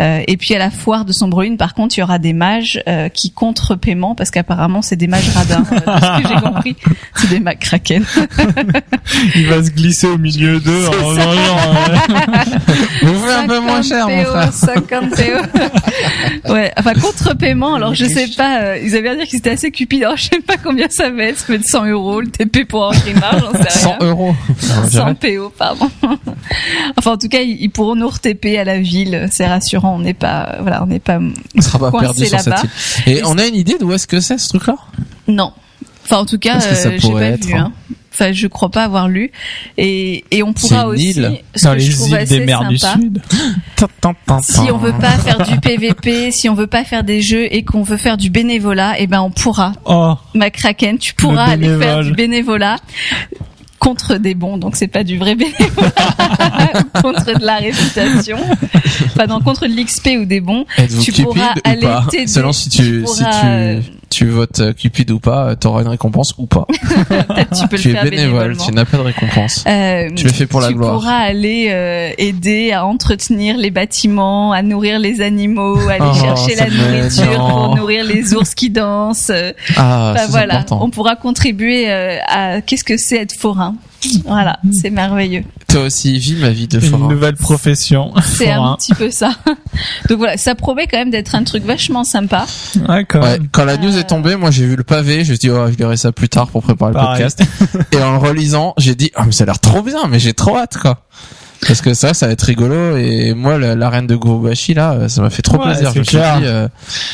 Euh, et puis à la foire de Sombre Lune, par contre, il y aura des mages euh, qui contre paiement, parce qu'apparemment c'est des mages radins. euh, de ce que j'ai compris, c'est des mags kraken. Il va se glisser au milieu d'eux en Vous faites un peu moins cher, mon 50 PO, frère. 50 PO. ouais, enfin contre-paiement. Alors je sais pas, euh, ils avaient l'air dire qu'ils étaient assez cupides. Alors je sais pas combien ça va être. Ça peut être 100 euros le TP pour un j'en sais 100 rien. euros. 100 PO, pardon. enfin en tout cas, ils, pourront nous re-TP à la ville. C'est rassurant. On n'est pas, voilà, on n'est pas. On sera pas perdu sur cette là-bas. île. Et on a une idée d'où est-ce que c'est ce truc-là? Non. Enfin en tout cas, euh, j'ai pas être, vu. hein? Hein. enfin je crois pas avoir lu et et on pourra aussi ce Dans que je les trouve îles assez des mers du Sud. si on veut pas faire du PVP, si on veut pas faire des jeux et qu'on veut faire du bénévolat, eh ben on pourra. Oh, McCracken, tu pourras Le aller faire du bénévolat contre des bons, donc c'est pas du vrai bénévolat, contre de la réputation, enfin non, contre de l'XP ou des bons. Êtes-vous tu cupide pourras ou aller pas? t'aider, Selon si tu tu, si pourras, euh, tu, tu votes cupide ou pas, t'auras une récompense ou pas. Tu peux tu le es faire bénévole, tu n'as pas de récompense. Euh, Tu le fais pour la tu gloire. pourras aller euh, aider à entretenir les bâtiments, à nourrir les animaux, aller Oh, chercher la nourriture non. pour nourrir les ours qui dansent. Ah, Enfin, voilà, important. on pourra contribuer euh, à qu'est-ce que c'est être forain? Voilà, c'est merveilleux. Toi aussi, vis ma vie de une forain. nouvelle profession. C'est un petit peu ça. Donc voilà, ça promet quand même d'être un truc vachement sympa. Ouais, quand Ouais, quand la news Euh. est tombée, moi j'ai vu le pavé, je me suis dit oh, je lirai ça plus tard pour préparer le Pareil. podcast. Et en le relisant, j'ai dit oh mais ça a l'air trop bien, mais j'ai trop hâte quoi. Parce que ça, ça va être rigolo et moi la, la reine de Gurubashi là, euh, ça m'a fait trop Ouais, plaisir. Je me suis dit euh,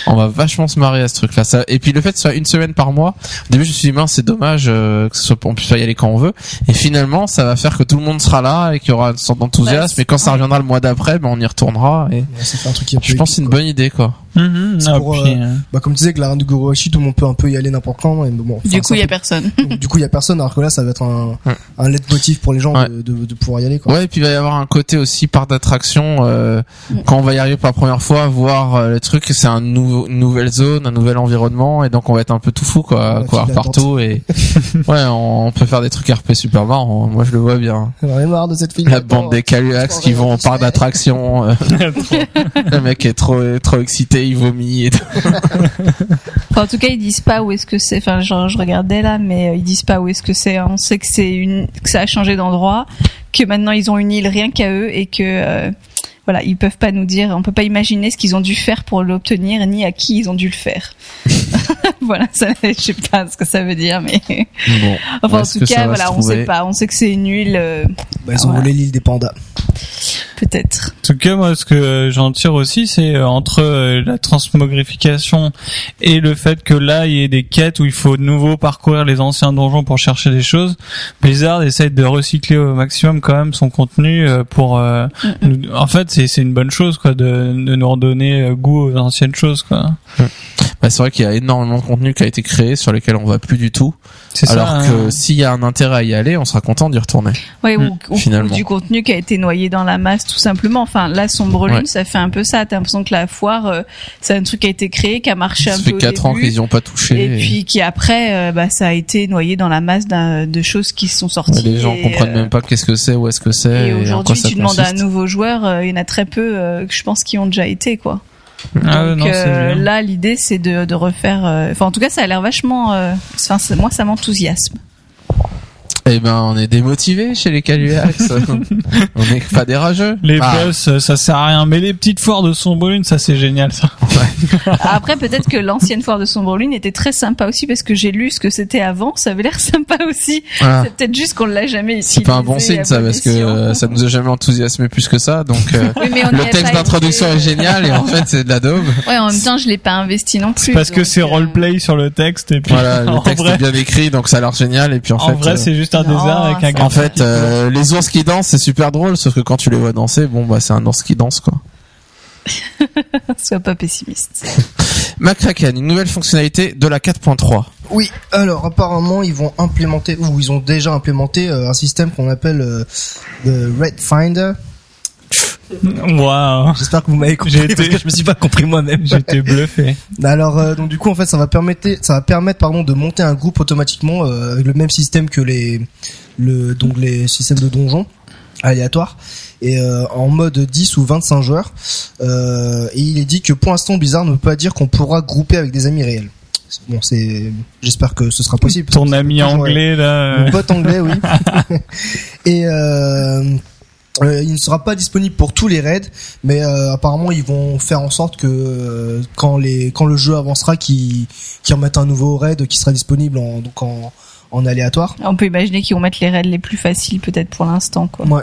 on va vachement se marrer à ce truc là. Ça et puis le fait que ce soit une semaine par mois, au début je me suis dit mince c'est dommage euh, que ce soit on puisse pas y aller quand on veut. Et finalement ça va faire que tout le monde sera là et qu'il y aura une sorte d'enthousiasme. Ouais, et quand ça reviendra le mois d'après, ben on y retournera. Et Ça fait un truc je pense que c'est une bonne idée quoi. Mhm, ah, pour, puis, euh, euh, Bah, comme tu disais que la reine de Guruhashi, tout le monde peut un peu y aller n'importe quand. Et bon, enfin, du coup, il y a personne. donc, du coup, il y a personne. Alors que là, ça va être un, Ouais. un leitmotiv pour les gens Ouais. de, de, de pouvoir y aller. Quoi. Ouais, et puis il va y avoir un côté aussi par d'attraction euh, quand on va y arriver pour la première fois, voir euh, le truc, c'est un une nouvelle zone, un nouvel environnement, et donc on va être un peu tout fou quoi, file partout et ouais, on, on peut faire des trucs RP super marrants. Moi je le vois bien. J'en ai marre de cette fille. La bande des Caluax qui vont en parc d'attraction. euh, le mec est trop trop excité, il vomit. Et tout. Enfin, en tout cas, ils disent pas où est-ce que c'est. Enfin, genre, je regardais là, mais euh, ils disent pas où est-ce que c'est. On sait que c'est une, que ça a changé d'endroit, que maintenant ils ont une île rien qu'à eux et que euh, voilà, ils peuvent pas nous dire. On peut pas imaginer ce qu'ils ont dû faire pour l'obtenir ni à qui ils ont dû le faire. voilà, ça, je sais pas ce que ça veut dire, mais Bon, enfin, en tout cas, voilà, on sait pas. On sait que c'est une île, euh, Bah, ils ont Voilà. volé l'île des pandas. Peut-être. En tout cas, moi, ce que j'en tire aussi, c'est euh, entre euh, la transmogrification et le fait que là, il y ait des quêtes où il faut de nouveau parcourir les anciens donjons pour chercher des choses. Blizzard essaie de recycler au maximum quand même son contenu euh, pour. euh, nous- En fait, c'est c'est une bonne chose, quoi, de, de nous redonner goût aux anciennes choses, quoi. Bah, c'est vrai qu'il y a énormément de contenu qui a été créé sur lesquels on va plus du tout. C'est Alors ça. que hein. s'il y a un intérêt à y aller, on sera content d'y retourner. Ouais, Mm, ou, ou- finalement. ou du contenu qui a été noyé dans la masse, tout simplement. Enfin, là, Sombre Lune, Ouais. ça fait un peu ça. T'as l'impression que la foire, euh, c'est un truc qui a été créé, qui a marché un Ça peu fait au 4 ans qu'ils y ont pas touché. et puis qui après, euh, bah, ça a été noyé dans la masse d'un- de choses qui sont Ouais, sorties. les gens et, comprennent euh, même pas qu'est-ce que c'est, où est-ce que c'est, Et et, en quoi aujourd'hui, ça tu demandes à un nouveau joueur, euh, il y en a très peu, euh, que je pense, qui ont déjà été, quoi. Ah Donc non, euh, là, l'idée, c'est de, de refaire. euh, Enfin, en tout cas, ça a l'air vachement. euh, Enfin, moi, ça m'enthousiasme. Eh ben, on est démotivés chez les Caluax. on n'est pas des rageux. Les Ah, boss, ça sert à rien. Mais les petites foires de Sombre Lune, ça c'est génial, ça. Après, peut-être que l'ancienne foire de Sombre Lune était très sympa aussi parce que j'ai lu ce que c'était avant. Ça avait l'air sympa aussi. voilà. C'est peut-être juste qu'on l'a jamais utilisé. C'est pas un bon signe ça parce que euh, ça nous a jamais enthousiasmé plus que ça donc euh, le a texte d'introduction été, est génial et en fait c'est de la daube. Ouais, en même temps, je l'ai pas investi non plus. Parce que donc, c'est euh, roleplay sur le texte et puis Voilà, le texte vrai, est bien écrit donc ça a l'air génial et puis en, en fait vrai, euh, c'est juste un Non, désert avec un gars. en fait euh, les ours qui dansent c'est super drôle sauf que quand tu les vois danser bon bah c'est un ours qui danse quoi. Sois pas pessimiste. McCracken, une nouvelle fonctionnalité de la 4.3. Oui, alors apparemment ils vont implémenter ou ils ont déjà implémenté euh, un système qu'on appelle euh, le Red Finder. Waouh, J'espère que vous m'avez compris été- parce que je me suis pas compris moi-même. j'étais bluffé. Alors euh, donc du coup en fait ça va permettre ça va permettre pardon de monter un groupe automatiquement euh, avec le même système que les le donc les systèmes de donjons aléatoires et euh, en mode 10 ou 25 joueurs euh, et il est dit que pour l'instant Blizzard ne peut pas dire qu'on pourra grouper avec des amis réels. Bon c'est j'espère que ce sera possible. Ton ami toujours anglais là. mon euh, pote anglais, oui. et euh, euh, il ne sera pas disponible pour tous les raids, mais euh, apparemment ils vont faire en sorte que euh, quand les quand le jeu avancera, qu'ils qu'ils remettent un nouveau raid qui sera disponible en donc en, en aléatoire. On peut imaginer qu'ils vont mettre les raids les plus faciles peut-être pour l'instant, quoi. Ouais.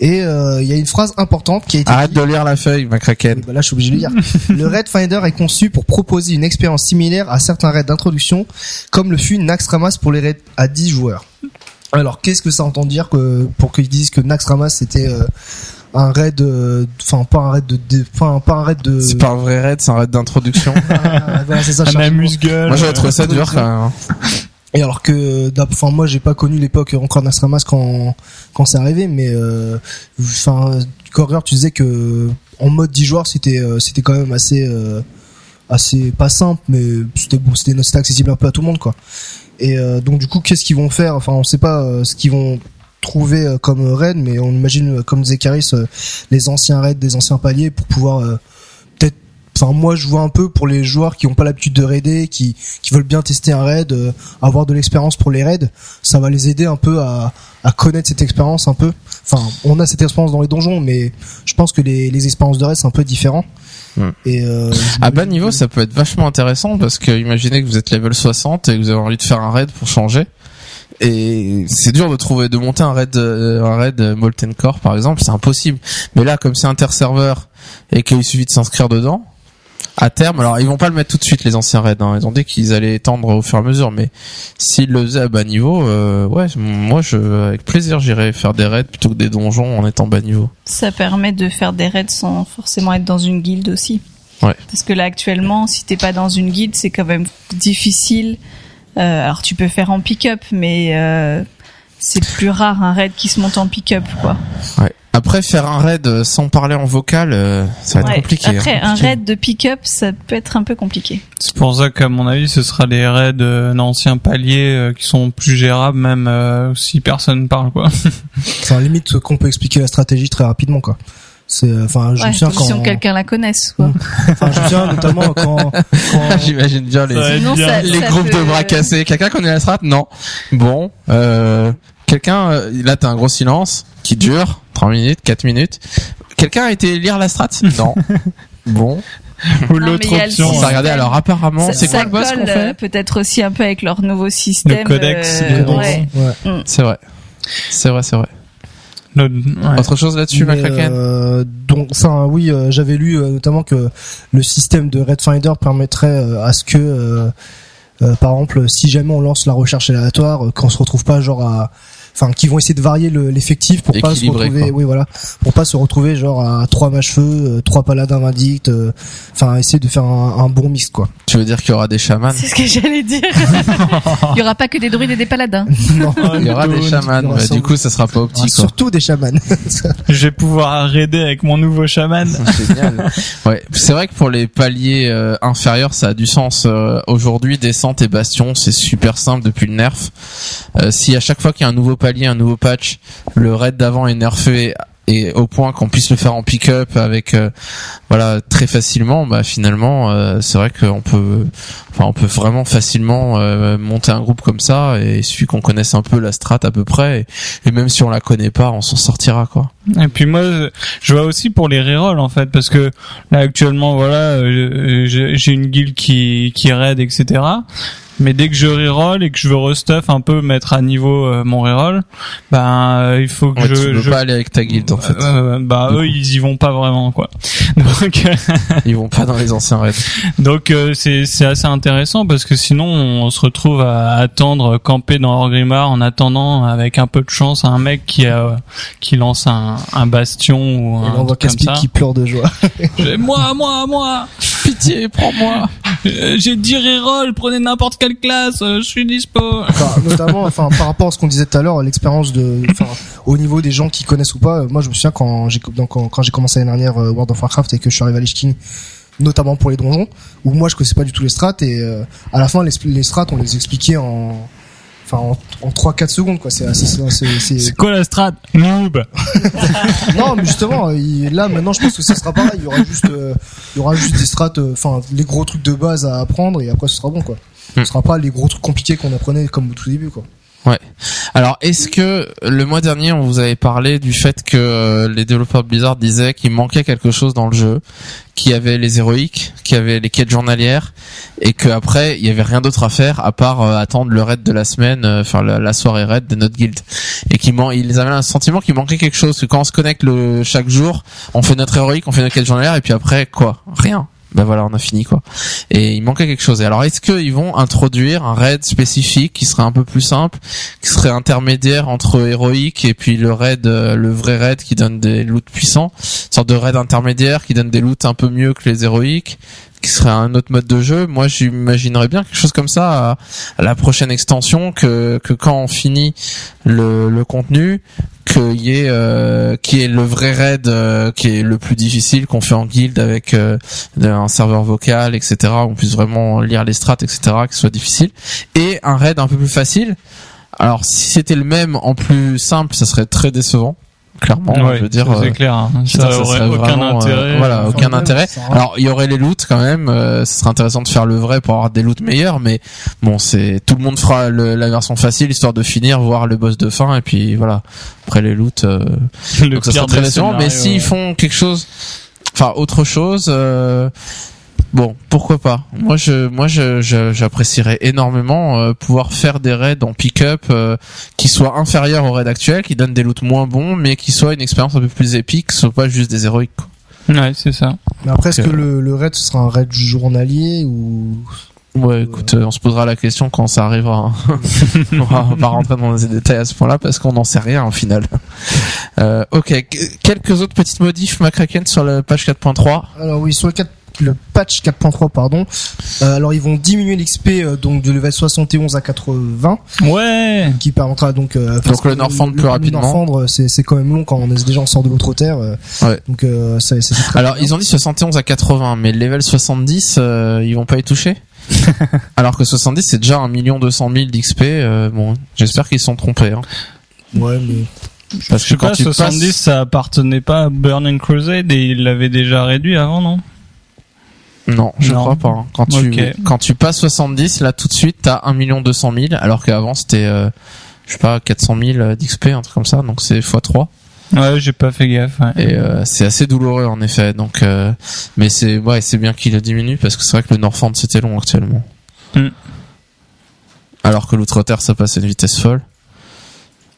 Et euh, il y a une phrase importante qui a été Arrête de lire la feuille McCracken. Oui, bah là, je suis obligé de le dire. le Raid Finder est conçu pour proposer une expérience similaire à certains raids d'introduction, comme le fut Naxxramas pour les raids à 10 joueurs. Alors, qu'est-ce que ça entend dire que pour qu'ils disent que Naxxramas c'était euh, un raid, euh, enfin pas un raid de, enfin pas un raid de. C'est pas un vrai raid, c'est un raid d'introduction. Ah, voilà, c'est ça. Un amuse-gueule. Moi j'avais trouvé ça dur quand même. Et alors que, enfin moi j'ai pas connu l'époque encore Naxxramas quand quand c'est arrivé, mais euh, enfin Courier tu disais que en mode 10 joueurs c'était euh, c'était quand même assez euh, assez pas simple, mais c'était c'était accessible un peu à tout le monde quoi. Et euh, donc du coup qu'est-ce qu'ils vont faire? Enfin on sait pas euh, ce qu'ils vont trouver euh, comme raid, mais on imagine euh, comme disait Caris les anciens raids des anciens paliers pour pouvoir peut-être Enfin, moi, je vois un peu pour les joueurs qui ont pas l'habitude de raider, qui, qui veulent bien tester un raid, avoir de l'expérience pour les raids, ça va les aider un peu à, à connaître cette expérience un peu. Enfin, on a cette expérience dans les donjons, mais je pense que les, les expériences de raid c'est un peu différent. Et euh, À bas niveau, ça peut être vachement intéressant parce que imaginez que vous êtes level 60 et que vous avez envie de faire un raid pour changer. Et c'est dur de trouver, de monter un raid, euh, un raid Molten Core par exemple, c'est impossible. Mais là, comme c'est interserveur et qu'il suffit de s'inscrire dedans, à terme, alors ils vont pas le mettre tout de suite les anciens raids, hein. ils ont dit qu'ils allaient étendre au fur et à mesure, mais s'ils le faisaient à bas niveau, euh, ouais, moi je, avec plaisir, j'irais faire des raids plutôt que des donjons en étant bas niveau. Ça permet de faire des raids sans forcément être dans une guilde aussi. Ouais. Parce que là actuellement, si t'es pas dans une guilde, c'est quand même difficile. Euh, alors tu peux faire en pick-up, mais euh, c'est plus rare un raid qui se monte en pick-up, quoi. Ouais. Après, faire un raid euh, sans parler en vocal, euh, ça va être compliqué. Après, hein. un raid de pick-up, ça peut être un peu compliqué. C'est pour ça qu'à mon avis, ce sera les raids euh, d'anciens paliers euh, qui sont plus gérables, même euh, si personne parle, quoi. enfin, limite qu'on peut expliquer la stratégie très rapidement quoi. C'est, enfin, je Ouais, me souviens condition quand, que quelqu'un la connaisse, quoi. enfin, je me souviens notamment quand, quand J'imagine bien les, Ça va être Sinon, bien. ça- les ça groupes peut- de bras cassés. Quelqu'un connaît la strat? Non. Bon, euh, quelqu'un, euh, là t'as un gros silence qui dure 3 minutes, 4 minutes. Quelqu'un a été lire la strat? Non. Bon, Ou l'autre option. on système. va regarder. Alors apparemment, Ça, c'est quoi ça le boss qu'on colle, euh, fait peut-être aussi un peu avec leur nouveau système. codex, euh, le codex. ouais. ouais. C'est vrai. C'est vrai, c'est vrai. Ouais. Autre chose là-dessus, McCracken euh, donc ça oui euh, j'avais lu euh, notamment que le système de Red Finder permettrait euh, à ce que euh, euh, par exemple si jamais on lance la recherche aléatoire euh, qu'on se retrouve pas genre à enfin qui vont essayer de varier le- l'effectif pour pas se retrouver quoi. oui voilà pour pas se retrouver genre à trois mâches feu euh, trois paladins vindictes euh, enfin essayer de faire un, un bon mix quoi Tu veux dire qu'il y aura des chamans C'est ce que j'allais dire. Il y aura pas que des druides et des paladins. non Il y aura des chamans, sans- du coup ça sera pas Ah, optique. quoi. surtout des chamans Je vais pouvoir raider avec mon nouveau chaman. Génial. Ouais, c'est vrai que pour les paliers euh, inférieurs, ça a du sens. Euh, Aujourd'hui, descente et bastion, c'est super simple depuis le nerf. Euh, si à chaque fois qu'il y a un nouveau palier, un nouveau patch, le raid d'avant est nerfé et au point qu'on puisse le faire en pick-up avec euh, voilà très facilement bah finalement euh, c'est vrai qu'on peut enfin on peut vraiment facilement euh, monter un groupe comme ça et il suffit qu'on connaisse un peu la strat à peu près et, et même si on la connaît pas on s'en sortira quoi Et puis moi, je vois aussi pour les rerolls en fait, parce que là actuellement, voilà, euh, j'ai une guilde qui qui raid, etc. Mais dès que je reroll et que je veux restuff un peu, mettre à niveau euh, mon reroll, ben euh, il faut que Ouais, je, tu peux je- pas aller avec ta guilde en fait. Euh, bah eux ils y vont pas vraiment quoi. Donc euh, ils vont pas dans les anciens raids. Donc euh, c'est c'est assez intéressant parce que sinon on se retrouve à attendre camper dans Orgrimmar en attendant avec un peu de chance un mec qui a qui lance un, un bastion ou et un on voit comme ça. qui pleure de joie. Moi moi moi. Pitié prends-moi. Euh, j'ai 10 reroll, prenez n'importe quelle classe, euh, je suis dispo. Enfin, notamment enfin par rapport à ce qu'on disait tout à l'heure l'expérience de enfin au niveau des gens qui connaissent ou pas euh, moi je me souviens quand j'ai donc, quand, quand j'ai commencé l'année dernière euh, World of Warcraft et que je suis arrivé à Lich King notamment pour les donjons où moi je connaissais pas du tout les strats et euh, à la fin les, les strats on les expliquait en enfin en, en 3 4 secondes quoi c'est assez c'est c'est- C'est quoi la strat Noob. non mais justement il- là maintenant je pense que ce sera pareil il y aura juste euh, il y aura juste des strats euh, enfin les gros trucs de base à apprendre et après ce sera bon quoi. Ce sera pas les gros trucs compliqués qu'on apprenait comme au tout début quoi. Alors est-ce que le mois dernier on vous avait parlé du fait que euh, les développeurs de Blizzard disaient qu'il manquait quelque chose dans le jeu qu'il y avait les héroïques qu'il y avait les quêtes journalières et qu'après il y avait rien d'autre à faire à part euh, attendre le raid de la semaine euh, enfin la, la soirée raid de notre guild. Et qu'ils ils avaient un sentiment qu'il manquait quelque chose que quand on se connecte le chaque jour on fait notre héroïque on fait notre quête journalière et puis après quoi? Rien ben voilà, on a fini quoi. Et il manquait quelque chose. Et alors, est-ce qu'ils vont introduire un raid spécifique qui serait un peu plus simple, qui serait intermédiaire entre héroïque et puis le raid, euh, le vrai raid qui donne des loots puissants, sorte de raid intermédiaire qui donne des loots un peu mieux que les héroïques, qui serait un autre mode de jeu. Moi, j'imaginerais bien quelque chose comme ça à, la prochaine extension que quand on finit le, contenu, qu'il y ait euh, qui est le vrai raid euh, qui est le plus difficile qu'on fait en guild avec euh, un serveur vocal etc on puisse vraiment lire les strats etc qui soit difficile et un raid un peu plus facile alors si c'était le même en plus simple ça serait très décevant clairement Ouais, je veux dire c'est euh, clair. hein. Ça ça aurait aucun vraiment, euh, intérêt. voilà, aucun intérêt. Alors, il y aurait les loots quand même. Euh, ce serait intéressant de faire le vrai pour avoir des loots meilleurs, mais bon, c'est tout le monde fera le- la version facile histoire de finir, voir le boss de fin, et puis voilà. Après les loots, euh, Le donc ça serait très décevant. Mais s'ils ouais. font quelque chose, enfin autre chose. Euh, Bon, pourquoi pas. Moi, je, moi, je, je- j'apprécierais énormément euh, pouvoir faire des raids en pick-up euh, qui soient inférieurs aux raids actuels, qui donnent des loots moins bons, mais qui soient une expérience un peu plus épique, soit pas juste des héroïques. quoi. Ouais, c'est ça. Mais après, est-ce que le, le raid ce sera un raid journalier ou Ouais, écoute, euh, on se posera la question quand ça arrivera. hein. on va pas rentrer dans les détails à ce point-là parce qu'on n'en sait rien au final. Euh, ok, Qu- quelques autres petites modifs McCracken sur la page 4.3. Alors oui, sur le, 4 le patch 4.3 pardon. Euh, alors ils vont diminuer l'XP euh, donc de level 71 à 80 Ouais. qui permettra donc euh, Donc le que Norfand plus le rapidement. Norfand, c'est c'est quand même long quand on est déjà en sort de l'autre terre. euh, Ouais. Donc euh, ça c'est très Alors bien. ils ont dit 71 à 80, mais level 70, euh, ils vont pas y toucher? Alors que 70 c'est déjà 1 200 000 d'XP. euh, bon, j'espère qu'ils se sont trompés. Hein. Ouais, mais Parce Je sais que quand pas, tu 70, passes, ça appartenait pas à Burning Crusade et il l'avait déjà réduit avant, non? Non, je Non. crois pas. hein. Quand tu quand tu passes 70, là tout de suite t'as 1 200 000, alors qu'avant c'était euh, je sais pas 400 000 d'XP, un truc comme ça. Donc c'est x3. Ouais, j'ai pas fait gaffe. Ouais. Et euh, c'est assez douloureux en effet. Donc, euh, mais c'est ouais, c'est bien qu'il le diminue parce que c'est vrai que le Norfand c'était long actuellement. Mm. Alors que l'Outre-Terre ça passe à une vitesse folle.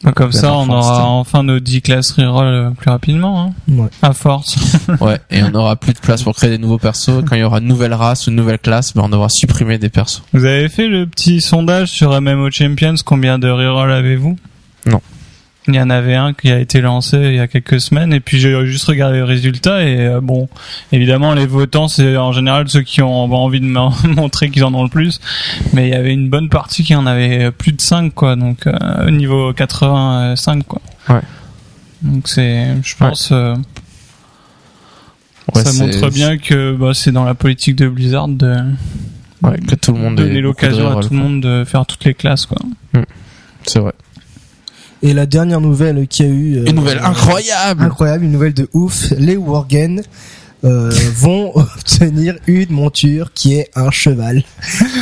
Donc, Comme ça, on aura enfin nos 10 classes reroll euh, plus rapidement, hein, ouais. à force. Ouais. Et on aura plus de place pour créer des nouveaux persos. Quand il y aura une nouvelle race ou une nouvelle classe, ben on devra supprimer des persos. Vous avez fait le petit sondage sur MMO Champions, combien de reroll avez-vous? Non. Il y en avait un qui a été lancé il y a quelques semaines et puis j'ai juste regardé les résultats et euh, bon, évidemment les votants c'est en général ceux qui ont envie de m'en- montrer qu'ils en ont le plus, mais il y avait une bonne partie qui en avait plus de 5 quoi, donc euh, niveau 85 quoi. Ouais. Donc c'est, je pense, euh, Ouais, ça montre bien que bah, c'est dans la politique de Blizzard de ouais, que tout le monde donner l'occasion à tout le monde de faire toutes les classes quoi. C'est vrai. Et la dernière nouvelle qu'il y a eu euh, Une nouvelle euh, incroyable. incroyable, une nouvelle de ouf, les Worgen euh, vont obtenir une monture qui est un cheval.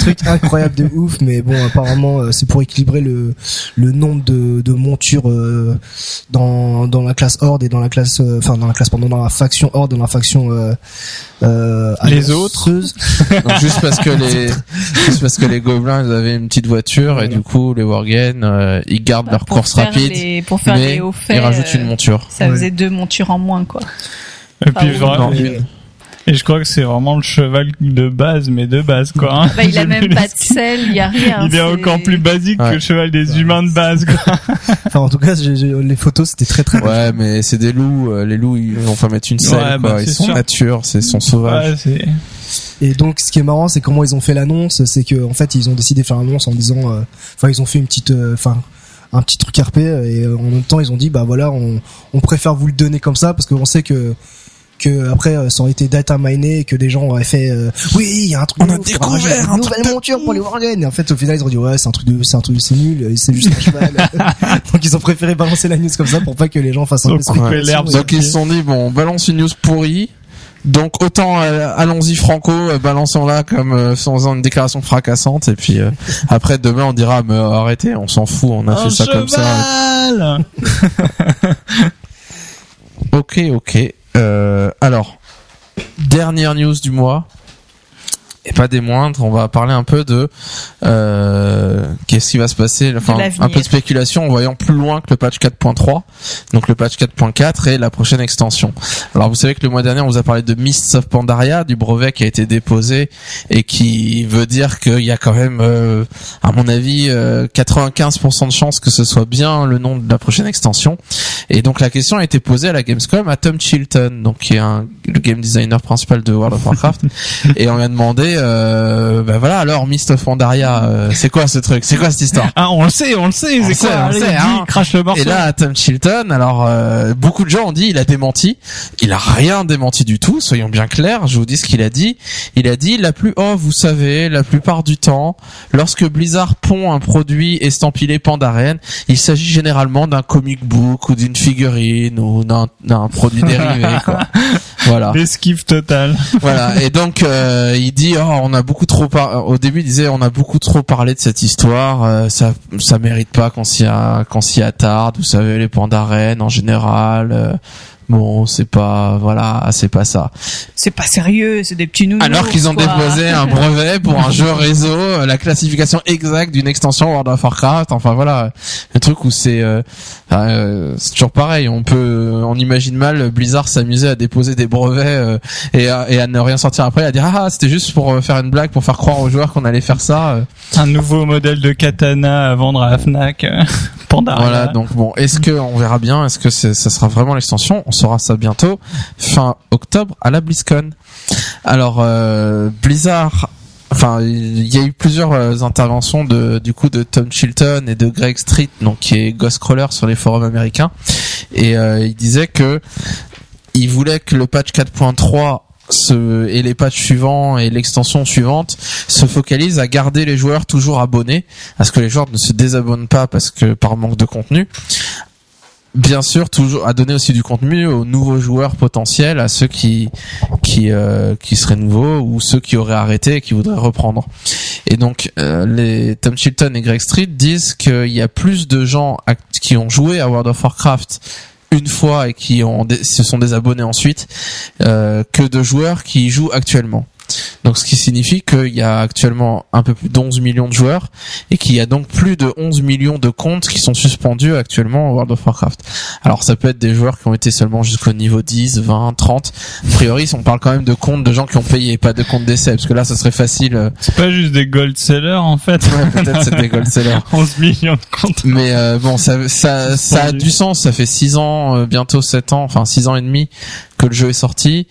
Truc incroyable de ouf, mais bon, apparemment, euh, c'est pour équilibrer le le nombre de, de montures euh, dans dans la classe Horde et dans la classe, euh, enfin dans la classe, pardon, dans la faction Horde et dans la faction euh, euh, Les. Donc, juste parce que les juste parce que les gobelins ils avaient une petite voiture et du coup les Worgen euh, ils gardent leur pour course rapide, les- pour faire mais les hauts faits, ils rajoutent une monture. Ça Ouais. faisait deux montures en moins, quoi. Et puis oui. vraiment, Non, Et- je crois que c'est vraiment le cheval de base, mais de base quoi. hein. Bah, il a même pas de selle, il y a rien. Il est encore plus basique que le cheval des Ouais. humains de base quoi. Enfin, en tout cas, les photos c'était très très. Ouais, mais c'est des loups. euh, les loups, ils vont pas mettre une selle. Ouais, quoi. bah, ils sont sûr. nature, c'est sont sauvages. Et donc, ce qui est marrant, c'est comment ils ont fait l'annonce. C'est que, en fait, ils ont décidé de faire l'annonce en disant, euh, enfin, ils ont fait une petite, euh, enfin, un petit truc RP et en même temps, ils ont dit, bah voilà, on, on préfère vous le donner comme ça parce qu'on sait que que après euh, ça aurait été data miné et que des gens auraient fait euh, oui il y a un truc On de a ouf, découvert un une nouvelle de monture pour les Worgen et en fait au final ils ont dit ouais c'est un truc de c'est un truc c'est nul euh, c'est juste un cheval. Donc ils ont préféré balancer la news comme ça pour pas que les gens fassent un Donc, peu et- Donc ils se sont dit bon, on balance une news pourrie. Donc autant euh, allons-y franco, euh, balançons-la comme euh, faisant une déclaration fracassante. Et puis euh, après demain on dira mais euh, arrêtez, on s'en fout, on a fait ça comme ça. Ok, ok. Euh, alors dernière news du mois. Et pas des moindres. On va parler un peu de euh, qu'est-ce qui va se passer, enfin un peu de spéculation en voyant plus loin que le patch 4.3, donc le patch 4.4 et la prochaine extension. Alors vous savez que le mois dernier on vous a parlé de Mists of Pandaria, du brevet qui a été déposé et qui veut dire qu'il y a quand même, euh, à mon avis, euh, 95% de chances que ce soit bien le nom de la prochaine extension. Et donc la question a été posée à la Gamescom à Tom Chilton, donc qui est un, le game designer principal de World of Warcraft, et on lui a demandé, euh, ben voilà, alors Mist of Pandaria, euh, c'est quoi ce truc, c'est quoi cette histoire? Ah, on le sait, on le sait, c'est quoi? on le Allez, sait, hein. crache le morceau. Et là, Tom Chilton, alors euh, beaucoup de gens ont dit il a démenti. Il a rien démenti du tout. Soyons bien clairs. Je vous dis ce qu'il a dit. Il a dit la plus oh vous savez la plupart du temps lorsque Blizzard pond un produit estampillé Pandaren, il s'agit généralement d'un comic book ou d'une figurine ou d'un d'un produit dérivé. Quoi. Voilà. Esquive totale. voilà et donc euh, il dit oh on a beaucoup trop au début il disait on a beaucoup trop parlé de cette histoire euh, ça ça mérite pas qu'on s'y qu'on attarde vous savez les pandarènes en général euh, bon c'est pas voilà c'est pas ça C'est pas sérieux, c'est des petits nounous. alors qu'ils ont quoi. déposé un brevet pour un jeu réseau euh, la classification exacte d'une extension World of Warcraft enfin voilà le truc où c'est euh, euh, c'est toujours pareil on peut on imagine mal Blizzard s'amuser à déposer des brevets euh, et, à, et à ne rien sortir après à dire ah c'était juste pour euh, faire une blague pour faire croire aux joueurs qu'on allait faire ça. Un nouveau modèle de katana à vendre à la Fnac. Pandaria. voilà donc bon est-ce que on verra bien est-ce que c'est- ça sera vraiment l'extension? On saura ça bientôt fin octobre à la BlizzCon alors euh, Blizzard Enfin, il y a eu plusieurs euh, interventions de, du coup, de Tom Chilton et de Greg Street, donc qui est Ghostcrawler sur les forums américains, et euh, il disait que il voulait que le patch 4.3 se, et les patchs suivants et l'extension suivante se focalisent à garder les joueurs toujours abonnés, à ce que les joueurs ne se désabonnent pas parce que par manque de contenu. Bien sûr, toujours à donner aussi du contenu aux nouveaux joueurs potentiels, à ceux qui qui euh, qui seraient nouveaux ou ceux qui auraient arrêté et qui voudraient reprendre. Et donc, euh, les Tom Chilton et Greg Street disent qu'il y a plus de gens qui ont joué à World of Warcraft une fois et qui ont se sont désabonnés ensuite euh, que de joueurs qui y jouent actuellement. Donc ce qui signifie qu'il y a actuellement un peu plus d'11 millions de joueurs et qu'il y a donc plus de 11 millions de comptes qui sont suspendus actuellement au World of Warcraft. Alors ça peut être des joueurs qui ont été seulement jusqu'au niveau 10, 20, 30. A priori, on parle quand même de comptes de gens qui ont payé, pas de comptes d'essai, parce que là ça serait facile. euh, C'est pas juste des gold sellers en fait. ouais, peut-être c'est des gold sellers. 11 millions de comptes. Mais euh, bon, ça, ça, ça a du sens. Ça fait 6 ans, euh, bientôt 7 ans, enfin 6 ans et demi que le jeu est sorti.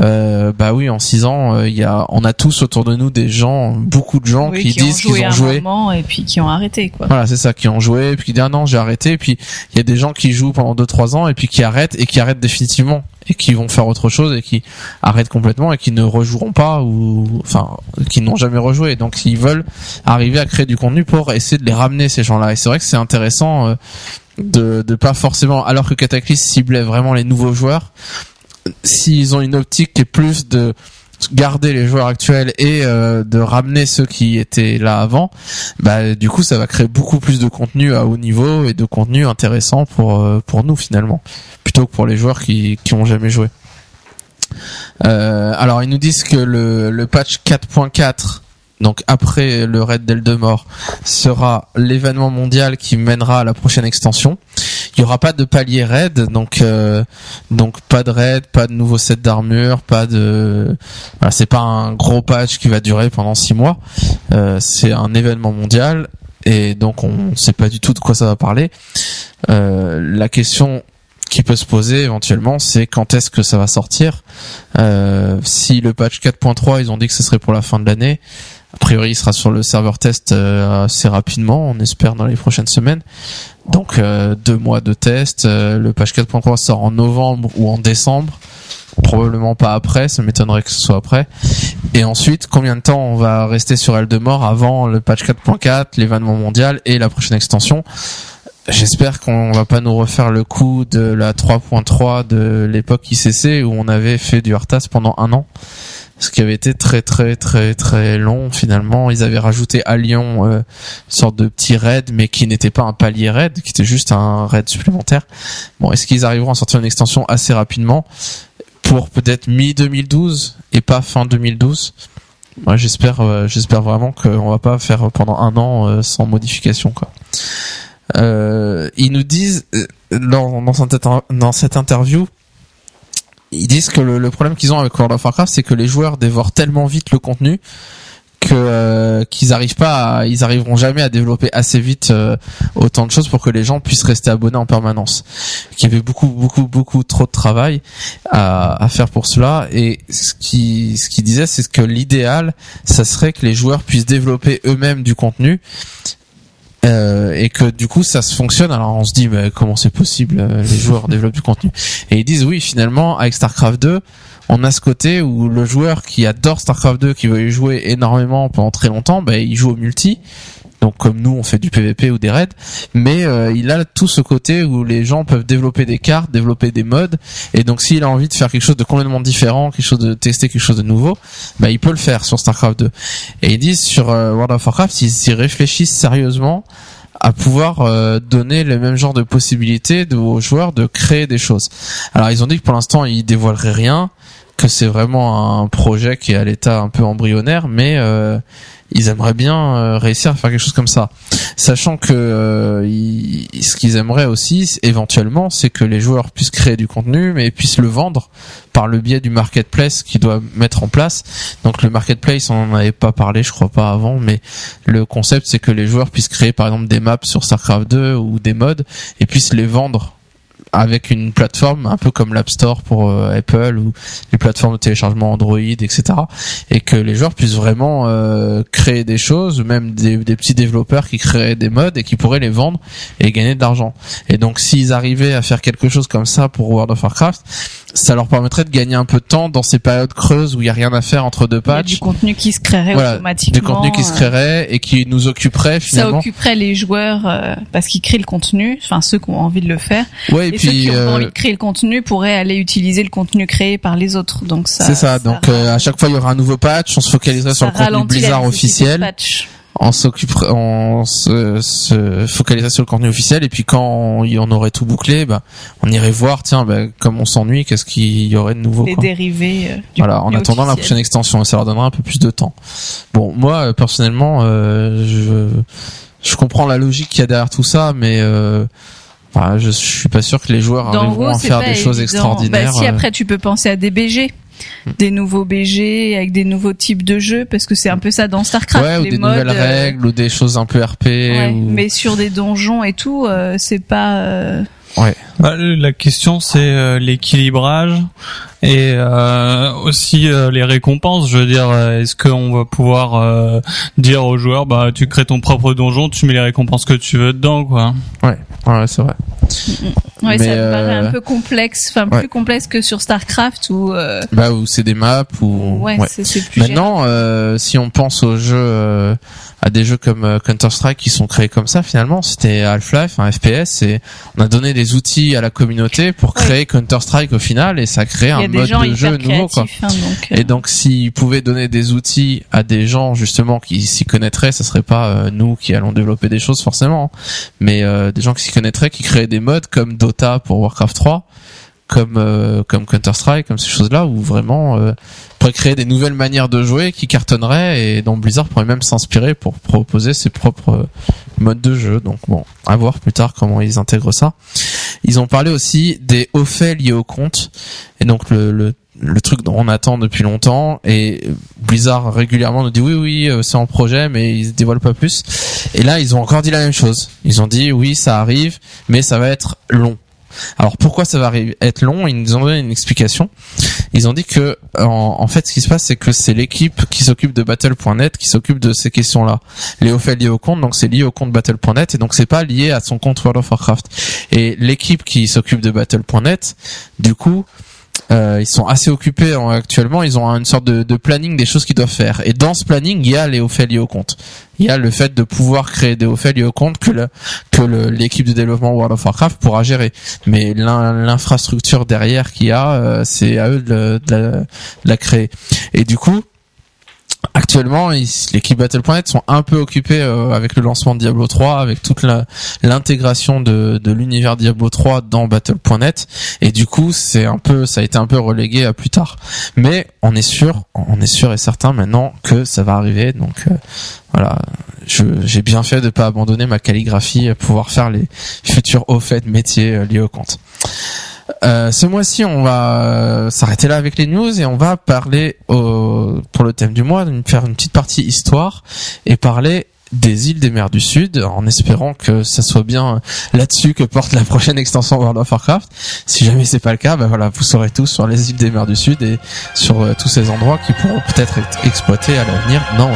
Euh, bah oui, en 6 ans, euh, il y a, on a tous autour de nous des gens, beaucoup de gens Oui, qui, qui ont disent qu'ils à ont un joué. moment et puis qui ont arrêté quoi. Voilà, c'est ça, qui ont joué, puis qui disent ah non, j'ai arrêté. Et puis il y a des gens qui jouent pendant 2-3 ans et puis qui arrêtent et qui arrêtent définitivement et qui vont faire autre chose et qui arrêtent complètement et qui ne rejoueront pas ou enfin qui n'ont jamais rejoué. Donc ils veulent arriver à créer du contenu pour essayer de les ramener ces gens-là. Et c'est vrai que c'est intéressant euh, de de pas forcément alors que Cataclysm ciblait vraiment les nouveaux joueurs s'ils ont une optique qui est plus de garder les joueurs actuels et euh, de ramener ceux qui étaient là avant bah du coup ça va créer beaucoup plus de contenu à haut niveau et de contenu intéressant pour euh, pour nous finalement plutôt que pour les joueurs qui qui ont jamais joué euh, alors ils nous disent que le le patch 4.4 donc après le raid d'Eldemort sera l'événement mondial qui mènera à la prochaine extension. Il y aura pas de palier raid, donc euh, donc pas de raid, pas de nouveau set d'armure, pas de c'est pas un gros patch qui va durer pendant six mois. Euh, c'est un événement mondial et donc on sait pas du tout de quoi ça va parler. Euh, la question qui peut se poser éventuellement, c'est quand est-ce que ça va sortir? Euh, si le patch 4.3, ils ont dit que ce serait pour la fin de l'année. A priori, il sera sur le serveur test euh, assez rapidement, on espère dans les prochaines semaines. Donc euh, deux mois de test. Euh, le patch 4.3 sort en novembre ou en décembre. Probablement pas après, ça m'étonnerait que ce soit après. Et ensuite, combien de temps on va rester sur Eldemort avant le patch 4.4, l'événement mondial et la prochaine extension? J'espère qu'on va pas nous refaire le coup de la 3.3 de l'époque ICC où on avait fait du Arthas pendant un an. Ce qui avait été très très très très long finalement. Ils avaient rajouté à Lyon euh, une sorte de petit raid mais qui n'était pas un palier raid, qui était juste un raid supplémentaire. Bon, est-ce qu'ils arriveront à sortir une extension assez rapidement pour peut-être mi-2012 et pas fin 2012 Moi, j'espère, euh, j'espère vraiment qu'on va pas faire pendant un an euh, sans modification, quoi. Euh, ils nous disent euh, dans, dans, cette, dans cette interview, ils disent que le, le problème qu'ils ont avec World of Warcraft, c'est que les joueurs dévorent tellement vite le contenu que euh, qu'ils arrivent pas, à, ils arriveront jamais à développer assez vite euh, autant de choses pour que les gens puissent rester abonnés en permanence. Qu'il y avait beaucoup, beaucoup, beaucoup trop de travail à, à faire pour cela. Et ce qui, ce qui disait, c'est que l'idéal, ça serait que les joueurs puissent développer eux-mêmes du contenu. Euh, et que du coup ça se fonctionne alors on se dit mais comment c'est possible euh, les joueurs développent du contenu et ils disent oui finalement avec Starcraft 2 on a ce côté où le joueur qui adore Starcraft 2, qui veut y jouer énormément pendant très longtemps, ben, il joue au multi. Donc comme nous, on fait du PVP ou des raids, mais euh, il a tout ce côté où les gens peuvent développer des cartes, développer des modes, et donc s'il a envie de faire quelque chose de complètement différent, quelque chose de tester quelque chose de nouveau, bah il peut le faire sur Starcraft 2. Et ils disent sur euh, World of Warcraft, ils réfléchissent sérieusement à pouvoir euh, donner le même genre de possibilités aux joueurs de créer des choses. Alors ils ont dit que pour l'instant ils dévoileraient rien, que c'est vraiment un projet qui est à l'état un peu embryonnaire, mais euh, ils aimeraient bien euh, réussir à faire quelque chose comme ça. Sachant que euh, ce qu'ils aimeraient aussi, éventuellement, c'est que les joueurs puissent créer du contenu, mais puissent le vendre par le biais du marketplace qu'ils doivent mettre en place. Donc le marketplace, on n'en avait pas parlé, je crois pas avant, mais le concept, c'est que les joueurs puissent créer par exemple des maps sur StarCraft 2 ou des modes et puissent les vendre avec une plateforme un peu comme l'App Store pour euh, Apple ou les plateformes de téléchargement Android, etc. Et que les joueurs puissent vraiment euh, créer des choses, même des, des petits développeurs qui créeraient des modes et qui pourraient les vendre et gagner de l'argent. Et donc s'ils arrivaient à faire quelque chose comme ça pour World of Warcraft, ça leur permettrait de gagner un peu de temps dans ces périodes creuses où il y a rien à faire entre deux Il y a patchs. du contenu qui se créerait Voilà, automatiquement. Du contenu qui se euh, créerait et qui nous occuperait Ça finalement. occuperait les joueurs euh, parce qu'ils créent le contenu, enfin ceux qui ont envie de le faire. Ouais, Et, et, ceux qui ont pas euh, envie de créer le contenu pourraient aller utiliser le contenu créé par les autres. Donc ça. c'est ça. Donc euh, à chaque fois il y aura un nouveau patch, on se focaliserait sur ça le contenu Blizzard officiel. patch. On s'occuperait, on se, se sur le contenu officiel et puis quand on aurait tout bouclé, bah, on irait voir, tiens, bah, comme on s'ennuie, qu'est-ce qu'il y aurait de nouveau Les quoi. dérivés. euh, du Voilà, en attendant la prochaine extension, et ça leur donnera un peu plus de temps. Bon, moi euh, personnellement, euh, je je comprends la logique qu'il y a derrière tout ça, mais euh, bah, je, je suis pas sûr que les joueurs Dans arriveront à faire des choses évident. extraordinaires. Bah, si euh. après tu peux penser à des BG, des nouveaux BG avec des nouveaux types de jeux, parce que c'est un peu ça dans Starcraft. ouais, ou les des modes, nouvelles euh, règles, ou des choses un peu RP. ouais, ou... Mais sur des donjons et tout, euh, c'est pas. euh, Bah, la question c'est euh, l'équilibrage et euh, aussi euh, les récompenses. Je veux dire, euh, est-ce qu'on va pouvoir euh, dire aux joueurs, bah tu crées ton propre donjon, tu mets les récompenses que tu veux dedans, quoi. Ouais, ouais, c'est vrai. Ouais, Mais, ça me paraît euh, un peu complexe, enfin ouais. plus complexe que sur Starcraft où euh, Bah, ou c'est des maps, ou ouais, ouais. c'est plus Maintenant, euh, si on pense aux jeux, euh, à des jeux comme euh, Counter Strike qui sont créés comme ça, finalement, c'était Half-Life, un FPS, et on a donné des outils à la communauté pour Ouais. créer Counter Strike au final, et ça crée un des gens de jeu nouveau, quoi. hein, donc, euh, Et donc, s'ils pouvaient donner des outils à des gens justement qui s'y connaîtraient, ça serait pas euh, nous qui allons développer des choses forcément, hein, mais euh, des gens qui s'y connaîtraient, qui créeraient des modes comme Dota pour Warcraft 3, comme euh, comme Counter Strike, comme ces choses-là, où vraiment euh, pourrait créer des nouvelles manières de jouer qui cartonneraient et dont Blizzard pourrait même s'inspirer pour proposer ses propres euh, modes de jeu. Donc bon, à voir plus tard comment ils intègrent ça. Ils ont parlé aussi des hauts faits liés au compte et donc le, le le truc dont on attend depuis longtemps et Blizzard régulièrement nous dit oui oui euh, c'est en projet mais ils dévoilent pas plus et là ils ont encore dit la même chose ils ont dit oui ça arrive mais ça va être long alors pourquoi ça va être long? Ils nous ont donné une explication. Ils ont dit que en, fait ce qui se passe c'est que c'est l'équipe qui s'occupe de Battle.net qui s'occupe de ces questions-là. Hauts faits liés au compte donc c'est lié au compte Battle.net et donc c'est pas lié à son compte World of Warcraft. Et l'équipe qui s'occupe de Battle.net du coup ils sont assez occupés en- actuellement. Ils ont une sorte de, planning des choses qu'ils doivent faire. Et dans ce planning, il y a les liés au compte. Il y a le fait de pouvoir créer des liés au compte que le, que l'équipe de développement World of Warcraft pourra gérer. Mais l'in- l'infrastructure derrière qu'il y a, euh, c'est à eux de la créer. Et du coup, Actuellement, l'équipe Battle.net sont un peu occupés euh, avec le lancement de Diablo 3, avec toute l'intégration de, de l'univers Diablo 3 dans Battle.net, et du coup, c'est un peu, ça a été un peu relégué à plus tard. Mais on est sûr, on est sûr et certain maintenant que ça va arriver. Donc euh, voilà, j'ai bien fait de pas abandonner ma calligraphie, à pouvoir faire les futurs hauts faits métiers euh, liés au compte. Euh, ce mois-ci, on va euh, s'arrêter là avec les news et on va parler au- pour le thème du mois, faire une petite partie histoire et parler des îles des mers du Sud, en espérant que ça soit bien là-dessus que porte la prochaine extension World of Warcraft. Si jamais c'est pas le cas, ben voilà, vous saurez tout sur les îles des mers du Sud et sur euh, tous ces endroits qui pourront peut-être être exploités à l'avenir dans.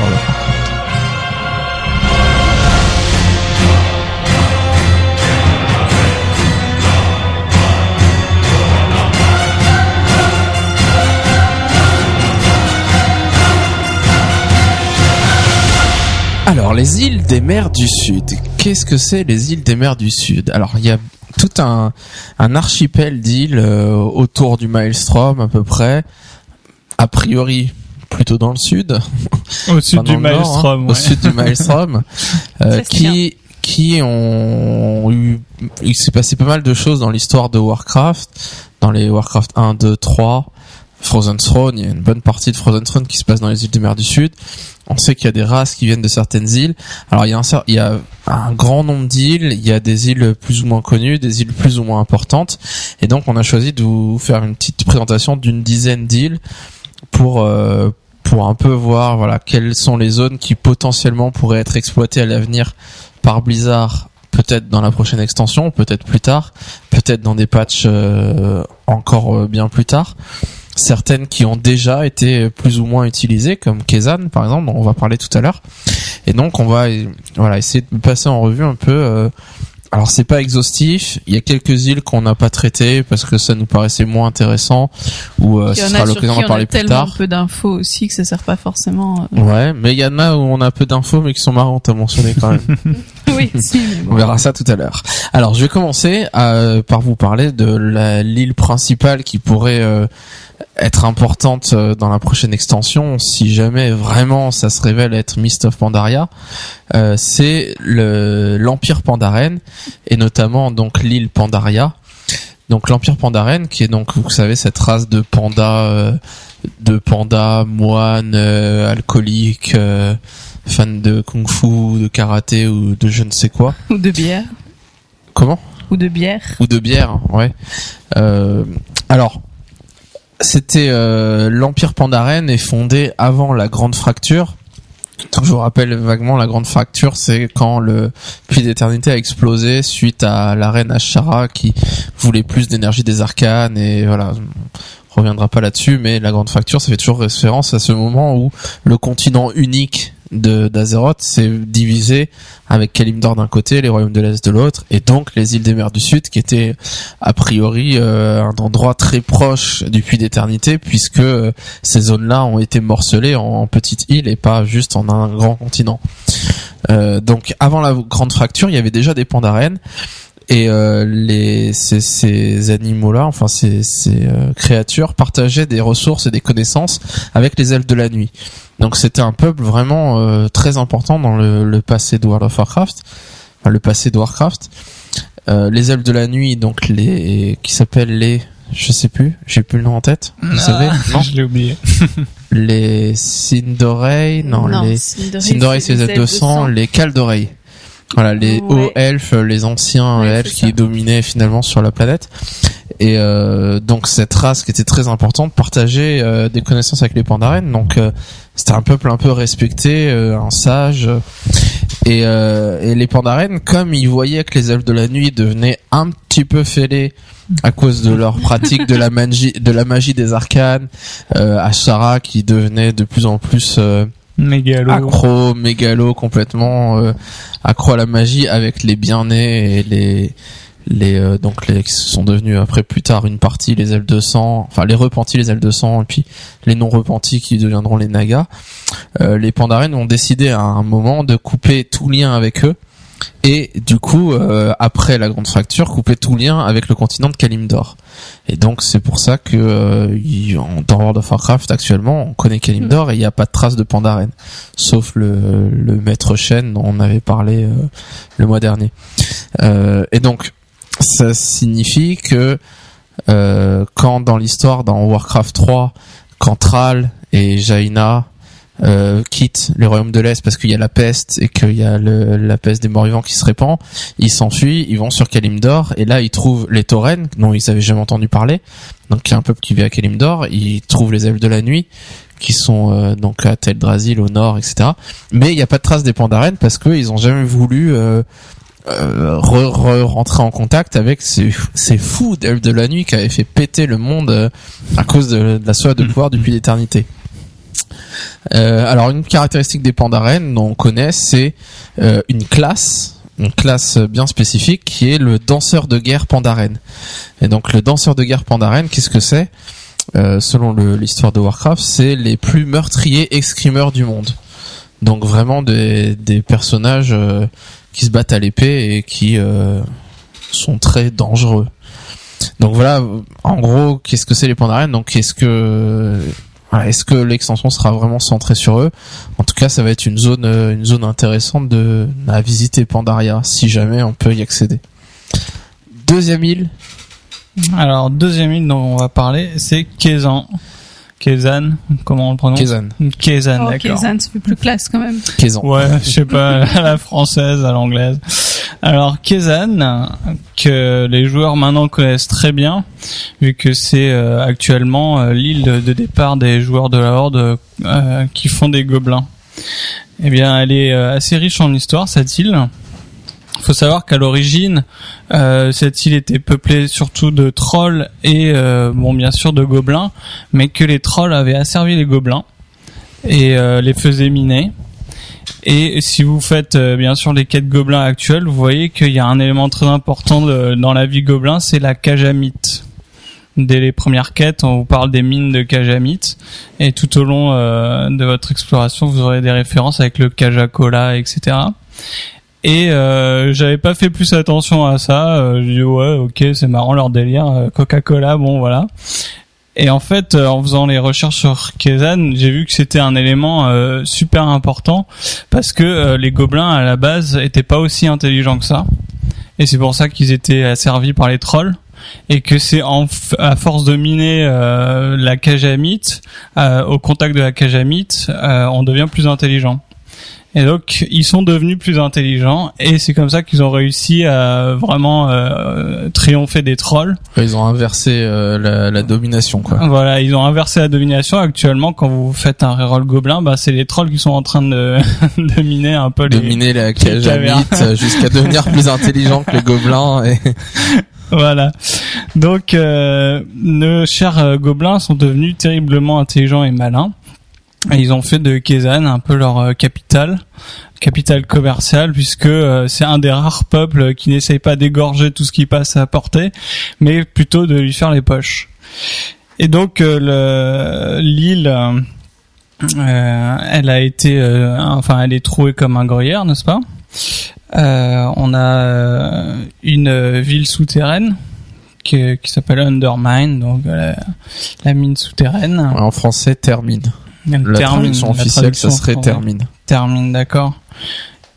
Alors, les îles des mers du Sud. Qu'est-ce que c'est les îles des mers du Sud? Alors, il y a tout un, un archipel d'îles euh, autour du Maelstrom à peu près. A priori, plutôt dans le sud. Au sud Enfin, du nord, Maelstrom. hein, ouais. Au sud du Maelstrom. euh, qui qui ont eu il s'est passé pas mal de choses dans l'histoire de Warcraft dans les Warcraft 1 2 3 Frozen Throne, il y a une bonne partie de Frozen Throne qui se passe dans les îles des mers du Sud. On sait qu'il y a des races qui viennent de certaines îles. Alors il y a un, cer- il y a un grand nombre d'îles, il y a des îles plus ou moins connues, des îles plus ou moins importantes. Et donc on a choisi de vous faire une petite présentation d'une dizaine d'îles pour euh, pour un peu voir voilà quelles sont les zones qui potentiellement pourraient être exploitées à l'avenir par Blizzard peut-être dans la prochaine extension, peut-être plus tard, peut-être dans des patchs euh, encore euh, bien plus tard. Certaines qui ont déjà été plus ou moins utilisées, comme Kezan par exemple, dont on va parler tout à l'heure. Et donc on va voilà essayer de passer en revue un peu. euh, alors c'est pas exhaustif, il y a quelques îles qu'on n'a pas traitées parce que ça nous paraissait moins intéressant ou euh, Il y ce en sera a l'occasion d'en on parler a plus tellement tard. peu d'infos aussi que ça sert pas forcément. euh. Ouais, mais il y en a où on a peu d'infos mais qui sont marrantes à mentionner quand même. oui, si, On verra ça tout à l'heure. Alors, je vais commencer euh, par vous parler de la- l'île principale qui pourrait euh, être importante euh, dans la prochaine extension, si jamais vraiment ça se révèle être Mist of Pandaria. Euh, c'est le l'Empire Pandaren et notamment donc l'île Pandaria. Donc l'Empire Pandaren, qui est donc vous savez cette race de pandas, euh, de pandas moines euh, alcooliques, fans de kung-fu, de karaté ou de je ne sais quoi. Ou de bière. Comment? Ou de bière. Ou de bière, ouais. Euh, alors, c'était euh, l'Empire Pandaren est fondé avant la Grande Fracture. Donc, je vous rappelle vaguement, la Grande Fracture, c'est quand le puits d'éternité a explosé suite à la reine Ashara qui voulait plus d'énergie des arcanes et voilà. On reviendra pas là-dessus, mais la Grande Fracture, ça fait toujours référence à ce moment où le continent unique de d'Azeroth s'est divisé avec Kalimdor d'un côté, les royaumes de l'Est de l'autre, et donc les îles des mers du Sud, qui étaient a priori euh, un endroit très proche du puits d'éternité, puisque euh, ces zones-là ont été morcelées en, petites îles et pas juste en un grand continent. Euh, donc avant la grande fracture, il y avait déjà des pandarènes. Et euh, les ces, ces animaux-là, enfin ces, ces euh, créatures, partageaient des ressources et des connaissances avec les elfes de la nuit. Donc c'était un peuple vraiment euh, très important dans le, le passé de World of Warcraft, enfin, le passé de Warcraft. Euh, les elfes de la nuit, donc les qui s'appellent les, je sais plus, j'ai plus le nom en tête. Vous savez Non. Je l'ai oublié. Les Sindorei, non, les Sindorei c'est les elfes de sang, les Caldorei. Voilà, les Ouais. hauts elfes, les anciens Ouais, elfes qui dominaient finalement sur la planète. Et euh, donc cette race qui était très importante partageait euh, des connaissances avec les Pandaren. Donc euh, c'était un peuple un peu respecté, euh, un sage. Et, euh, et les Pandaren, comme ils voyaient que les elfes de la nuit devenaient un petit peu fêlés à cause de leur pratique de la magie, de la magie des arcanes, euh, Ashara qui devenait de plus en plus euh, Mégalo. accro, mégalo complètement euh, accro à la magie avec les bien-nés et les les euh, donc les qui sont devenus après plus tard une partie les ailes de sang, enfin les repentis les ailes de sang et puis les non repentis qui deviendront les nagas. Euh, les pandaren ont décidé à un moment de couper tout lien avec eux et du coup, euh, après la grande fracture, couper tout lien avec le continent de Kalimdor. Et donc c'est pour ça que euh, dans World of Warcraft actuellement, on connaît Kalimdor et il n'y a pas de trace de Pandaren, sauf le, le maître Shen dont on avait parlé euh, le mois dernier. Euh, et donc ça signifie que euh, quand dans l'histoire dans Warcraft 3, quand et Jaina euh, quittent les royaumes de l'Est parce qu'il y a la peste et qu'il y a le- la peste des morts-vivants qui se répand, ils s'enfuient, ils vont sur Kalimdor et là ils trouvent les Tauren dont ils avaient jamais entendu parler. Donc il y a un peuple qui vit à Kalimdor, ils trouvent les elfes de la nuit qui sont euh, donc à Teldrassil au nord, etc. Mais il n'y a pas de trace des Pandaren parce qu'ils ont jamais voulu euh, euh, re- re- rentrer en contact avec ces, ces fous d'elfes de la nuit qui avaient fait péter le monde euh, à cause de, de la soif de pouvoir depuis l'éternité. Euh, alors une caractéristique des Pandaren dont on connaît, c'est euh, une classe, une classe bien spécifique qui est le danseur de guerre Pandaren. Et donc le danseur de guerre Pandaren, qu'est-ce que c'est? Euh, Selon l'histoire de Warcraft, c'est les plus meurtriers escrimeurs du monde. Donc vraiment des, personnages qui se battent à l'épée et qui sont très dangereux. Donc voilà, en gros, qu'est-ce que c'est les Pandaren Donc est-ce que est-ce que l'extension sera vraiment centrée sur eux? En tout cas, ça va être une zone euh, une zone intéressante de à visiter Pandaria si jamais on peut y accéder. Deuxième île, Alors, deuxième île dont on va parler, c'est Kezan. Kezan, comment on le prononce? Kezan. Kezan, Oh, d'accord. Kezan, c'est plus classe quand même. Kezan. Ouais, je sais pas, à la française, à l'anglaise. Alors Kezan, que les joueurs maintenant connaissent très bien, vu que c'est euh, actuellement euh, l'île de, départ des joueurs de la Horde euh, qui font des gobelins. Eh bien, elle est assez riche en histoire cette île. faut savoir qu'à l'origine, cette île était peuplée surtout de trolls et bon bien sûr de gobelins, mais que les trolls avaient asservi les gobelins et les faisaient miner. Et si vous faites euh, bien sûr les quêtes gobelins actuelles, vous voyez qu'il y a un élément très important de- dans la vie gobelin, c'est la cajamite. Dès les premières quêtes, on vous parle des mines de cajamite, et tout au long euh, de votre exploration, vous aurez des références avec le cajacola, etc. Et euh, j'avais pas fait plus attention à ça. Euh, J'ai dit ouais, ok, c'est marrant leur délire. euh, Coca-Cola, bon voilà. Et en fait, euh, en faisant les recherches sur Kezan, j'ai vu que c'était un élément euh, super important parce que euh, les gobelins à la base étaient pas aussi intelligents que ça. Et c'est pour ça qu'ils étaient asservis par les trolls. Et que c'est en à force de miner la euh, au contact de la euh, on devient plus intelligent. Et donc ils sont devenus plus intelligents et c'est comme ça qu'ils ont réussi à vraiment euh, triompher des trolls. Ils ont inversé euh, la, la domination quoi. Voilà, ils ont inversé la domination. Actuellement, quand vous faites un reroll gobelin, bah c'est les trolls qui sont en train de, de miner un peu les. Dominer la cajamite euh, jusqu'à devenir plus intelligent que les gobelins. Et... Voilà. Donc, euh, nos chers euh, gobelins sont devenus terriblement intelligents et malins. Ils ont fait de Kezan un peu leur euh, capitale, capitale commerciale, puisque euh, c'est un des rares peuples qui n'essaye pas d'égorger tout ce qui passe à portée, mais plutôt de lui faire les poches. Et donc euh, le- l'île, euh, elle a été, euh, enfin, elle est trouée comme un gruyère, n'est-ce pas? Euh, On a une ville souterraine qui, qui s'appelle Undermine, donc la, la mine souterraine. En français, termine. La termine, traduction la officielle, ça serait française. termine. Termine, d'accord.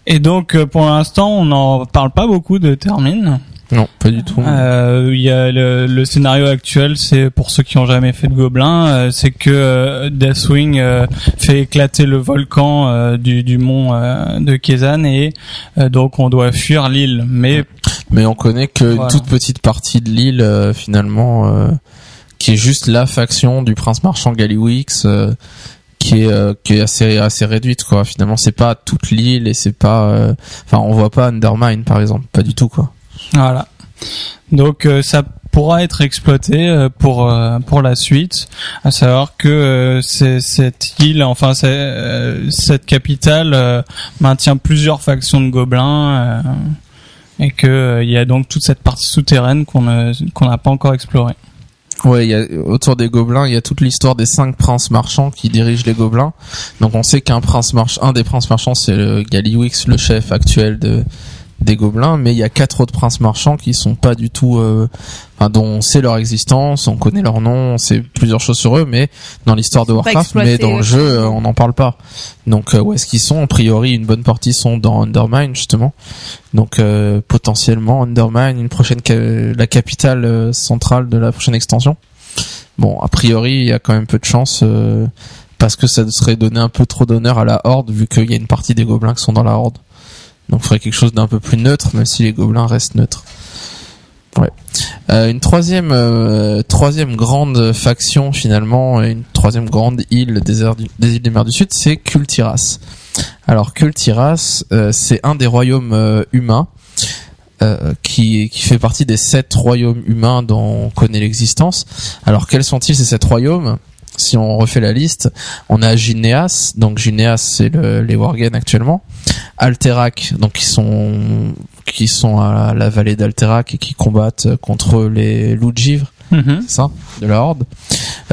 Et donc, euh, pour l'instant, on n'en parle pas beaucoup de Termine. Non, pas du tout. Euh, Il y a le, le scénario actuel, c'est pour ceux qui ont jamais fait de Gobelin, euh, c'est que euh, Deathwing euh, fait éclater le volcan euh, du, du mont euh, de Kezan et euh, donc on doit fuir l'île. Mais Mais on connaît que Voilà. toute petite partie de l'île euh, finalement, euh, qui est juste la faction du prince marchand Gallywix, euh, qui est euh, qui est assez assez réduite quoi. Finalement, c'est pas toute l'île et c'est pas, euh, enfin, on voit pas Undermine par exemple, pas du tout quoi. Voilà. Donc euh, ça pourra être exploité euh, pour euh, pour la suite, à savoir que euh, cette île, enfin cette capitale maintient plusieurs factions de gobelins et que il y a donc toute cette partie souterraine qu'on qu'on n'a pas encore explorée. Ouais, il y a, autour des gobelins, il y a toute l'histoire des cinq princes marchands qui dirigent les gobelins. Donc on sait qu'un prince march, un des princes marchands, c'est le Gallywix, le chef actuel de des gobelins, mais il y a quatre autres princes marchands qui sont pas du tout, euh, enfin, dont on sait leur existence, on connaît leur nom, on sait plusieurs choses sur eux, mais dans l'histoire de Warcraft, mais dans le jeu, euh, on n'en parle pas. Donc euh, où est-ce qu'ils sont? A priori, une bonne partie sont dans Undermine justement. Donc euh, potentiellement Undermine, une prochaine ca- la capitale euh, centrale de la prochaine extension. Bon, a priori, il y a quand même peu de chance euh, parce que ça serait donner un peu trop d'honneur à la Horde vu qu'il y a une partie des gobelins qui sont dans la Horde. Donc, il faudrait quelque chose d'un peu plus neutre, même si les gobelins restent neutres. Ouais. Euh, une troisième, euh, troisième grande faction finalement, et une troisième grande île des, airs du- des îles des mers du Sud, c'est Kultiras. Alors Kultiras, euh, c'est un des royaumes humains euh, qui, qui fait partie des sept royaumes humains dont on connaît l'existence. Alors quels sont-ils ces sept royaumes? Si on refait la liste, on a Gineas, donc Gineas c'est le, les Worgen actuellement, Alterac, donc qui sont qui sont à la vallée d'Alterac et qui combattent contre les loups de givre Mhm. c'est ça, de la Horde.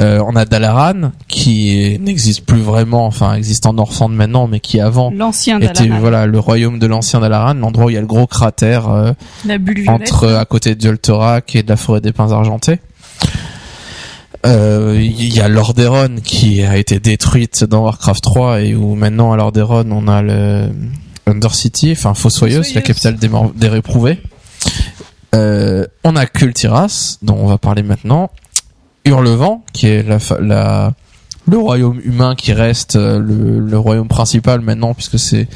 Euh, on a Dalaran qui n'existe plus vraiment, enfin existe en Northrend maintenant, mais qui avant L'ancien était Dalaran. voilà le royaume de l'ancien Dalaran, l'endroit où il y a le gros cratère euh, La bulle entre à côté de Ulterac et de la forêt des pins argentés. Euh, Il y a Lordaeron qui a été détruite dans Warcraft 3 et où maintenant à Lordaeron on a le Undercity, enfin Fossoyeuse, la capitale des, des réprouvés. Euh, on a Kultiras, dont on va parler maintenant. Hurlevent, qui est la, le royaume humain qui reste euh, le, le royaume principal maintenant, puisque c'est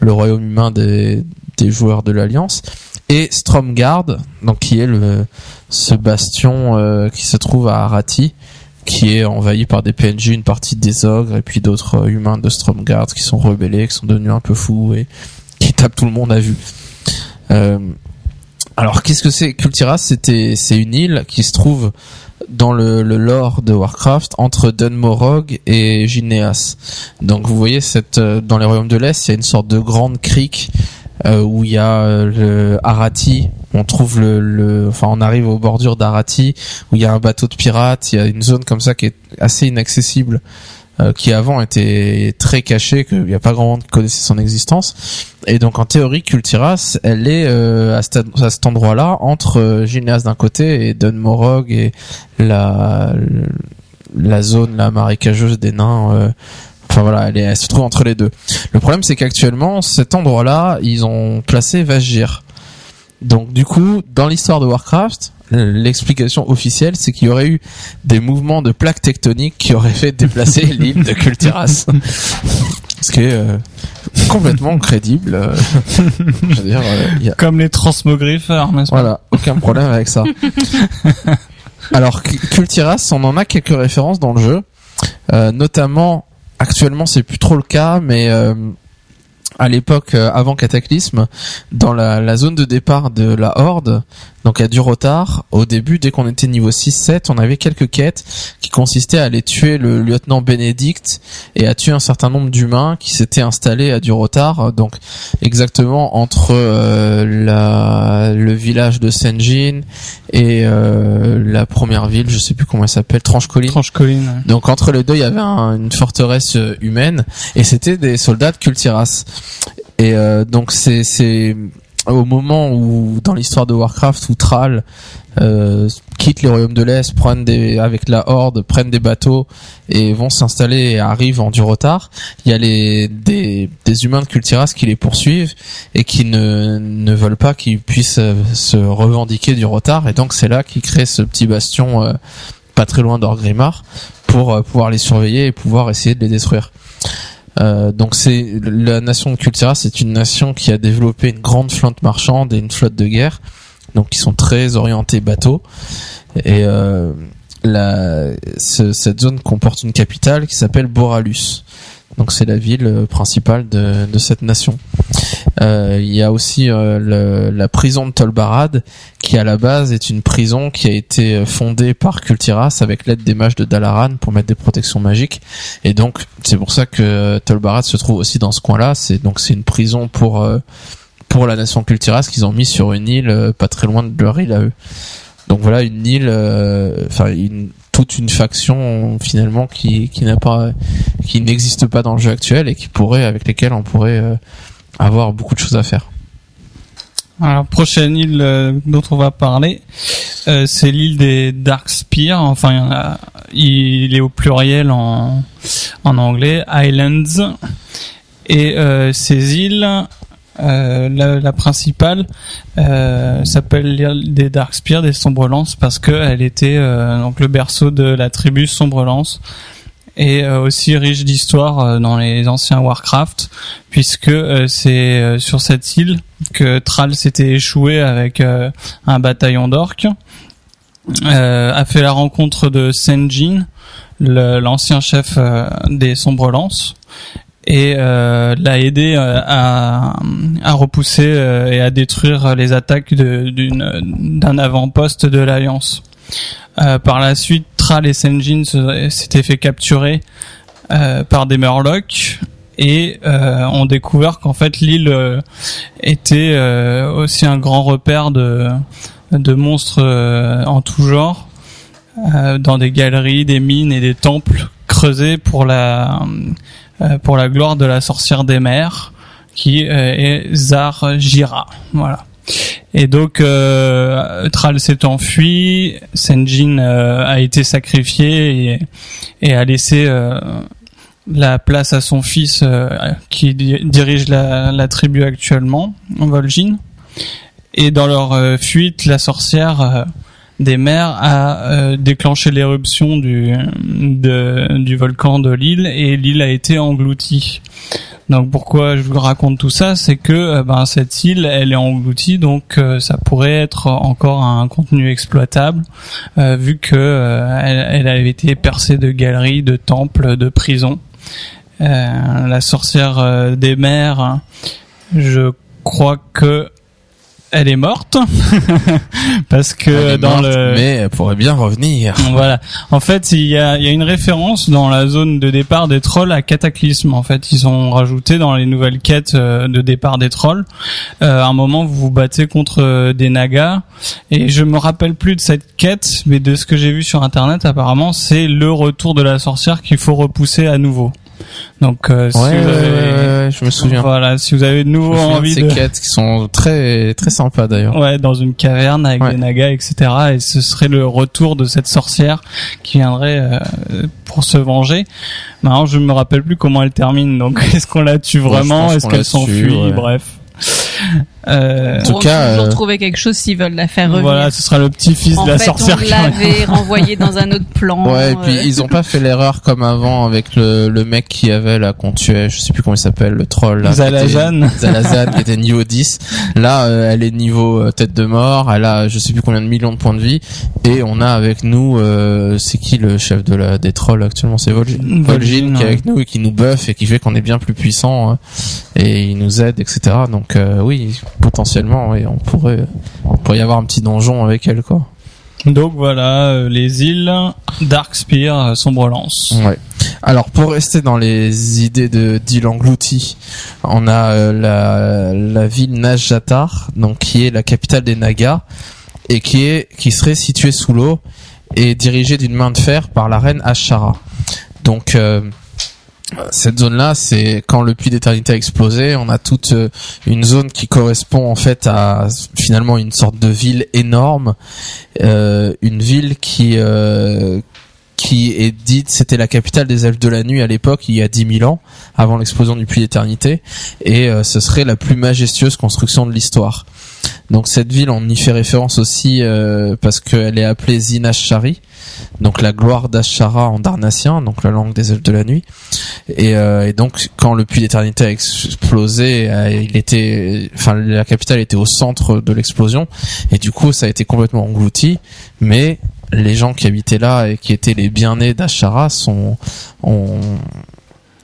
le royaume humain des, des joueurs de l'Alliance. Et Stromgard, donc qui est le ce bastion euh, qui se trouve à Arati, qui est envahi par des PNJ, une partie des ogres et puis d'autres euh, humains de Stromgard qui sont rebellés, qui sont devenus un peu fous et qui tapent tout le monde à vue. Euh, alors qu'est-ce que c'est Kultiras C'était c'est une île qui se trouve dans le, le lore de Warcraft entre Dunmorog et Gineas. Donc vous voyez cette euh, dans les royaumes de l'Est, il y a une sorte de grande crique euh, où il y a euh, le Arati, on trouve le, le enfin on arrive aux bordures d'Arati où il y a un bateau de pirates, il y a une zone comme ça qui est assez inaccessible euh, qui avant était très cachée, qu'il n'y a pas grand monde qui connaissait son existence. Et donc en théorie, Kultiras, elle est euh, à, cet- endroit-là entre euh, d'un côté et Dunmorog et la la zone la marécageuse des nains. euh, Enfin voilà, elle, est, elle se trouve entre les deux. Le problème, c'est qu'actuellement, cet endroit-là, ils ont placé Vashjir. Donc du coup, dans l'histoire de Warcraft, l'explication officielle, c'est qu'il y aurait eu des mouvements de plaques tectoniques qui auraient fait déplacer l'île de Kultiras. Ce qui est euh, complètement crédible. euh, je veux dire, euh, a- Comme les transmogriffeurs, n'est-ce pas voilà, aucun problème avec ça. Alors, Kultiras, on en a quelques références dans le jeu, Euh, notamment, actuellement c'est plus trop le cas, mais euh, à l'époque, euh, avant Cataclysme, dans la, la zone de départ de la Horde, donc à Durotar, au début, dès qu'on était niveau 6-7, on avait quelques quêtes qui consistaient à aller tuer le lieutenant Bénédicte et à tuer un certain nombre d'humains qui s'étaient installés à Durotar, donc exactement entre euh, la, le village de Senjin et euh, la première ville, je sais plus comment elle s'appelle, Tranche-Colline. Tranche colline. Donc entre les deux, il y avait un- une forteresse euh, humaine et c'était des soldats de Kultiras. Et euh, donc c'est c'est au moment où dans l'histoire de Warcraft où Thrall euh, quitte les royaumes de l'Est, prennent des avec la Horde, prennent des bateaux et vont s'installer et arrivent en Durotar, il y a les des humains de Kultiras qui les poursuivent et qui ne ne veulent pas qu'ils puissent euh, se revendiquer du retard et donc c'est là qu'ils créent ce petit bastion euh, pas très loin d'Orgrimmar pour euh, pouvoir les surveiller et pouvoir essayer de les détruire. Euh, donc c'est la nation de Kultira, c'est une nation qui a développé une grande flotte marchande et une flotte de guerre, donc qui sont très orientés bateaux. Et euh, la, ce- cette zone comporte une capitale qui s'appelle Boralus. Donc c'est la ville euh, principale de, de cette nation. Euh, Il y a aussi euh, le- la prison de Tolbarad, qui à la base est une prison qui a été euh, fondée par Kultiras avec l'aide des mages de Dalaran pour mettre des protections magiques. Et donc c'est pour ça que euh, Tolbarad se trouve aussi dans ce coin-là. C'est donc c'est une prison pour euh, pour la nation Kultiras qu'ils ont mis sur une île pas très loin de leur île à eux. Donc voilà une île, enfin une toute une faction finalement qui qui n'a pas qui n'existe pas dans le jeu actuel et qui pourrait avec lesquels on pourrait euh, avoir beaucoup de choses à faire. Alors prochaine île euh, dont on va parler, euh, c'est l'île des Dark Spear. Enfin, il, il est au pluriel en, en anglais, Islands. Et euh, ces îles, euh, la, la principale euh, s'appelle l'île des Dark Spear, des Sombrelances, parce qu'elle était euh, donc le berceau de la tribu Sombrelances et euh, aussi riche d'histoire euh, dans les anciens Warcraft, puisque c'est sur cette île que Thrall s'était échoué avec un bataillon d'orques, a fait la rencontre de Senjin, l'ancien chef des Sombres Lances, et euh, l'a aidé euh, à, à repousser euh, et à détruire les attaques d'un avant-poste de l'Alliance. Par la suite, Thrall et Senjin se- s'étaient fait capturer par des Murlocs et euh, ont découvert qu'en fait l'île était euh, aussi un grand repère de, de monstres en tout genre, dans des galeries, des mines et des temples creusés pour la pour la gloire de la sorcière des mers, qui euh, est Zarjira. Voilà. Et donc euh, Thrall s'est enfui, Senjin euh, a été sacrifié et, et a laissé euh, la place à son fils euh, qui di- dirige la, la tribu actuellement, Vol'jin. Et dans leur euh, fuite, la sorcière euh, des mers a euh, déclenché l'éruption du, du volcan de l'île et l'île a été engloutie. Donc pourquoi je vous raconte tout ça, c'est que euh, ben, cette île, elle est engloutie, donc euh, ça pourrait être encore un contenu exploitable, vu que elle, elle avait été percée de galeries, de temples, de prisons. La sorcière des mers, je crois que elle est morte parce que dans morte, le Mais elle pourrait bien revenir. voilà. En fait, il y a, il y a une référence dans la zone de départ des trolls à Cataclysme. En fait, ils ont rajouté dans les nouvelles quêtes euh, de départ des trolls. euh, à un moment, vous vous battez contre euh, des nagas. Et je me rappelle plus de cette quête, mais de ce que j'ai vu sur Internet, apparemment, c'est le retour de la sorcière qu'il faut repousser à nouveau. Donc, euh, si Ouais, vous avez, je me souviens. voilà, si vous avez de nouveau souviens de envie ces quêtes qui sont très très sympas d'ailleurs. Ouais, dans une caverne avec Ouais. des nagas, etc. Et ce serait le retour de cette sorcière qui viendrait euh, pour se venger. Maintenant, je me rappelle plus comment elle termine. Donc, est-ce qu'on la tue vraiment Est-ce qu'elle s'enfuit. Bref. Euh, En tout cas, toujours euh, trouver quelque chose s'ils veulent la faire revenir. voilà, ce sera le petit-fils en de la fait, sorcière. on qui- l'avait renvoyé dans un autre plan. Ouais, et puis euh, ils ont pas fait l'erreur comme avant avec le, le mec qui avait là qu'on tuait, je sais plus comment il s'appelle, le troll là. qui Zalazan. était- Zalazan qui était niveau 10. Là, euh, elle est niveau euh, tête de mort, elle a je sais plus combien de millions de points de vie et on a avec nous euh, c'est qui le chef de la des trolls actuellement, c'est Vol'jin. Vol'jin, qui est avec nous et qui nous buff et qui fait qu'on est bien plus puissant hein, et il nous aide etc. Donc euh, oui, potentiellement oui, on pourrait on pourrait y avoir un petit donjon avec elle quoi. Donc voilà, euh, les îles Darkspear, euh, Sombre Lance. Ouais. Alors pour rester dans les idées de d'île engloutie, on a euh, la, la ville Najjatar, donc qui est la capitale des Nagas et qui est qui serait située sous l'eau et dirigée d'une main de fer par la reine Ashara. Donc euh, cette zone-là, c'est quand le puits d'éternité a explosé, on a toute euh, une zone qui correspond en fait à finalement une sorte de ville énorme, euh, une ville qui euh, qui est dite, c'était la capitale des elfes de la nuit à l'époque, il y a 10 000 ans, avant l'explosion du puits d'éternité, et ce serait la plus majestueuse construction de l'histoire. Donc cette ville, on y fait référence aussi euh, parce qu'elle est appelée Zinashari, donc la gloire d'Ashara en darnatien, donc la langue des elfes de la nuit. Et, euh, et donc quand le puits d'éternité a explosé, euh, il était, enfin la capitale était au centre de l'explosion, et du coup ça a été complètement englouti, mais les gens qui habitaient là et qui étaient les bien-nés d'Ashara sont ont,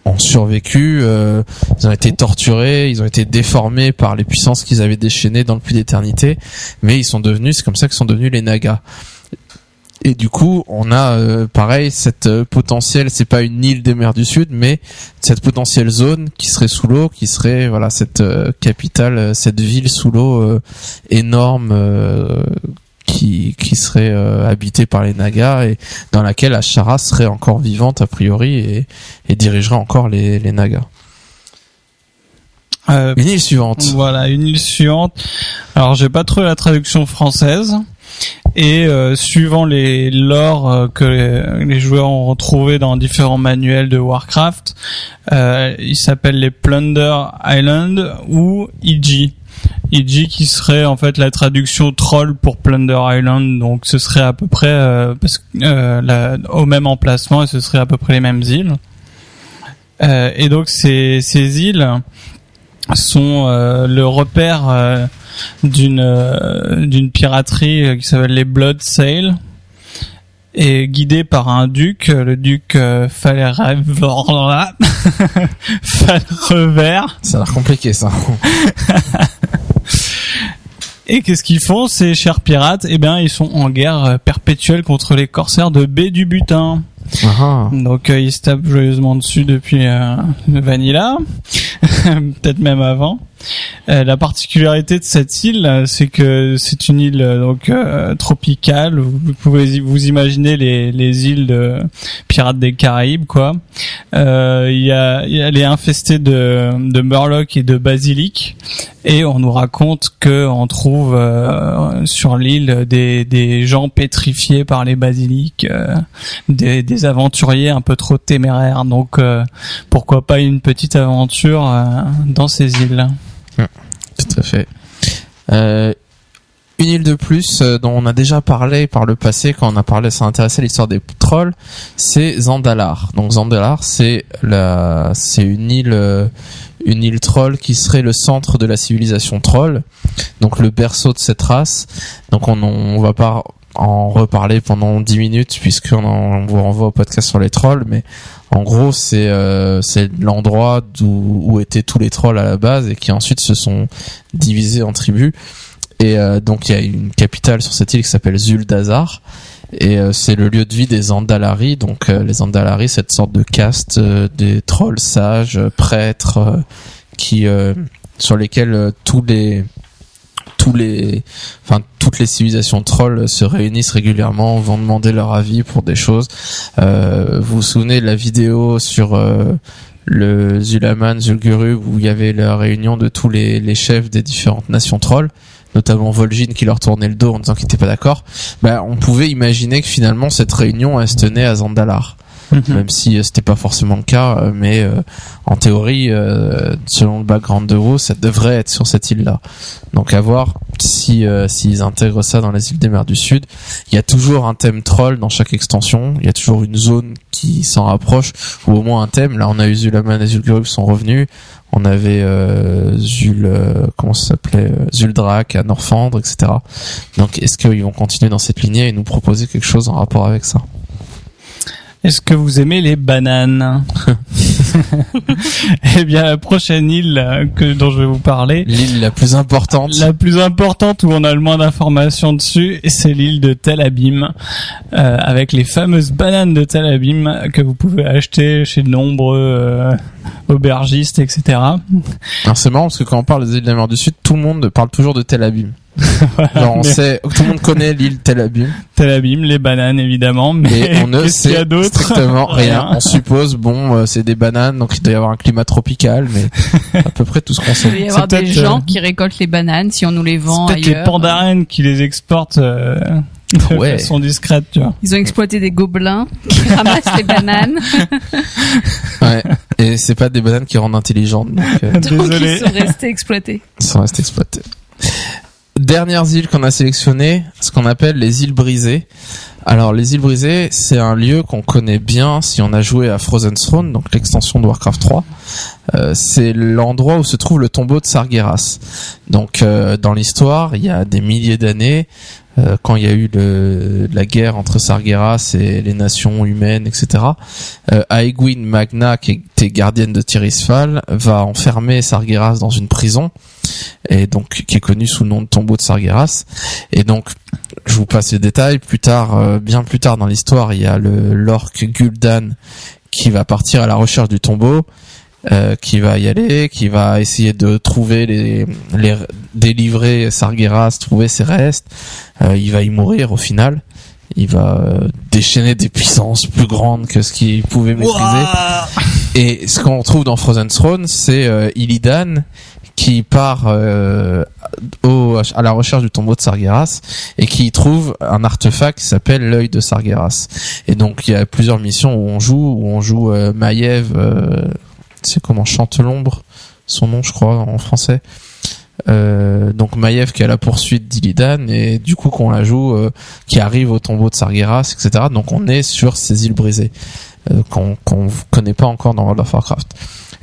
ont survécu, euh, ils ont été torturés, ils ont été déformés par les puissances qu'ils avaient déchaînées dans le puits d'éternité, mais ils sont devenus, c'est comme ça qu'ils sont devenus les Nagas. Et du coup, on a euh, pareil cette euh, potentielle, c'est pas une île des mers du sud, mais cette potentielle zone qui serait sous l'eau, qui serait voilà cette euh, capitale, euh, cette ville sous l'eau énorme qui qui serait euh, habitée par les Nagas et dans laquelle Ashara serait encore vivante a priori et, et dirigerait encore les les Nagas. Euh, Une île suivante. Voilà, une île suivante. Alors j'ai pas trouvé la traduction française et euh, suivant les lores euh, que les, les joueurs ont retrouvés dans différents manuels de Warcraft, euh, il s'appelle les Plunder Island ou Iji. Iji qui serait en fait la traduction troll pour Plunder Island, donc ce serait à peu près euh, parce que, euh, la- au même emplacement et ce serait à peu près les mêmes îles. Euh, et donc ces, ces îles sont euh, le repère euh, d'une euh, d'une piraterie qui s'appelle les Blood Sail et guidée par un duc, le duc euh. Falrever. Ça a l'air compliqué ça. Et qu'est-ce qu'ils font ces chers pirates? Eh bien, ils sont en guerre euh, perpétuelle contre les corsaires de baie du butin. Ah, Donc euh, ils se tapent joyeusement dessus depuis euh, Vanilla, peut-être même avant. Euh, la particularité de cette île, c'est que c'est une île euh, donc euh, tropicale. Vous pouvez vous imaginer les, les îles de Pirates des Caraïbes, quoi. Elle est infestée de, de murlocs et de basilic, et on nous raconte que on trouve sur l'île des, gens pétrifiés par les basiliques. des, aventuriers un peu trop téméraires. Donc pourquoi pas une petite aventure dans ces îles. Tout à fait. Euh, une île de plus euh, dont on a déjà parlé par le passé quand on a parlé, ça intéressait l'histoire des trolls, c'est Zandalar. Donc Zandalar, c'est la, c'est une île, euh, une île troll qui serait le centre de la civilisation troll, donc le berceau de cette race. Donc on, on va pas en reparler pendant 10 minutes puisqu'on on vous renvoie au podcast sur les trolls, mais en gros c'est euh, c'est l'endroit d'où où étaient tous les trolls à la base et qui ensuite se sont divisés en tribus. Et euh, donc il y a une capitale sur cette île qui s'appelle Zuldazar. Et euh, c'est le lieu de vie des Andalari. Donc euh, les Andalari, cette sorte de caste euh, des trolls sages, prêtres, euh, qui sur lesquels tous les tous les enfin toutes les civilisations trolls se réunissent régulièrement, vont demander leur avis pour des choses. Euh, vous vous souvenez de la vidéo sur euh, le Zulaman, Zulgurub, où il y avait la réunion de tous les, chefs des différentes nations trolls, notamment Vol'jin qui leur tournait le dos en disant qu'il n'était pas d'accord. Ben, on pouvait imaginer que finalement cette réunion se tenait à Zandalar, même si euh, c'était pas forcément le cas, euh, mais euh, en théorie, euh, selon le background de WoW, ça devrait être sur cette île-là. Donc à voir si s'ils intègrent ça dans les îles des mers du Sud. Il y a toujours un thème troll dans chaque extension. Il y a toujours une zone qui s'en rapproche ou au moins un thème. Là, on a eu Zulaman et Zul'Gurub sont revenus. On avait euh, Zul, euh, comment ça s'appelait, Zuldrak à Norfandre, etc. Donc, est-ce qu'ils vont continuer dans cette lignée et nous proposer quelque chose en rapport avec ça? Est-ce que vous aimez les bananes Eh bien, la prochaine île euh, que dont je vais vous parler, L'île la plus importante. la plus importante où on a le moins d'informations dessus, c'est l'île de Tel Abim, euh, avec les fameuses bananes de Tel Abim que vous pouvez acheter chez de nombreux euh, aubergistes, etc. Alors c'est marrant parce que quand on parle des îles de la mer du Sud, tout le monde parle toujours de Tel Abim. Genre on Mais- sait, tout le monde connaît l'île Tel Abim, Tel Abim, les bananes évidemment, mais et on ne sait strictement rien. On suppose, bon, euh, c'est des bananes, donc il doit y avoir un climat tropical, mais à peu près tout ce qu'on Il sait. doit y avoir des gens euh, qui récoltent les bananes si on nous les vend C'est peut-être les ailleurs. pandarènes qui les exportent euh, de Ouais. façon discrète, tu vois. Ils ont exploité des gobelins qui ramassent les bananes. Ouais. Et c'est pas des bananes qui rendent intelligentes, donc euh, Donc Désolé. ils sont restés exploités. ils sont restés exploités. Dernières îles qu'on a sélectionnées, ce qu'on appelle les îles brisées. Alors les îles brisées, c'est un lieu qu'on connaît bien si on a joué à Frozen Throne, donc l'extension de Warcraft 3. Euh, c'est l'endroit où se trouve le tombeau de Sargeras. Donc euh, dans l'histoire, il y a des milliers d'années, euh, quand il y a eu le, la guerre entre Sargeras et les nations humaines, etc. Euh, Aegwyn Magna, qui était gardienne de Tirisfal, va enfermer Sargeras dans une prison, et donc qui est connue sous le nom de tombeau de Sargeras. Et donc, je vous passe les détails. Plus tard, euh, bien plus tard dans l'histoire, il y a le l'orc Gul'dan qui va partir à la recherche du tombeau. Euh, qui va y aller, qui va essayer de trouver les, les délivrer Sargeras, trouver ses restes. Euh, il va y mourir au final. Il va euh, déchaîner des puissances plus grandes que ce qu'il pouvait maîtriser. Et ce qu'on trouve dans Frozen Throne, c'est euh, Illidan qui part euh, au, à la recherche du tombeau de Sargeras et qui y trouve un artefact qui s'appelle l'œil de Sargeras. Et donc il y a plusieurs missions où on joue, où on joue euh, Maiev, euh, c'est comment chante l'ombre, son nom je crois en français. Euh, donc Maiev qui est à la poursuite d'Illidan et du coup qu'on la joue euh, qui arrive au tombeau de Sargeras etc donc on est sur ces îles brisées euh, qu'on qu'on connaît pas encore dans World of Warcraft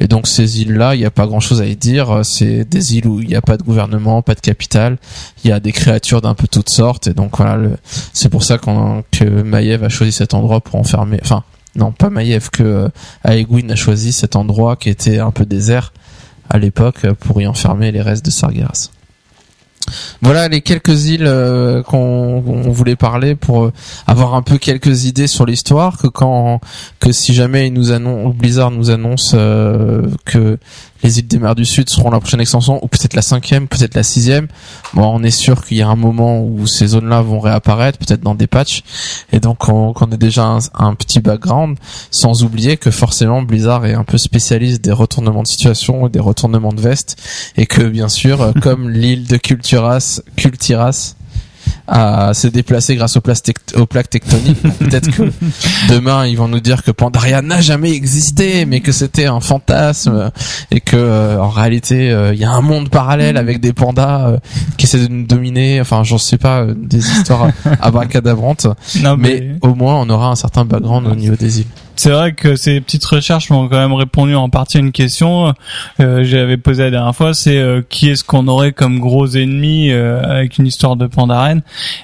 et donc ces îles-là, il n'y a pas grand-chose à y dire. C'est des îles où il n'y a pas de gouvernement, pas de capitale. Il y a des créatures d'un peu toutes sortes. Et donc voilà, c'est pour ça qu'on, que Maiev a choisi cet endroit pour enfermer. Enfin, non, pas Maiev, que euh, Aegwin a choisi cet endroit qui était un peu désert à l'époque euh, pour y enfermer les restes de Sargeras. Voilà les quelques îles euh, qu'on voulait parler pour avoir un peu quelques idées sur l'histoire que quand si jamais nous annonce Blizzard nous annonce que les îles des mers du Sud seront la prochaine extension ou peut-être la cinquième, peut-être la sixième. Bon, on est sûr qu'il y a un moment où ces zones-là vont réapparaître, peut-être dans des patchs, et donc on, qu'on ait déjà un, un petit background, sans oublier que forcément Blizzard est un peu spécialiste des retournements de situation et des retournements de veste, et que bien sûr, comme l'île de Culturas, Cultiras à se déplacer grâce aux, plaques tect- aux plaques tectoniques. Peut-être que demain ils vont nous dire que Pandaria n'a jamais existé, mais que c'était un fantasme et que euh, en réalité euh, il y a un monde parallèle avec des pandas euh, qui essaient de nous dominer. Enfin, j'en sais pas euh, des histoires abracadabrantes, Non, mais au moins on aura un certain background au niveau des îles. C'est vrai que ces petites recherches m'ont quand même répondu en partie à une question. Euh, J'avais posé la dernière fois, c'est euh, qui est-ce qu'on aurait comme gros ennemi euh, avec une histoire de Pandaren?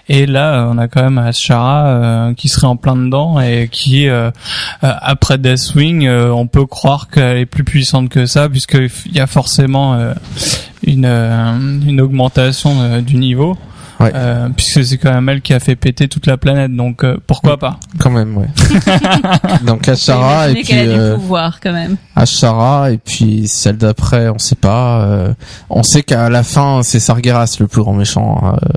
Et là, euh, on a quand même Ashara euh, qui serait en plein dedans et qui, euh, après Deathwing, on peut croire qu'elle est plus puissante que ça puisqu'il y a forcément une, une augmentation du niveau. Ouais. Euh, puisque c'est quand même elle qui a fait péter toute la planète, donc euh, pourquoi pas? Quand même, ouais. Donc Ashara et puis qu'elle a du euh, pouvoir quand même. Ashara et puis celle d'après, on sait pas. euh, on sait qu'à la fin, c'est Sargeras le plus grand méchant. euh,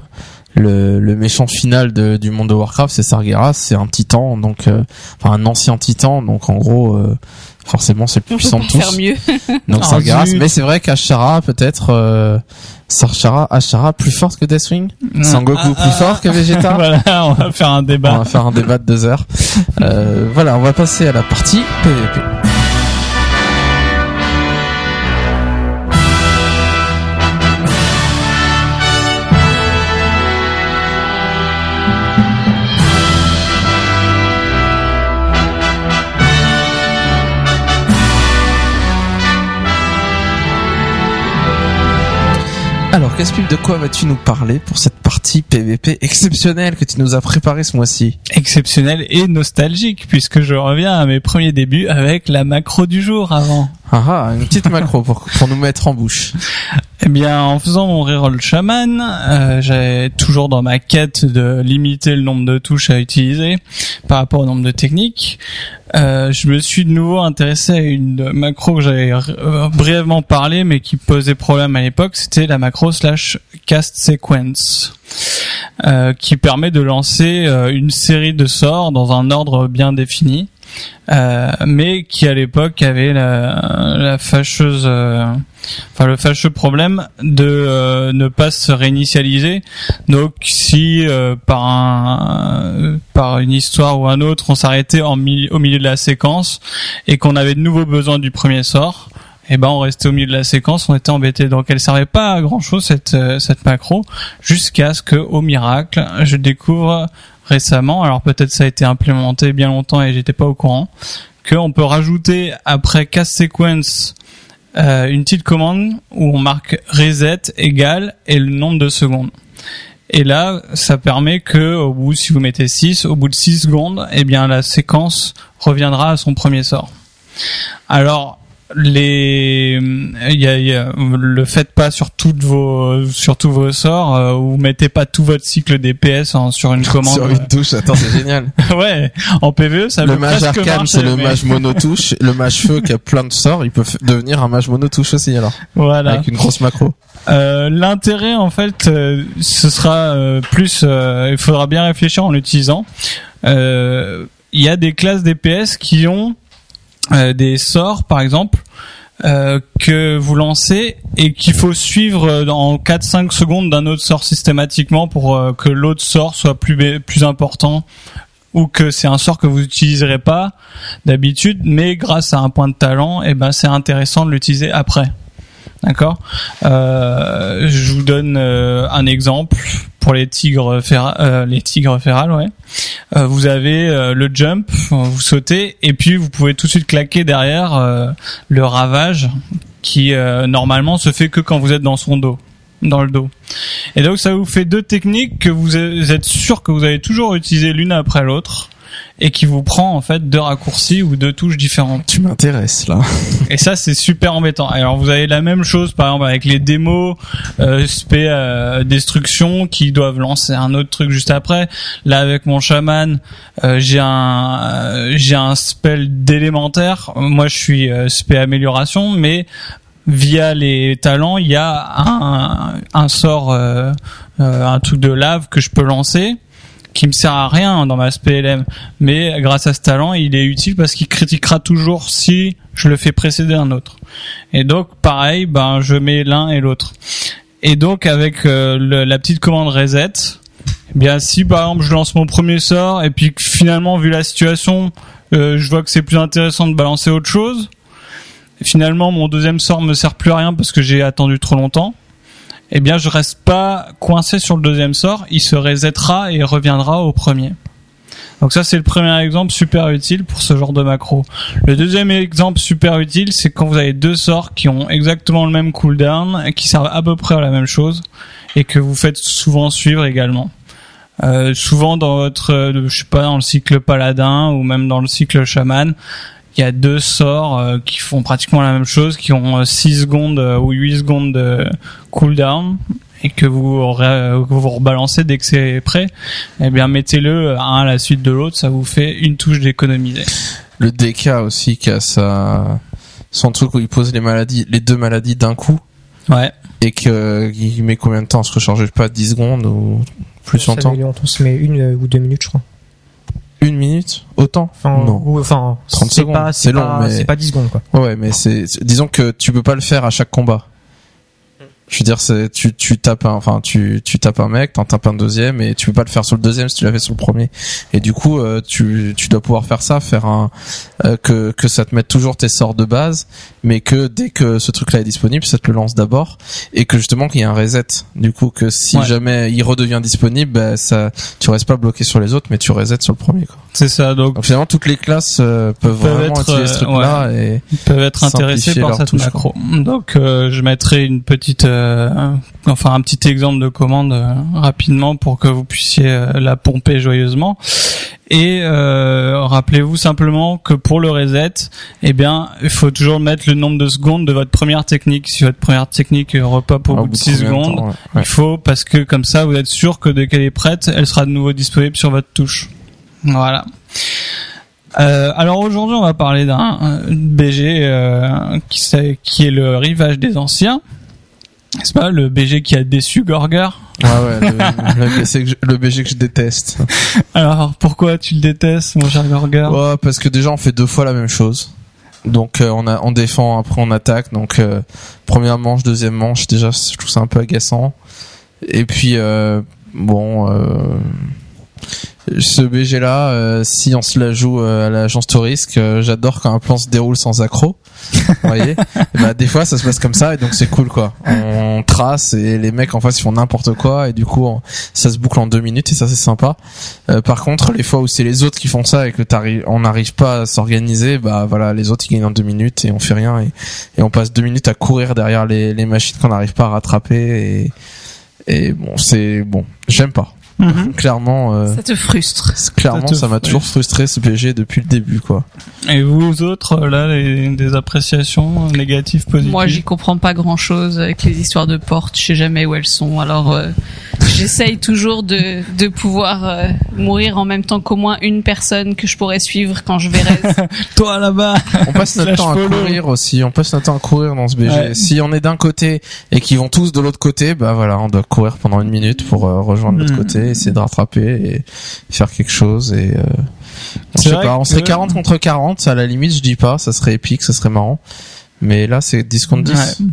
le, le méchant final de, du monde de Warcraft, c'est Sargeras, c'est un titan, donc euh, enfin un ancien titan, donc en gros, euh, forcément, c'est le plus puissant de tous. faire mieux. Donc Ah, Sargeras, zut. mais c'est vrai qu'Ashara peut-être, euh, Sargeras, Ashara plus forte que Deathwing, Sangoku Ah, plus ah, fort que Vegeta. voilà, on va faire un On débat. va faire un débat de deux heures. Euh, voilà, on va passer à la partie PVP. Alors, Caspil, de quoi vas-tu nous parler pour cette partie PVP exceptionnelle que tu nous as préparée ce mois-ci Exceptionnel et nostalgique, puisque je reviens à mes premiers débuts avec la macro du jour avant. Ah ah, une petite macro pour, pour nous mettre en bouche. Eh bien, en faisant mon reroll chaman, euh, j'avais toujours dans ma quête de limiter le nombre de touches à utiliser par rapport au nombre de techniques. Euh, je me suis de nouveau intéressé à une macro que j'avais euh, brièvement parlé, mais qui posait problème à l'époque. C'était la macro slash cast sequence, euh, qui permet de lancer une série de sorts dans un ordre bien défini. Euh, mais qui à l'époque avait la, la fâcheuse, euh, enfin le fâcheux problème de euh, ne pas se réinitialiser. Donc si euh, par un, par une histoire ou un autre, on s'arrêtait au milieu de la séquence et qu'on avait de nouveau besoin du premier sort, et ben on restait au milieu de la séquence, on était embêté. Donc elle servait pas à grand chose cette euh, cette macro jusqu'à ce que au miracle, je découvre récemment, alors peut-être ça a été implémenté bien longtemps et j'étais pas au courant, qu'on peut rajouter après cast sequence euh, une petite commande où on marque reset égale et le nombre de secondes. Et là, ça permet que au bout, si vous mettez 6, au bout de 6 secondes, eh bien la séquence reviendra à son premier sort. Alors les y a, y a- le faites pas sur toutes vos sur tous vos sorts euh, vous mettez pas tout votre cycle DPS en- sur une commande Sur une touche, attends, c'est génial. ouais en PVE ça le mage arcane, c'est le mais- mage monotouche. Le mage feu qui a plein de sorts, il peut devenir un mage monotouche aussi alors, voilà avec une grosse macro. Euh, L'intérêt, en fait, euh, ce sera euh, plus. euh, il faudra bien réfléchir en l'utilisant. Euh, Il y a des classes DPS qui ont des sorts, par exemple, euh, que vous lancez et qu'il faut suivre en 4-5 secondes d'un autre sort systématiquement pour euh, que l'autre sort soit plus plus important ou que c'est un sort que vous n'utiliserez pas d'habitude, mais grâce à un point de talent, et ben c'est intéressant de l'utiliser après. D'accord? Euh, je vous donne euh, un exemple pour les tigres féra- euh, les tigres ouais. Euh, vous avez euh, le jump, vous sautez et puis vous pouvez tout de suite claquer derrière euh, le ravage qui normalement se fait que quand vous êtes dans son dos, dans le dos. Et donc ça vous fait deux techniques que vous êtes sûr que vous allez toujours utiliser l'une après l'autre et qui vous prend en fait deux raccourcis ou deux touches différentes. Tu m'intéresses là. Et ça, c'est super embêtant. Alors, vous avez la même chose, par exemple, avec les démos euh, SP euh, destruction qui doivent lancer un autre truc juste après. Là, avec mon chaman, euh, j'ai un euh, j'ai un spell d'élémentaire. Moi, je suis euh, SP amélioration, mais via les talents, il y a un, sort, euh, euh, un truc de lave que je peux lancer qui me sert à rien dans ma SPLM, mais grâce à ce talent, il est utile parce qu'il critiquera toujours si je le fais précéder un autre. Et donc, pareil, ben je mets l'un et l'autre. Et donc, avec euh, la petite commande reset, eh bien si par exemple je lance mon premier sort et puis finalement, vu la situation, euh, je vois que c'est plus intéressant de balancer autre chose. Finalement, mon deuxième sort me sert plus à rien parce que j'ai attendu trop longtemps eh bien je reste pas coincé sur le deuxième sort, il se resettera et reviendra au premier. Donc ça c'est le premier exemple super utile pour ce genre de macro. Le deuxième exemple super utile, c'est quand vous avez deux sorts qui ont exactement le même cooldown qui servent à peu près à la même chose et que vous faites souvent suivre également. Euh, souvent dans votre, euh, je sais pas, dans le cycle paladin ou même dans le cycle chaman, il y a deux sorts euh, qui font pratiquement la même chose, qui ont 6 secondes euh, ou 8 secondes de cooldown et que vous, que vous rebalancez dès que c'est prêt, eh bien mettez-le un à la suite de l'autre, ça vous fait une touche d'économiser. Le DK aussi qui a sa son truc où il pose les maladies, les deux maladies d'un coup Ouais. et que il met combien de temps à se recharger? Je sais pas 10 secondes ou plus Ça longtemps? longtemps, ça met une euh, ou deux minutes, je crois. Une minute Autant Enfin, Non. ou- enfin 30 c'est secondes, pas- c'est long, pas- mais- C'est pas 10 secondes, quoi. Ouais, mais c'est- disons que tu peux pas le faire à chaque combat. Je veux dire, c'est tu tu tapes un, enfin tu tu tapes un mec, t'en tapes un deuxième et tu peux pas le faire sur le deuxième si tu l'as fait sur le premier. Et du coup, euh, tu tu dois pouvoir faire ça, faire un euh, que que ça te mette toujours tes sorts de base, mais que dès que ce truc-là est disponible, ça te le lance d'abord et que justement qu'il y a un reset. Du coup, que si Ouais. jamais il redevient disponible, bah, ça tu restes pas bloqué sur les autres, mais tu resets sur le premier. Quoi. C'est ça, donc Donc finalement, toutes les classes euh, peuvent, Peuvent vraiment être, utiliser ce euh, truc-là et ils peuvent être intéressés Simplifier par cette macro. Donc euh, je mettrai une petite, euh, enfin un petit exemple de commande euh, rapidement pour que vous puissiez euh, la pomper joyeusement. Et euh, rappelez-vous simplement que pour le reset, eh bien, il faut toujours mettre le nombre de secondes de votre première technique. Si votre première technique repop au Au bout de de 6 combien de secondes, temps, ouais. il faut parce que comme ça, vous êtes sûr que dès qu'elle est prête, elle sera de nouveau disponible sur votre touche. Voilà. Euh, alors aujourd'hui, on va parler d'un BG euh, qui est le rivage des anciens. C'est pas le BG qui a déçu Gorger. Ouais, ouais, le, le, BG que je, le BG que je déteste. Alors pourquoi tu le détestes, mon cher Gorger? Ouais, parce que déjà on fait deux fois la même chose. Donc euh, on a on défend, après on attaque. Donc euh, première manche, deuxième manche, déjà je trouve ça un peu agaçant. Et puis euh, bon, euh, ce BG là, euh, si on se la joue euh, à l'agence Tourisque, euh, j'adore quand un plan se déroule sans accro. Vous voyez Et bah, des fois ça se passe comme ça et donc c'est cool quoi. On trace et les mecs en face ils font n'importe quoi et du coup on- ça se boucle en deux minutes et ça c'est sympa. Euh, par contre, les fois où c'est les autres qui font ça et que t'arrives, on n'arrive pas à s'organiser, bah voilà, les autres ils gagnent en deux minutes et on fait rien et, et on passe deux minutes à courir derrière les, les machines qu'on n'arrive pas à rattraper et, et bon, c'est bon, j'aime pas. Mhm. Clairement, euh, Ça te frustre. c'est- clairement, Ça m'a toujours frustré ce PG depuis le début quoi. Et vous autres, là, les, des appréciations négatives, positives? Moi, j'y comprends pas grand chose avec les histoires de portes. Je sais jamais où elles sont. Alors, euh, j'essaye toujours de, de pouvoir euh, mourir en même temps qu'au moins une personne que je pourrais suivre quand je verrai. Toi là-bas On passe notre temps à follow. courir aussi. On passe notre temps à courir dans ce BG. Ouais. Si on est d'un côté et qu'ils vont tous de l'autre côté, bah voilà, on doit courir pendant une minute pour euh, rejoindre l'autre Mhm. côté, essayer de rattraper et faire quelque chose. Et euh, je C'est sais vrai pas, on serait que- 40 contre 40. À la limite, je dis pas, ça serait épique, ça serait marrant. Mais là, c'est 10 contre 10. Ouais.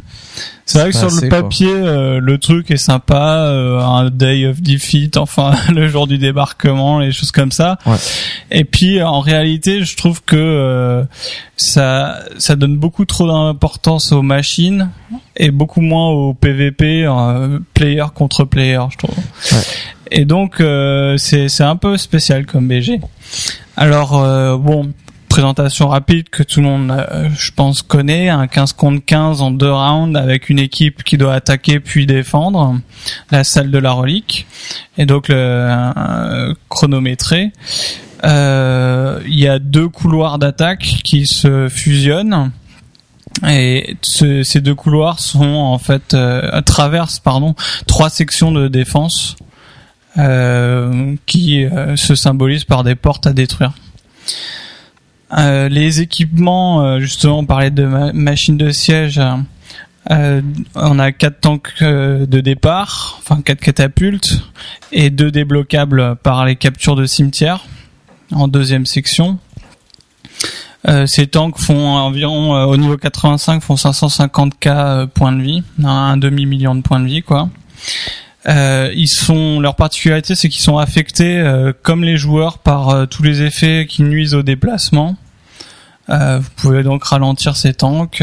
C'est vrai que sur assez, le papier, euh, le truc est sympa, euh, un day of defeat, enfin le jour du débarquement, les choses comme ça. Ouais. Et puis en réalité, je trouve que euh, ça ça donne beaucoup trop d'importance aux machines et beaucoup moins au PVP, euh, player contre player, je trouve. Ouais. Et donc euh, c'est c'est un peu spécial comme BG. Alors euh, bon, présentation rapide que tout le monde, euh, je pense, connaît. Un 15 contre 15 en deux rounds avec une équipe qui doit attaquer puis défendre la salle de la relique. Et donc le euh, chronométré. Euh, Il y a deux couloirs d'attaque qui se fusionnent. Et ce- ces deux couloirs sont en fait traversent pardon trois sections de défense qui se symbolisent par des portes à détruire. Euh, les équipements, euh, justement, on parlait de ma- machines de siège. euh, on a quatre tanks euh, de départ, enfin quatre catapultes et deux débloquables par les captures de cimetière en deuxième section. Euh, ces tanks font environ euh, au niveau 85 font 550k euh, points de vie, un demi million de points de vie quoi. Euh, ils sont leur particularité, c'est qu'ils sont affectés euh, comme les joueurs par euh, tous les effets qui nuisent au déplacement. Vous pouvez donc ralentir ces tanks,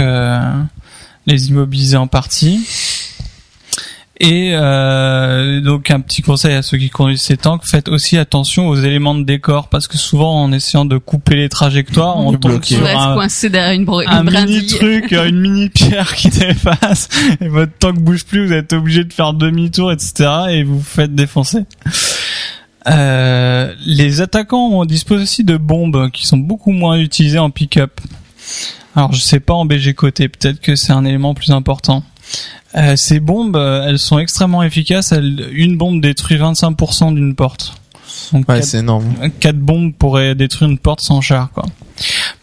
les immobiliser en partie. Et euh, donc un petit conseil à ceux qui conduisent ces tanks, faites aussi attention aux éléments de décor parce que souvent en essayant de couper les trajectoires, on De tombe sur un, coincé derrière une, bro- une un mini truc, euh, une mini pierre qui dépasse, et votre tank bouge plus, vous êtes obligé de faire demi-tour, etc. et vous vous faites défoncer. Euh, les attaquants disposent aussi de bombes qui sont beaucoup moins utilisées en pick-up. Alors je sais pas en BG côté, peut-être que c'est un élément plus important. Euh, ces bombes, euh, elles sont extrêmement efficaces. Elles- une bombe détruit 25% d'une porte. Donc Ouais, quatre- c'est énorme. 4 bombes pourraient détruire une porte sans char quoi.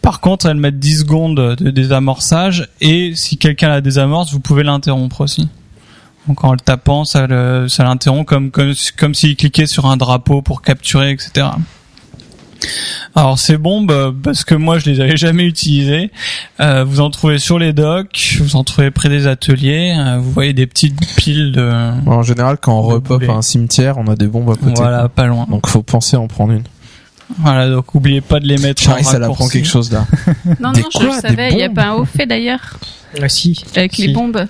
Par contre, elles mettent 10 secondes de désamorçage et si quelqu'un la désamorce, vous pouvez l'interrompre aussi. Donc en le tapant, ça l'interrompt comme comme comme s'il cliquait sur un drapeau pour capturer, etc. Alors ces bombes, euh, parce que moi je les avais jamais utilisées, euh, vous en trouvez sur les docks, vous en trouvez près des ateliers, euh, vous voyez des petites piles de en général, quand on repop à un cimetière, on a des bombes à côté. voilà pas loin. Donc faut penser à en prendre une. Voilà donc oubliez pas de les mettre Charlie, en ça apprend raccourci. quelque chose là. Non, Des non, je quoi, le savais. Il n'y a pas un haut fait d'ailleurs Ah si. avec les bombes.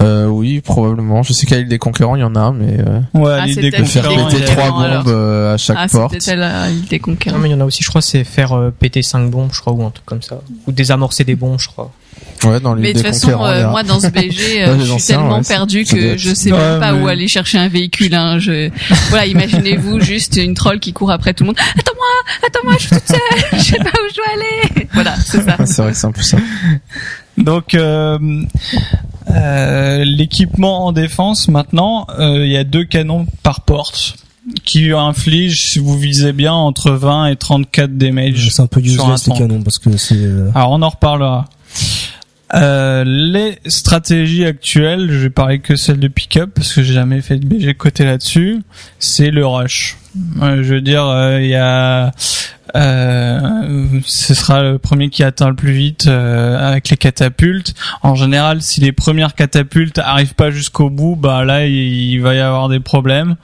Euh, oui, probablement. Je sais qu'à l'île des conquérants, il y en a, mais euh, Ouais, Ah, l'idée c'est de faire péter trois non, alors. bombes euh, à chaque Ah, porte. c'était elle a l'île des Non conquérants. mais il y en a aussi, je crois, c'est faire euh, péter 5 bombes, je crois, ou un truc comme ça. Ou désamorcer des bombes, je crois. Ouais, dans l'île Mais de des toute façon, euh, moi dans ce BG, euh, je suis anciens, tellement ouais, perdu que être- je sais Ouais, même pas mais- où aller chercher un véhicule. Hein. Je... Voilà, imaginez-vous juste une troll qui court après tout le monde. Attends-moi, attends-moi, je suis toute seule, je sais pas où je dois aller. Voilà, c'est ça. C'est vrai que c'est un peu ça. Donc euh, euh, l'équipement en défense maintenant, euh, il y a deux canons par porte qui infligent, si vous visez bien, entre 20 et 34 damage. C'est un peu useless les tank. canons parce que c'est. Alors on en reparlera. Euh, les stratégies actuelles, je vais parler que celle de pick-up parce que j'ai jamais fait de BG côté là-dessus. C'est le rush. Je veux dire, euh, il y a, ce sera le premier qui atteint le plus vite euh, avec les catapultes. En général, si les premières catapultes arrivent pas jusqu'au bout, bah là il, va y avoir des problèmes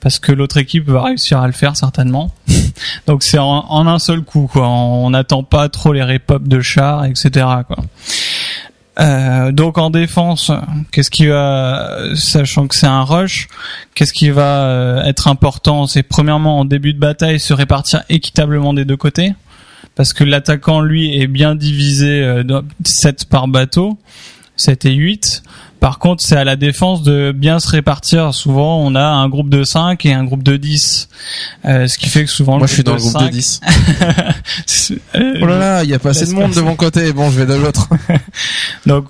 parce que l'autre équipe va réussir à le faire certainement. Donc c'est en, un seul coup quoi. On n'attend pas trop les repop de chars, etc. quoi. Euh, donc en défense, qu'est-ce qui va, sachant que c'est un rush, qu'est-ce qui va euh, être important? C'est premièrement en début de bataille se répartir équitablement des deux côtés, parce que l'attaquant lui est bien divisé euh, dans 7 par bateau, 7 et 8. Par contre, c'est à la défense de bien se répartir. Souvent, on a un groupe de 5 et un groupe de 10. Euh, ce qui fait que souvent Moi, je suis dans le groupe de 5, 10. euh, Oh là là, il y a pas assez de monde de mon côté. Bon, je vais de l'autre. Donc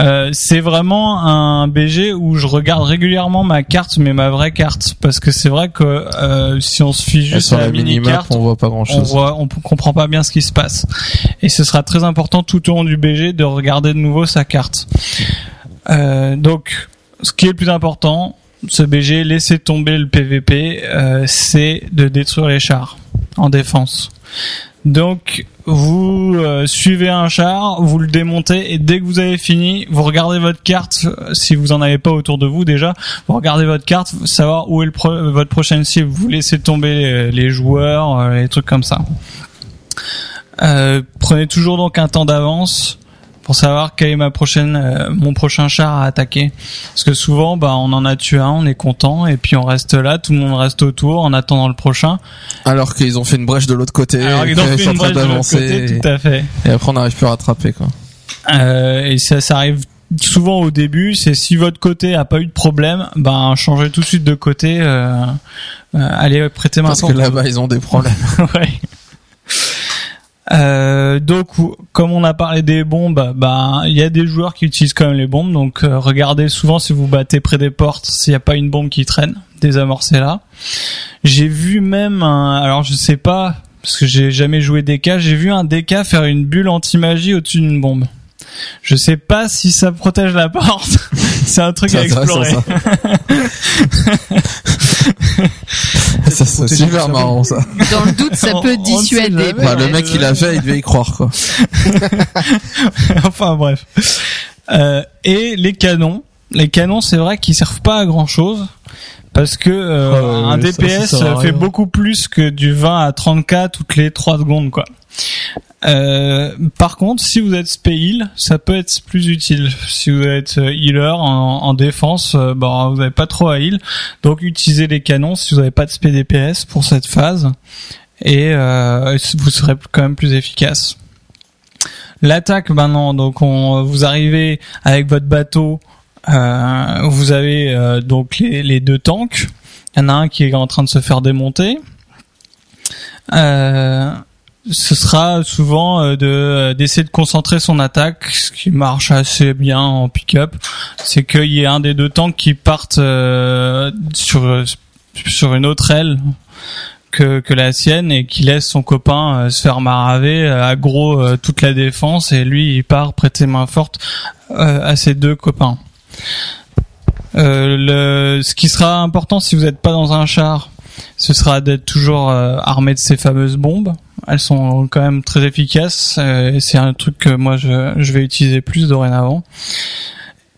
euh, c'est vraiment un BG où je regarde régulièrement ma carte, mais ma vraie carte, parce que c'est vrai que euh, si on se fie Et juste sur à la la mini minimap, carte, on voit pas grand on chose. voit, on comprend pas bien ce qui se passe. Et ce sera très important tout au long du BG de regarder de nouveau sa carte. Euh, donc, ce qui est le plus important, ce BG, laisser tomber le PVP, euh, c'est de détruire les chars en défense. Donc vous euh, suivez un char, vous le démontez et dès que vous avez fini, vous regardez votre carte si vous en avez pas autour de vous déjà, vous regardez votre carte, savoir où est le votre prochaine cible, vous laissez tomber les, joueurs, les trucs comme ça. Prenez toujours donc un temps d'avance pour savoir quel est ma prochaine euh, mon prochain char à attaquer parce que souvent bah on en a tué un on est content et puis on reste là tout le monde reste autour en attendant le prochain Alors qu'ils ont fait une brèche de l'autre côté, alors et ils ont qu'ils fait sont en une train brèche de l'autre d'avancer, côté tout à fait et après on n'arrive plus à rattraper quoi. Euh, et ça, ça arrive souvent au début. C'est si votre côté a pas eu de problème, ben changez tout de suite de côté. Euh, euh, allez prêter main Parce que là-bas ils ont des problèmes. Ouais. Euh, donc, comme on a parlé des bombes, ben il y a des joueurs qui utilisent quand même les bombes. Donc, euh, regardez souvent si vous battez près des portes, s'il n'y a pas une bombe qui traîne, désamorcez-la. J'ai vu même, un, alors je sais pas parce que j'ai jamais joué DK, j'ai vu un DK faire une bulle anti-magie au-dessus d'une bombe. Je sais pas si ça protège la porte. C'est un truc à explorer. ça. ça c'est super marrant ça. Dans le doute, ça peut dissuader. jamais. Bah, le mec il l'a fait, il devait y croire quoi. enfin bref. Euh, et les canons. Les canons, c'est vrai qu'ils servent pas à grand chose. Parce que euh, Ouais, un DPS ça fait rien. beaucoup plus que du 20 à 30k toutes les 3 secondes quoi. Euh, par contre, si vous êtes spé heal, ça peut être plus utile. Si vous êtes euh, healer en, en défense, euh, bah, vous n'avez pas trop à heal. Donc utilisez les canons si vous n'avez pas de spé DPS pour cette phase. Et euh, vous serez quand même plus efficace. L'attaque maintenant, donc on, vous arrivez avec votre bateau, euh, vous avez donc les, les deux tanks. Il y en a un qui est en train de se faire démonter. Euh, ce sera souvent euh, de d'essayer de concentrer son attaque, ce qui marche assez bien en pick-up. C'est qu'il y ait un des deux tanks qui partent euh, sur sur une autre aile que, que la sienne et qui laisse son copain euh, se faire maraver, euh, aggro euh, toute la défense et lui il part prêter main forte euh, à ses deux copains. Euh, le, ce qui sera important si vous n'êtes pas dans un char, ce sera d'être toujours euh, armé de ces fameuses bombes. Elles sont quand même très efficaces. euh, et c'est un truc que moi je, je vais utiliser plus dorénavant.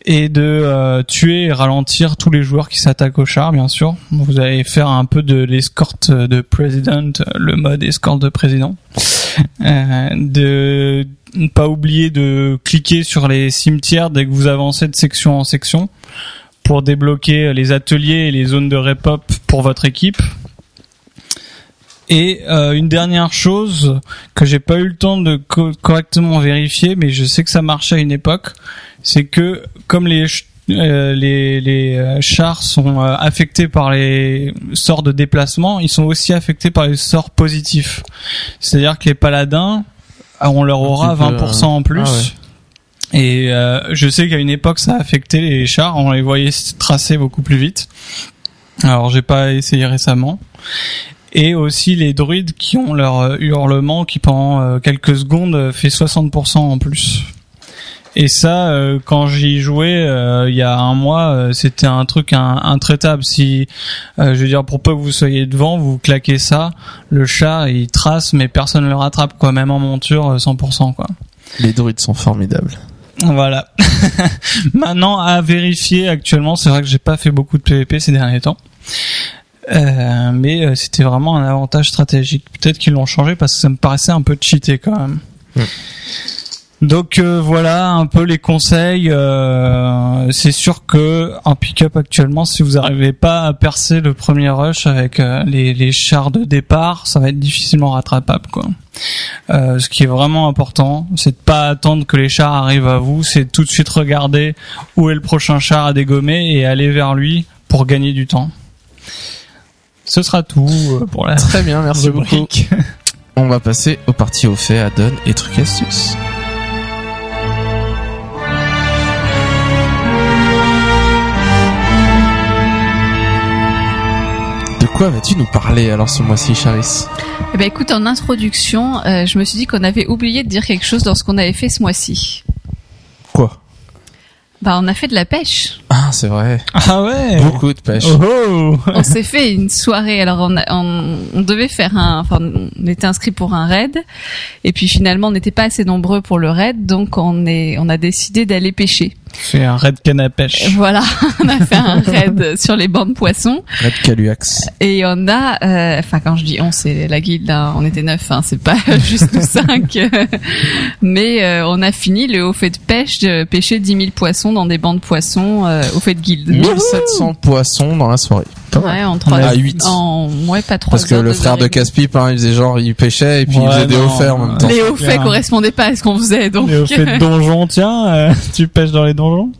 Et de euh, tuer et ralentir tous les joueurs qui s'attaquent au char, bien sûr. Vous allez faire un peu de l'escorte de président, le mode escorte de président. Euh, de ne pas oublier de cliquer sur les cimetières dès que vous avancez de section en section pour débloquer les ateliers et les zones de repop pour votre équipe. Et euh, une dernière chose que j'ai pas eu le temps de co- correctement vérifier, mais je sais que ça marchait à une époque, c'est que comme les euh, les, les euh, chars sont affectés par les sorts de déplacement, ils sont aussi affectés par les sorts positifs. C'est-à-dire que les paladins, on leur aura petit peu, 20% en plus. ah ouais. Et euh, je sais qu'à une époque, ça affectait les chars, on les voyait tracer beaucoup plus vite. Alors, j'ai pas essayé récemment. Et aussi les druides qui ont leur euh, hurlement qui pendant euh, quelques secondes euh, fait 60% en plus. Et ça, quand j'y jouais il y a un mois, c'était un truc intraitable. Si, je veux dire, pour peu que vous soyez devant, vous claquez ça, le chat il trace, mais personne ne le rattrape, quoi. Même en monture, euh, 100%, quoi. Les druides sont formidables. Voilà. Maintenant, à vérifier actuellement, c'est vrai que j'ai pas fait beaucoup de PVP ces derniers temps. Euh, mais euh, c'était vraiment un avantage stratégique. Peut-être qu'ils l'ont changé parce que ça me paraissait un peu cheaté quand même. Donc euh, voilà un peu les conseils. Euh, c'est sûr que en pick-up actuellement, si vous n'arrivez pas à percer le premier rush avec euh, les, les chars de départ, ça va être difficilement rattrapable quoi. Euh, ce qui est vraiment important, c'est de pas attendre que les chars arrivent à vous, c'est tout de suite regarder où est le prochain char à dégommer et aller vers lui pour gagner du temps. Ce sera tout pour la Très bien, merci beaucoup. On va passer aux parties au fait, add-on et trucs astuces. Quoi vas-tu nous parler alors ce mois-ci, Charis? Eh ben écoute, en introduction, euh, je me suis dit qu'on avait oublié de dire quelque chose dans ce qu'on avait fait ce mois-ci. Quoi? Bah, on a fait de la pêche. Ah, c'est vrai. Ah ouais. Beaucoup de pêche. Oh, oh. on s'est fait une soirée. Alors on, a- on, on devait faire un, enfin on était inscrit pour un raid, et puis finalement on n'était pas assez nombreux pour le raid, donc on est, on a décidé d'aller pêcher. C'est un raid canne à pêche. Voilà, on a fait un raid sur les bancs de poissons, Red Caluax. et on a, euh, enfin quand je dis on, c'est la guilde, hein, on était neuf, hein, c'est pas juste nous cinq, mais euh, on a fini le haut fait de pêche, de pêcher 10 000 poissons dans des bancs de poissons euh, au fait de guilde. 1700 poissons dans la soirée. Ouais, en trois, On est à huit. en ouais pas trois Parce que le frère de. Caspip, hein, il faisait genre, il pêchait et puis il faisait des hauts faits en même temps. Les hauts faits Clair. correspondaient pas à ce qu'on faisait, donc. Et au fait de donjon, tiens, euh, tu pêches dans les donjons?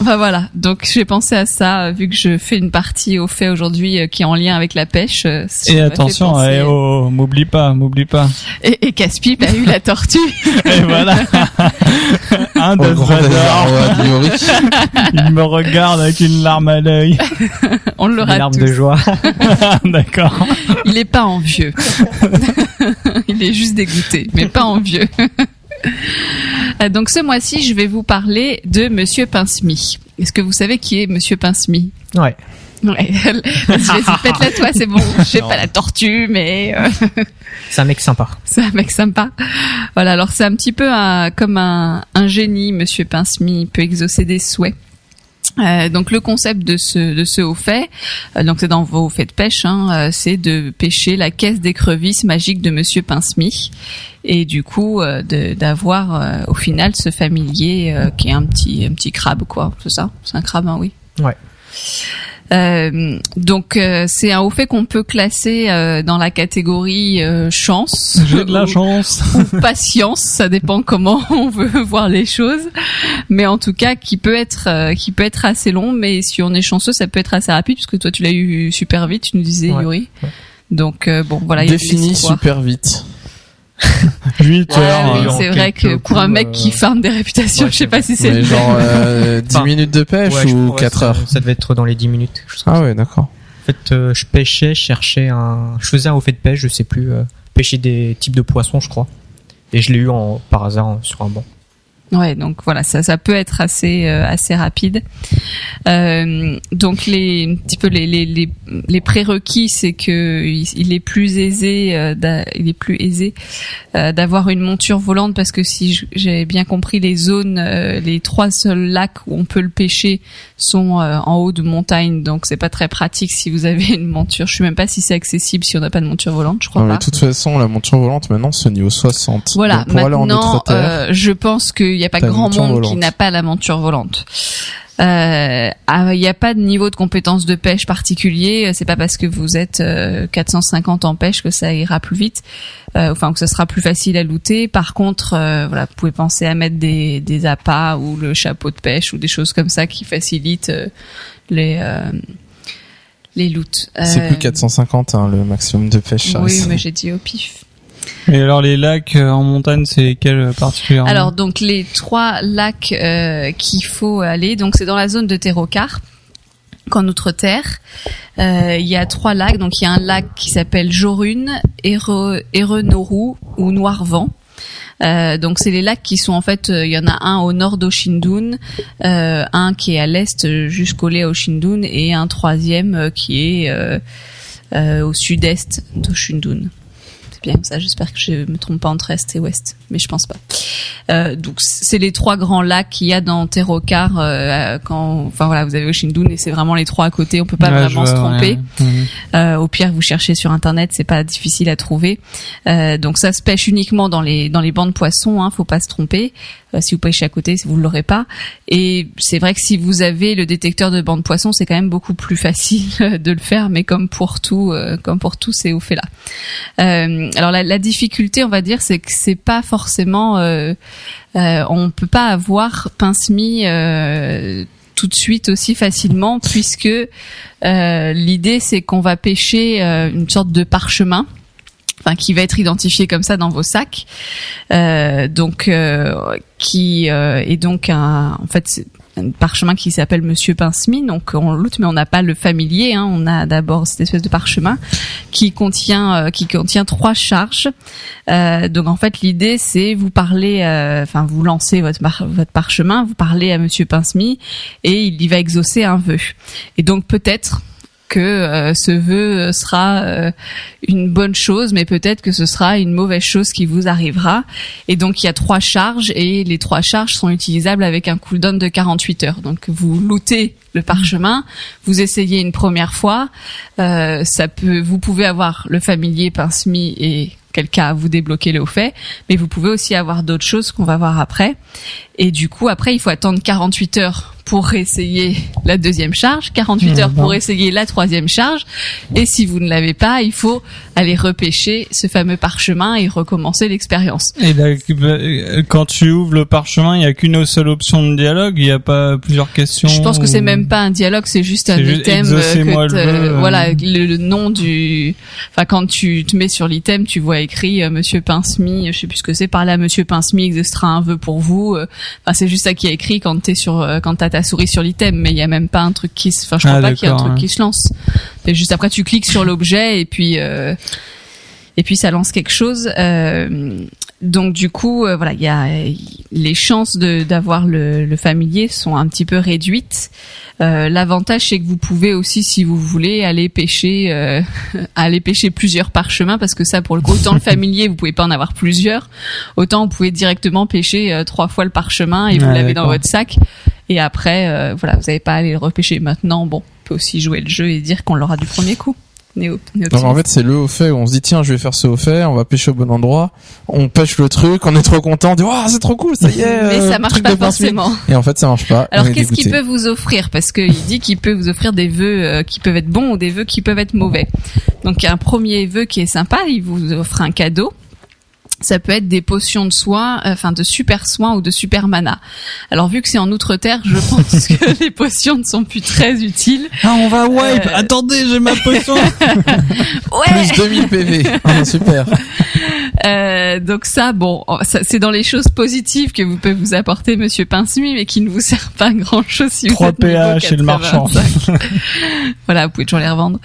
Enfin voilà. Donc j'ai pensé à ça euh, vu que je fais une partie au fait aujourd'hui euh, qui est en lien avec la pêche. euh, ça Et attention, penser- eh, oh, m'oublie pas, m'oublie pas. Et, et Caspip a eu la tortue. Et voilà. Un Au de il me regarde avec une larme à l'œil. On le tous. de joie. D'accord. Il est pas envieux. Il est juste dégoûté, mais pas envieux. Euh, Donc ce mois-ci, je vais vous parler de Monsieur Pincemy. Est-ce que vous savez qui est Monsieur Pincemy Ouais. Ouais. Pète-la toi, c'est bon. Je sais pas la tortue, mais euh, C'est un mec sympa. c'est un mec sympa. Voilà, alors c'est un petit peu un- comme un, un génie, Monsieur Pincemy, il peut exaucer des souhaits. Euh, donc le concept de ce de ce haut fait, euh, donc c'est dans vos faits de pêche, hein, euh, c'est de pêcher la caisse d'écrevisses magique de Monsieur Pincemy et du coup euh, d'avoir euh, au final ce familier euh, qui est un petit un petit crabe quoi, c'est ça, c'est un crabe, hein, oui. Ouais. Euh, donc euh, c'est un haut fait qu'on peut classer euh, dans la catégorie chance. J'ai de la ou- chance. ou patience, ça dépend comment on veut voir les choses, mais en tout cas qui peut être qui peut être assez long, mais si on est chanceux, ça peut être assez rapide puisque toi tu l'as eu super vite, tu nous disais Ouais, Yuri. ouais. Donc euh, bon voilà, Défini super vite. 8 Ouais, heures. oui, euh, c'est vrai que quelques pour un mec euh, qui farme des réputations, ouais, je sais pas si c'est genre euh, 10 Enfin, minutes de pêche Ouais, ou pourrais, 4 ça- heures? Ça devait être dans les 10 minutes. Ah ouais, d'accord. En fait, euh, je pêchais, je cherchais un, je faisais un au fait de pêche, je sais plus, euh, pêcher des types de poissons, je crois. Et je l'ai eu en, par hasard sur un banc. Ouais, donc voilà, ça, ça peut être assez euh, assez rapide. Euh, donc les un petit peu les les les, prérequis, c'est que il, est plus aisé, il est plus aisé euh, d'avoir une monture volante parce que si j'ai bien compris, les zones, les trois seuls lacs où on peut le pêcher sont euh, en haut de montagne, donc c'est pas très pratique si vous avez une monture. Je sais même pas si c'est accessible si on n'a pas de monture volante, je crois Non, mais pas. de toute façon, la monture volante maintenant c'est au niveau 60. Voilà, Donc, pour aller en maintenant, euh, je pense qu'il n'y a pas grand monde qui n'a pas la monture volante. Euh, ah, Il n'y a pas de niveau de compétence de pêche particulier. C'est pas parce que vous êtes euh, 450 en pêche que ça ira plus vite, euh, enfin que ça sera plus facile à looter. Par contre, euh, voilà, vous pouvez penser à mettre des, des appâts ou le chapeau de pêche ou des choses comme ça qui facilitent euh, les euh, les loots. c'est Euh, plus 450 hein, le maximum de pêche. Oui, mais j'ai dit au pif. Et alors les lacs euh, en montagne, c'est quel particulièrement Alors donc les trois lacs euh, qu'il faut aller, donc c'est dans la zone de Terrocar qu'en Outre-Terre. Euh, Il y a trois lacs, donc il y a un lac qui s'appelle Jorune, Ere- ou Noirvent. Euh, donc c'est les lacs qui sont en fait, euh, il y en a un au nord d'Oshindun, euh, un qui est à l'est jusqu'au lait Oshindun et un troisième euh, qui est euh, au sud-est d'Oshindun. Bien ça, j'espère que je me trompe pas entre est et ouest, mais je pense pas. Euh, donc c'est les trois grands lacs qu'il y a dans Terrocar euh, quand enfin voilà, vous avez Oshindun et c'est vraiment les trois à côté, on peut pas Ouais, vraiment se tromper. ouais. Mhm. Euh, au pire, vous cherchez sur internet, c'est pas difficile à trouver. Euh, donc ça se pêche uniquement dans les dans les bancs de poissons, hein, faut pas se tromper. Euh, si vous pêchez à côté, vous l'aurez pas. Et c'est vrai que si vous avez le détecteur de bancs de poissons, c'est quand même beaucoup plus facile de le faire. Mais comme pour tout, euh, comme pour tout, c'est au fait là. Euh, alors la, difficulté, on va dire, c'est que c'est pas forcément, euh, euh, on peut pas avoir pince-mi euh, tout de suite aussi facilement puisque l'idée c'est qu'on va pêcher une sorte de parchemin enfin qui va être identifié comme ça dans vos sacs euh, donc euh, qui euh, est donc un en fait un parchemin qui s'appelle Monsieur Pinsmy, donc on loot, mais on n'a pas le familier. Hein, on a d'abord cette espèce de parchemin qui contient euh, qui contient trois charges. Euh, donc en fait, l'idée c'est vous parlez, euh, enfin vous lancez votre votre parchemin, vous parlez à Monsieur Pinsmy et il y va exaucer un vœu. Et donc peut-être que euh, ce vœu sera euh, une bonne chose, mais peut-être que ce sera une mauvaise chose qui vous arrivera. Et donc il y a trois charges et les trois charges sont utilisables avec un cooldown de 48 heures. Donc vous lootez le parchemin, vous essayez une première fois, euh, ça peut, vous pouvez avoir le familier Pinsmi et quel cas vous débloquez le haut fait, mais vous pouvez aussi avoir d'autres choses qu'on va voir après. Et du coup, après, il faut attendre 48 heures pour réessayer la deuxième charge, 48 heures pour essayer la troisième charge, et si vous ne l'avez pas, il faut aller repêcher ce fameux parchemin et recommencer l'expérience. Et là, euh, quand tu ouvres le parchemin, il y a qu'une seule option de dialogue? Il n'y a pas plusieurs questions. Je pense que c'est ou- même pas un dialogue, c'est juste un item euh, que le euh. voilà le, le nom du enfin quand tu te mets sur l'item, tu vois écrit euh, monsieur Pinsmy, je sais plus ce que c'est, parler à monsieur Pinsmy exaucera un vœu pour vous. Enfin c'est juste ça qui est écrit quand t'es sur quand t'as ta souris sur l'item, mais il y a même pas un truc qui se enfin je crois Ah, pas qu'il y a un truc qui se lance. Et juste après tu cliques sur l'objet et puis euh, et puis ça lance quelque chose. Euh, donc du coup, euh, voilà, il y a les chances de d'avoir le, le familier sont un petit peu réduites. Euh, L'avantage c'est que vous pouvez aussi, si vous voulez, aller pêcher, euh, aller pêcher plusieurs parchemins parce que ça, pour le coup, autant le familier, vous pouvez pas en avoir plusieurs, autant vous pouvez directement pêcher euh, trois fois le parchemin et vous l'avez dans votre sac. Et après, euh, voilà, vous n'avez pas à aller le repêcher maintenant. Bon, on peut aussi jouer le jeu et dire qu'on l'aura du premier coup. Néo, en fait c'est le haut fait où on se dit tiens je vais faire ce haut fait, on va pêcher au bon endroit, on pêche le truc, on est trop content, on dit waouh c'est trop cool, ça y est. mais euh, ça marche pas forcément. Et en fait ça marche pas. Alors qu'est-ce qu'il peut vous offrir? Parce qu'il dit qu'il peut vous offrir des vœux euh, qui peuvent être bons ou des vœux qui peuvent être mauvais. Donc il y a un premier vœu qui est sympa, il vous offre un cadeau. Ça peut être des potions de soins, euh, enfin de super soins ou de super mana. Alors vu que c'est en outre-terre, je pense que les potions ne sont plus très utiles. Ah, on va wipe. Euh, Attendez, j'ai ma potion. Ouais. Plus 2000 PV. Ah, super. Euh, donc ça, bon, ça, c'est dans les choses positives que vous pouvez vous apporter, Monsieur Pinsmy, mais qui ne vous sert pas grand chose si vous 3 êtes niveau PA chez le marchand. 85. voilà, vous pouvez toujours les revendre.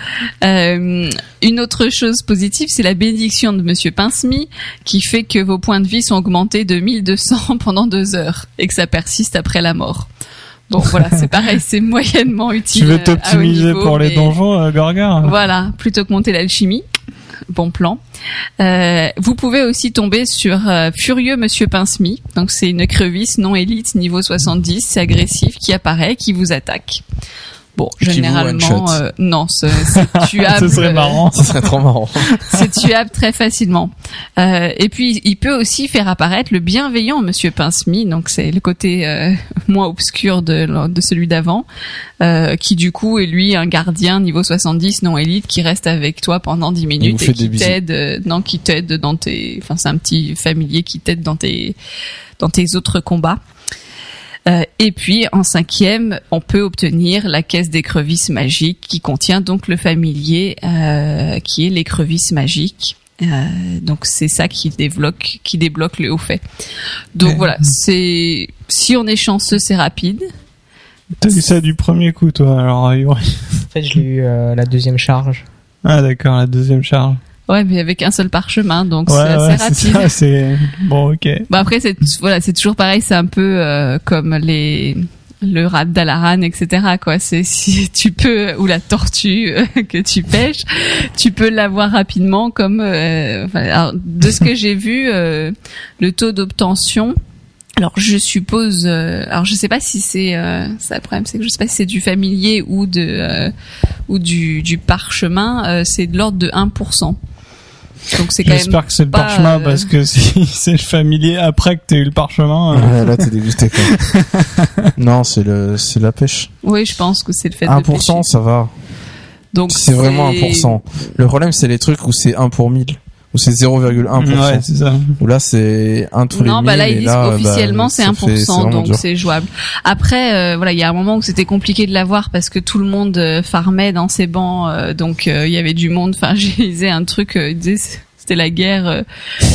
Euh, une autre chose positive, c'est la bénédiction de Monsieur Pinsmy, qui fait que vos points de vie sont augmentés de 1200 pendant deux heures et que ça persiste après la mort. Bon, voilà, c'est pareil, c'est moyennement utile. tu euh, veux haut t'optimiser pour les donjons, euh, Gorgar voilà, plutôt que monter l'alchimie. Bon plan. Euh, vous pouvez aussi tomber sur euh, Furieux Monsieur Pinsmy. Donc c'est une crevice non élite niveau 70, c'est agressif, qui apparaît, qui vous attaque. Bon, généralement, euh, non, c'est c'est tuable. Ce serait marrant. Ça serait trop marrant. C'est tuable très facilement. Euh, et puis, il peut aussi faire apparaître le bienveillant Monsieur Pinsmy, donc c'est le côté euh, moins obscur de, de celui d'avant, euh, qui du coup est lui un gardien niveau 70 non élite qui reste avec toi pendant 10 minutes fait et des qui bisous. t'aide, euh, non, qui t'aide dans tes, enfin c'est un petit familier qui t'aide dans tes, dans tes autres combats. Euh, et puis en cinquième, on peut obtenir la caisse d'écrevisses magiques qui contient donc le familier euh, qui est l'écrevisse magique. Euh, donc c'est ça qui débloque, qui débloque le haut fait. Donc Ouais. voilà, c'est si on est chanceux, c'est rapide. T'as eu ça du premier coup, toi, alors, Yuri. En fait, je l'ai eu euh, la deuxième charge. Ah, d'accord, la deuxième charge. Ouais, mais avec un seul parchemin, donc Ouais, c'est assez ouais, rapide. c'est, bon, ok. Bah après c'est voilà c'est toujours pareil c'est un peu euh, comme les le rat d'Alaran etc quoi c'est si tu peux ou la tortue euh, que tu pêches tu peux l'avoir rapidement comme euh, enfin, alors, de ce que j'ai vu euh, le taux d'obtention alors je suppose euh, alors je sais pas si c'est euh, ça le problème c'est que je sais pas si c'est du familier ou de euh, ou du du parchemin euh, c'est de l'ordre de 1% donc c'est quand même J'espère que c'est le pas, parchemin euh, parce que si c'est le familier après que t'as eu le parchemin, euh, Ouais, là t'es dégoûté quoi. non c'est le c'est la pêche. Oui, je pense que c'est le fait de pêcher. 1% ça va. Donc C'est vraiment 1%. Le problème c'est les trucs où c'est 1 pour 1000. Où c'est 0,1%. ouais, c'est ça. Où là c'est 1 tous les Non, 1000. bah là ils disent là, bah, qu'officiellement c'est ça 1%, fait- c'est vraiment donc dur. c'est jouable. Après, euh, voilà, il y a un moment où c'était compliqué de l'avoir parce que tout le monde euh, farmait dans ses bancs, euh, donc euh, il y avait du monde. Enfin, j'ai lisé un truc, euh, il disait c'était la guerre. euh,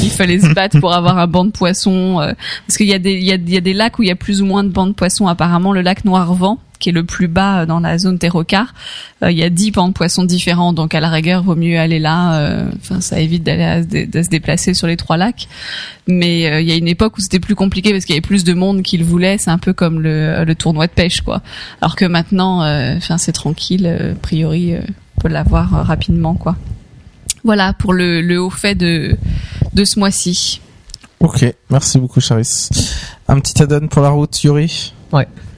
il fallait se battre pour avoir un banc de poissons. euh, parce qu'il y a des y a, y a des lacs où il y a plus ou moins de bancs de poissons. Apparemment, le lac Noirvent qui est le plus bas euh, dans la zone terrocar, euh, il y a 10 bancs de poissons différents. Donc à la rigueur, vaut mieux aller là. euh, Enfin, ça évite d'aller de se déplacer sur les trois lacs. Mais il y a une époque où c'était plus compliqué parce qu'il y avait plus de monde qui le voulait. C'est un peu comme le, le tournoi de pêche, quoi. Alors que maintenant, enfin, c'est tranquille. a priori, on peut l'avoir rapidement, quoi. Voilà pour le, le haut fait de de ce mois-ci. Ok, merci beaucoup Charis. Un petit add-on pour la route, Yuri?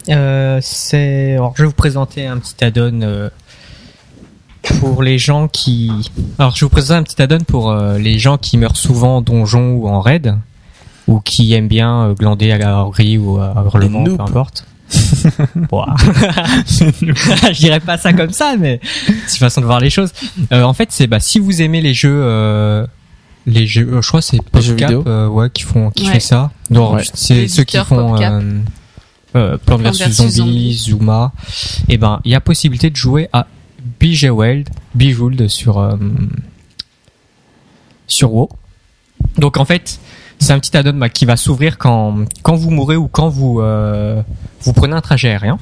Euh, c'est. Alors, je vais vous présenter un petit add-on euh, pour les gens qui. Alors, je vais vous présenter un petit add-on pour euh, les gens qui meurent souvent en donjon ou en raid, ou qui aiment bien glander à la gris ou à hurlement, peu importe. Je dirais pas ça comme ça, mais c'est une façon de voir les choses. Euh, en fait, c'est bah si vous aimez les jeux. Euh, les jeux, euh, je crois que c'est PopCap, vidéo euh, ouais, qui font, qui Ouais. fait ça. Non, Ouais. c'est ceux qui font PopCap. euh, euh, Plants vs versus Zombies, Zombies. Zuma. Et ben, il y a possibilité de jouer à Bejeweled, Bejeweled sur euh, sur WoW. Donc en fait, c'est un petit add-on bah, qui va s'ouvrir quand quand vous mourrez ou quand vous euh, vous prenez un trajet aérien.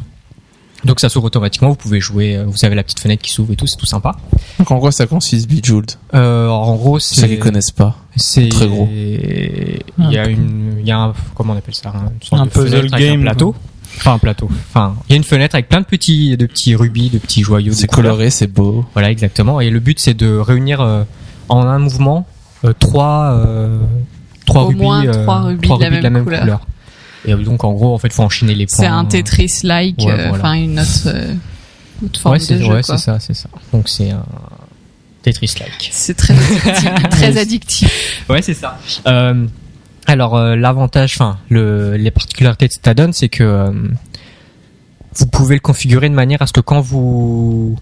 Donc ça s'ouvre automatiquement, vous pouvez jouer, euh, vous avez la petite fenêtre qui s'ouvre et tout, c'est tout sympa. Donc en quoi ça consiste, Bejeweled Euh, en gros, Ceux qui c'est connaissent pas. c'est Très gros. Il y a une, il y a un, comment on appelle ça, une sorte Un de puzzle fenêtre avec game, un plateau. Enfin un plateau. Enfin, il y a une fenêtre avec plein de petits, de petits rubis, de petits joyaux. C'est coloré, c'est beau. Voilà, exactement. Et le but, c'est de réunir euh, en un mouvement euh, trois, euh, trois Au rubis, moins euh, trois rubis de la même couleur. Et euh, donc, en gros, en fait, faut enchaîner les points. C'est un Tetris-like, Ouais, euh, voilà. enfin une autre, euh, autre forme Ouais, de jeu. ouais, c'est ça, c'est ça. Donc c'est un Tetris-like. C'est très addictif. très addictif. Ouais, c'est ça. Euh, alors euh, l'avantage, enfin le, les particularités de cet add-on, c'est que euh, vous pouvez le configurer de manière à ce que quand vous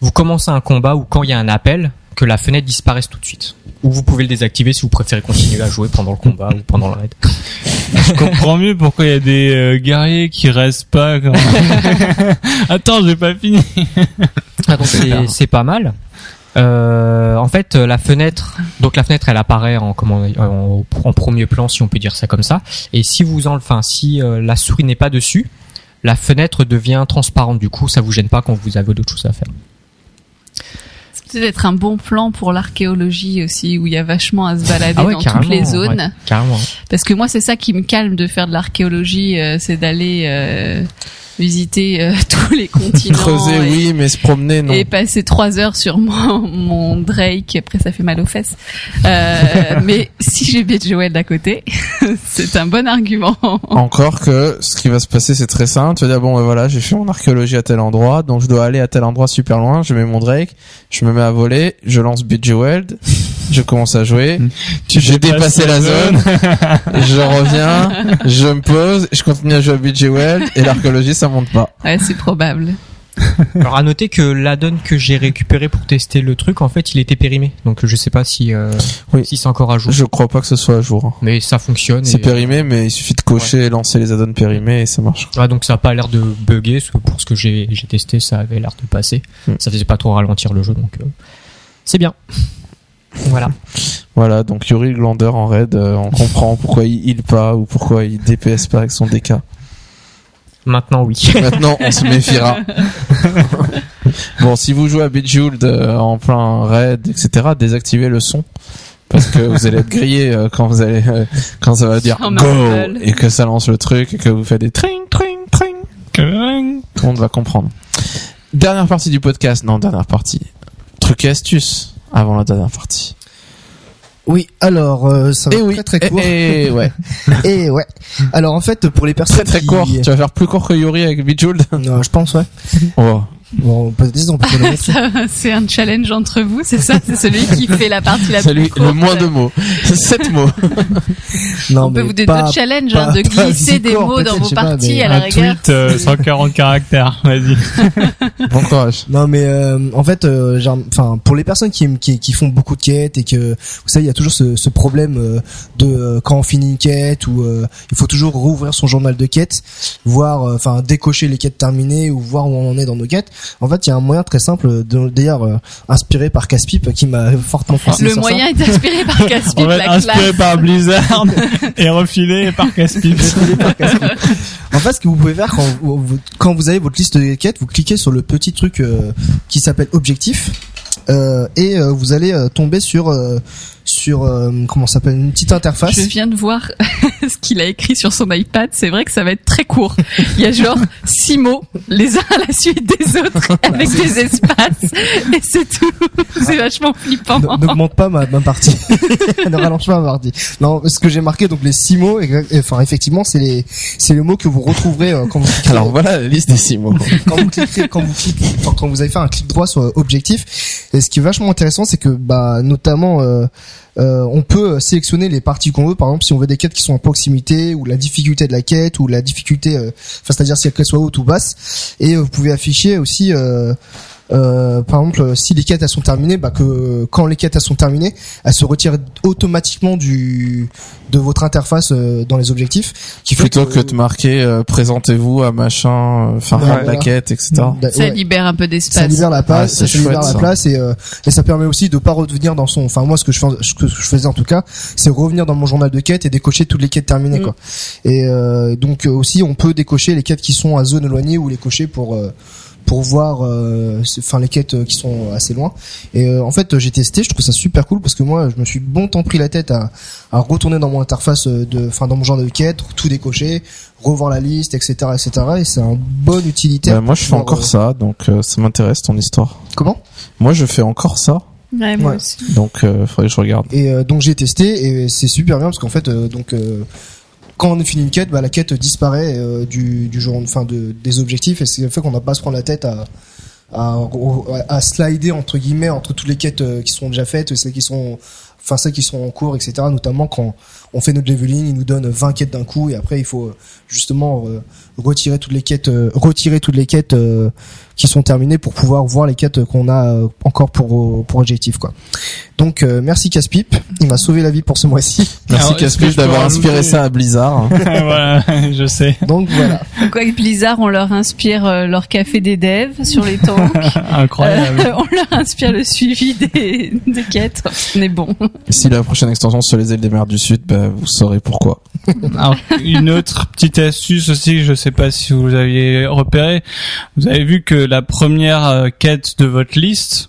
vous commencez un combat ou quand il y a un appel, que la fenêtre disparaisse tout de suite. Ou vous pouvez le désactiver si vous préférez continuer à jouer pendant le combat ou pendant le raid. Je comprends mieux pourquoi il y a des euh, guerriers qui restent pas. Quand... Attends, j'ai pas fini. Ah, donc c'est c'est pas mal. Euh, en fait, la fenêtre, donc la fenêtre, elle apparaît en, comment, en, en premier plan, si on peut dire ça comme ça. Et si vous en, enfin, si euh, la souris n'est pas dessus, la fenêtre devient transparente. Du coup, ça vous gêne pas quand vous avez d'autres choses à faire. C'est peut-être être un bon plan pour l'archéologie aussi, où il y a vachement à se balader Ah ouais, dans toutes les zones. ouais, carrément. Parce que moi, c'est ça qui me calme de faire de l'archéologie, euh, c'est d'aller euh, visiter euh, tous les continents. Creuser, et- oui, mais se promener, non. et passer trois heures sur mon, mon Drake, après ça fait mal aux fesses. Euh, mais si j'ai Joel d'à côté, c'est un bon argument. Encore que ce qui va se passer, c'est très simple. Tu vas dire, bon, ben voilà, j'ai fait mon archéologie à tel endroit, donc je dois aller à tel endroit super loin. Je mets mon Drake, je me mets à voler, je lance Bejeweled, je commence à jouer. Tu J'ai dépassé la zone, je reviens, je me pose, je continue à jouer à Bejeweled, et l'archéologie, ça monte pas. Ouais, c'est probable. Alors à noter que l'addon que j'ai récupéré pour tester le truc, en fait, il était périmé. Donc je sais pas si euh, Oui. si c'est encore à jour. Je crois pas que ce soit à jour. hein. Mais ça fonctionne. C'est et- périmé, mais il suffit de cocher et lancer les add-ons périmés et ça marche. Ouais, donc ça a pas l'air de bugger, parce que pour ce que j'ai testé, ça avait l'air de passer. Hmm. Ça faisait pas trop ralentir le jeu, donc euh, c'est bien. Voilà. Voilà, donc Yuri Glander en raid, euh, on comprend pourquoi il heal pas ou pourquoi il DPS pas avec son DK. Maintenant, oui. Maintenant, on se méfiera. bon, si vous jouez à Bejeweled euh, en plein raid, etc., désactivez le son. Parce que vous allez être grillé euh, quand vous allez euh, quand ça va dire go Marvel. et que ça lance le truc et que vous faites des tring tring tring. Tout le monde va comprendre. Dernière partie du podcast, non dernière partie. Truc et astuce avant la dernière partie. Oui, alors euh, ça va Et être oui, très très court. et, et ouais, Et ouais. Alors en fait, pour les personnes très très qui... court. Tu vas faire plus court que Yuri avec Bejeweled. Non, je pense ouais. Oh. Bon. Ça, c'est un challenge entre vous, c'est ça C'est celui qui fait la partie la C'est plus courte. le moins de mots. Sept mots. Non, On peut vous donner pas- d'autres challenges, pas- hein, de pas glisser des mots dans vos pas, parties mais- à la Un rigueur. tweet euh, 140 caractères, vas-y. Bon courage. Non mais euh, en fait, euh, genre, enfin pour les personnes qui, aiment- qui qui font beaucoup de quêtes et que vous savez il y a toujours ce, ce problème euh, de euh, quand on finit une quête ou euh, il faut toujours rouvrir son journal de quêtes, voir euh, enfin décocher les quêtes terminées ou voir où on en est dans nos quêtes. En fait, il y a un moyen très simple, de- d'ailleurs euh, inspiré par Caspip, qui m'a fortement poussé Le sur ça. moyen est inspiré par Caspip, On va la être inspiré classe. par Blizzard et refilé par Caspip. En fait, ce que vous pouvez faire quand vous, vous- quand vous avez votre liste de quêtes, vous cliquez sur le petit truc euh, qui s'appelle objectif euh, et euh, vous allez euh, tomber sur euh, sur euh, comment ça s'appelle une petite interface. Je viens de voir ce qu'il a écrit sur son iPad. C'est vrai que ça va être très court. Il y a genre six mots, les uns à la suite des autres, avec des espaces, et c'est tout. C'est vachement flippant. Ne- N'augmente pas ma, ma partie. ne rallonge pas ma partie. Non, ce que j'ai marqué, donc les six mots, enfin effectivement, c'est les c'est les mots que vous retrouverez euh, quand vous cliquez, Alors voilà la liste des six mots. quand vous cliquez, quand vous cliquez, enfin, quand vous avez fait un clic droit sur objectif. Et ce qui est vachement intéressant, c'est que bah notamment euh, euh, on peut sélectionner les parties qu'on veut. Par exemple, si on veut des quêtes qui sont en proximité, ou la difficulté de la quête, ou la difficulté, euh, c'est-à-dire si qu'elle soit haute ou basse. Et euh, vous pouvez afficher aussi. Euh, euh, par exemple, euh, si les quêtes elles sont terminées, bah que quand les quêtes elles sont terminées, elles se retirent automatiquement du de votre interface euh, dans les objectifs. Qui fait Plutôt que de marquer euh, présentez-vous à machin, euh, enfin Ouais, la plaquette, etc. Da- Ça ouais. libère un peu ça d'espace. libère la Ah, place, c'est ça libère la ça. place et, euh, et ça permet aussi de pas revenir dans son. Enfin moi ce que je fais, ce que je faisais en tout cas, c'est revenir dans mon journal de quêtes et décocher toutes les quêtes terminées Mm. quoi. Et euh, donc euh, aussi on peut décocher les quêtes qui sont à zone éloignée ou les cocher pour euh, pour voir euh, c'est- enfin les quêtes euh, qui sont assez loin et euh, en fait j'ai testé je trouve ça super cool parce que moi je me suis bon temps pris la tête à, à retourner dans mon interface de enfin dans mon genre de quête tout décocher revoir la liste etc etc et c'est un bon utilitaire Bah, moi je fais encore euh, ça, donc euh, ça m'intéresse ton histoire. comment? Moi je fais encore ça, Ouais, moi Ouais. aussi. donc euh, faudrait que je regarde. Et euh, donc j'ai testé et c'est super bien parce qu'en fait euh, donc euh, quand on finit une quête, bah, la quête disparaît euh, du, du jour, enfin de, des objectifs et c'est le fait qu'on n'a pas à se prendre la tête à, à, à slider entre guillemets entre toutes les quêtes euh, qui sont déjà faites, celles qui sont enfin celles qui sont en cours, etc. Notamment quand on fait notre leveling, il nous donne 20 quêtes d'un coup et après il faut euh, justement euh, retirer toutes les quêtes, euh, retirer toutes les quêtes euh, qui sont terminées pour pouvoir voir les quêtes qu'on a euh, encore pour pour objectif quoi. Donc euh, merci Caspip, il m'a sauvé la vie pour ce mois-ci. Merci Caspip d'avoir inspiré ça à Blizzard. voilà, je sais. Donc voilà. Quoi que Blizzard, on leur inspire euh, leur café des devs sur les tanks. Incroyable. Euh, on leur inspire le suivi des, des quêtes. On est bon. Si la prochaine extension sur les îles des mers du Sud, bah, vous saurez pourquoi. Alors, une autre petite astuce aussi, je sais pas si vous aviez repéré, vous avez vu que la première euh, quête de votre liste,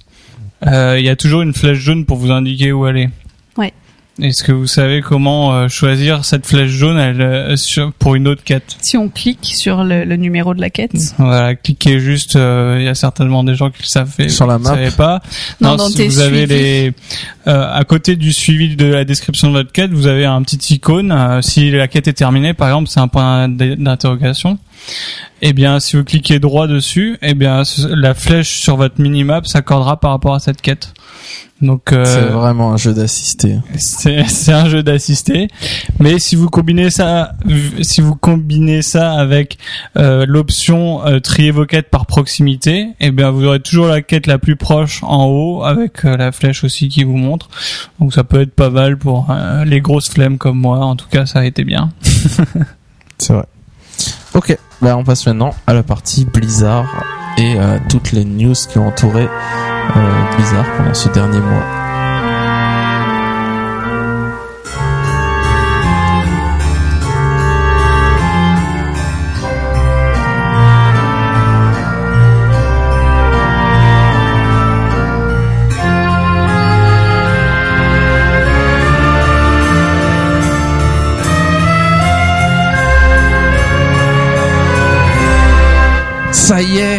euh, il y a toujours une flèche jaune pour vous indiquer où aller. Est-ce que vous savez comment euh, choisir cette flèche jaune elle, euh, sur- pour une autre quête? Si on clique sur le, le numéro de la quête. Voilà, cliquez juste. euh, Il y a certainement des gens qui le savent, Sur la vous map savez pas. Non, Non, dans si tes vous avez suivis. les euh, à côté du suivi de la description de votre quête, vous avez un petit icône. euh, si la quête est terminée, par exemple, c'est un point d'interrogation. Eh bien, si vous cliquez droit dessus, eh bien, la flèche sur votre minimap s'accordera par rapport à cette quête. Donc, euh, C'est vraiment un jeu d'assister. c'est un jeu d'assister, mais si vous combinez ça, si vous combinez ça avec euh, l'option euh, trier vos quêtes par proximité, eh bien vous aurez toujours la quête la plus proche en haut avec la flèche aussi qui vous montre. Donc ça peut être pas mal pour les grosses flemmes comme moi. En tout cas, ça a été bien. C'est vrai. Ok, bah on passe maintenant à la partie Blizzard et euh, toutes les news qui ont entouré euh, Blizzard pendant ce dernier mois.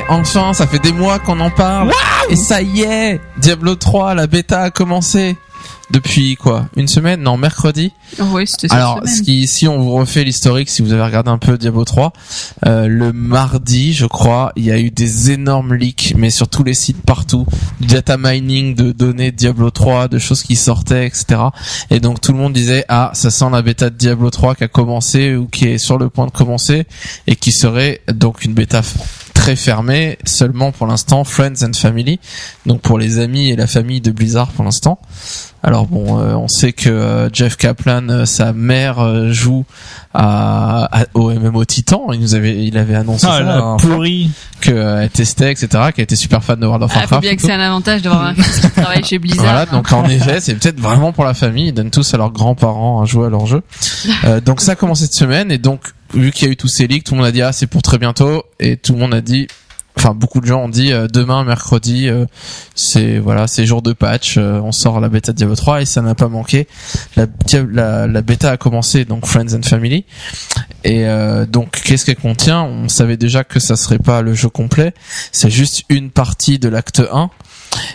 Enfin, ça fait des mois qu'on en parle. et ça y est, Diablo 3, la bêta a commencé. Depuis quoi? Une semaine? Non, mercredi. Oui, c'était Alors, ce qui, si on vous refait l'historique, si vous avez regardé un peu Diablo 3, euh, le mardi, je crois, il y a eu des énormes leaks, mais sur tous les sites partout, du data mining de données de Diablo 3, de choses qui sortaient, etc. Et donc tout le monde disait ah, ça sent la bêta de Diablo 3 qui a commencé ou qui est sur le point de commencer et qui serait donc une bêta très fermé, seulement pour l'instant Friends and Family, donc pour les amis et la famille de Blizzard pour l'instant. Alors bon, euh, on sait que euh, Jeff Kaplan, euh, sa mère euh, joue à, à- au MMO Titan. Il nous avait, il avait annoncé Ah, ça, la hein, qu'elle testait, etc., qu'elle était super fan de World of Ah, faut Warcraft. bien et que c'est un avantage d'avoir un fils qui travaille chez Blizzard. Voilà, hein. donc en effet, c'est peut-être vraiment pour la famille. Ils donnent tous à leurs grands-parents à jouer à leur jeu. Euh, donc ça a commencé cette semaine et donc vu qu'il y a eu tous ces leaks, tout le monde a dit ah c'est pour très bientôt et tout le monde a dit, enfin beaucoup de gens ont dit euh, demain mercredi euh, c'est voilà c'est jour de patch, euh, on sort la bêta de Diablo 3 et ça n'a pas manqué. La, la, la bêta a commencé donc Friends and Family et euh, donc qu'est-ce qu'elle contient? On savait déjà que ça serait pas le jeu complet, c'est juste une partie de l'acte 1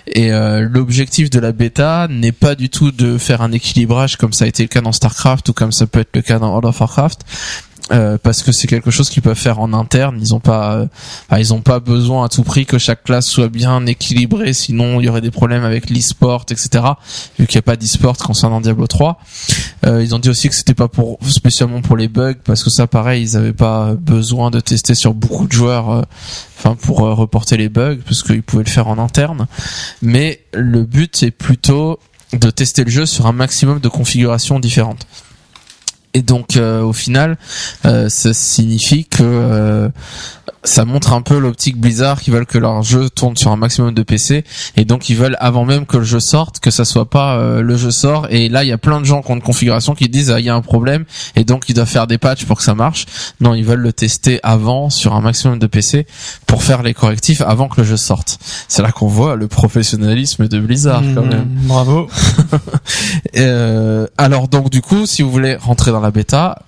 et euh, l'objectif de la bêta n'est pas du tout de faire un équilibrage comme ça a été le cas dans StarCraft ou comme ça peut être le cas dans World of Warcraft. Euh, parce que c'est quelque chose qu'ils peuvent faire en interne. Ils ont pas, euh, ils ont pas besoin à tout prix que chaque classe soit bien équilibrée, sinon il y aurait des problèmes avec l'e-sport, etc. Vu qu'il n'y a pas d'e-sport concernant Diablo 3. Euh, ils ont dit aussi que c'était pas pour spécialement pour les bugs, parce que ça, pareil, ils avaient pas besoin de tester sur beaucoup de joueurs, euh, enfin pour euh, reporter les bugs, parce qu'ils pouvaient le faire en interne. Mais le but c'est plutôt de tester le jeu sur un maximum de configurations différentes. Et donc euh, au final, euh, ça signifie que euh, ça montre un peu l'optique Blizzard qui veulent que leur jeu tourne sur un maximum de PC et donc ils veulent avant même que le jeu sorte que ça soit pas euh, le jeu sort et là il y a plein de gens qui ont une configuration qui disent ah, il y a un problème et donc ils doivent faire des patchs pour que ça marche. Non, ils veulent le tester avant sur un maximum de PC pour faire les correctifs avant que le jeu sorte. C'est là qu'on voit le professionnalisme de Blizzard quand Mmh, même. Bravo. Euh, alors donc du coup, si vous voulez rentrer dans la bêta,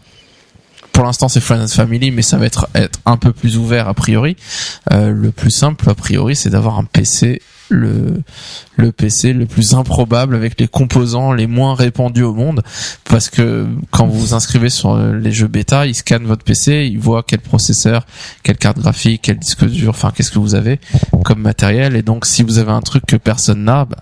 pour l'instant c'est Friends and Family, mais ça va être, être un peu plus ouvert a priori. Euh, le plus simple a priori, c'est d'avoir un PC le le PC le plus improbable avec les composants les moins répandus au monde. Parce que quand vous vous inscrivez sur euh, les jeux bêta ils scannent votre PC ils voient quel processeur quelle carte graphique quel disque dur enfin qu'est-ce que vous avez comme matériel. Et donc si vous avez un truc que personne n'a bah,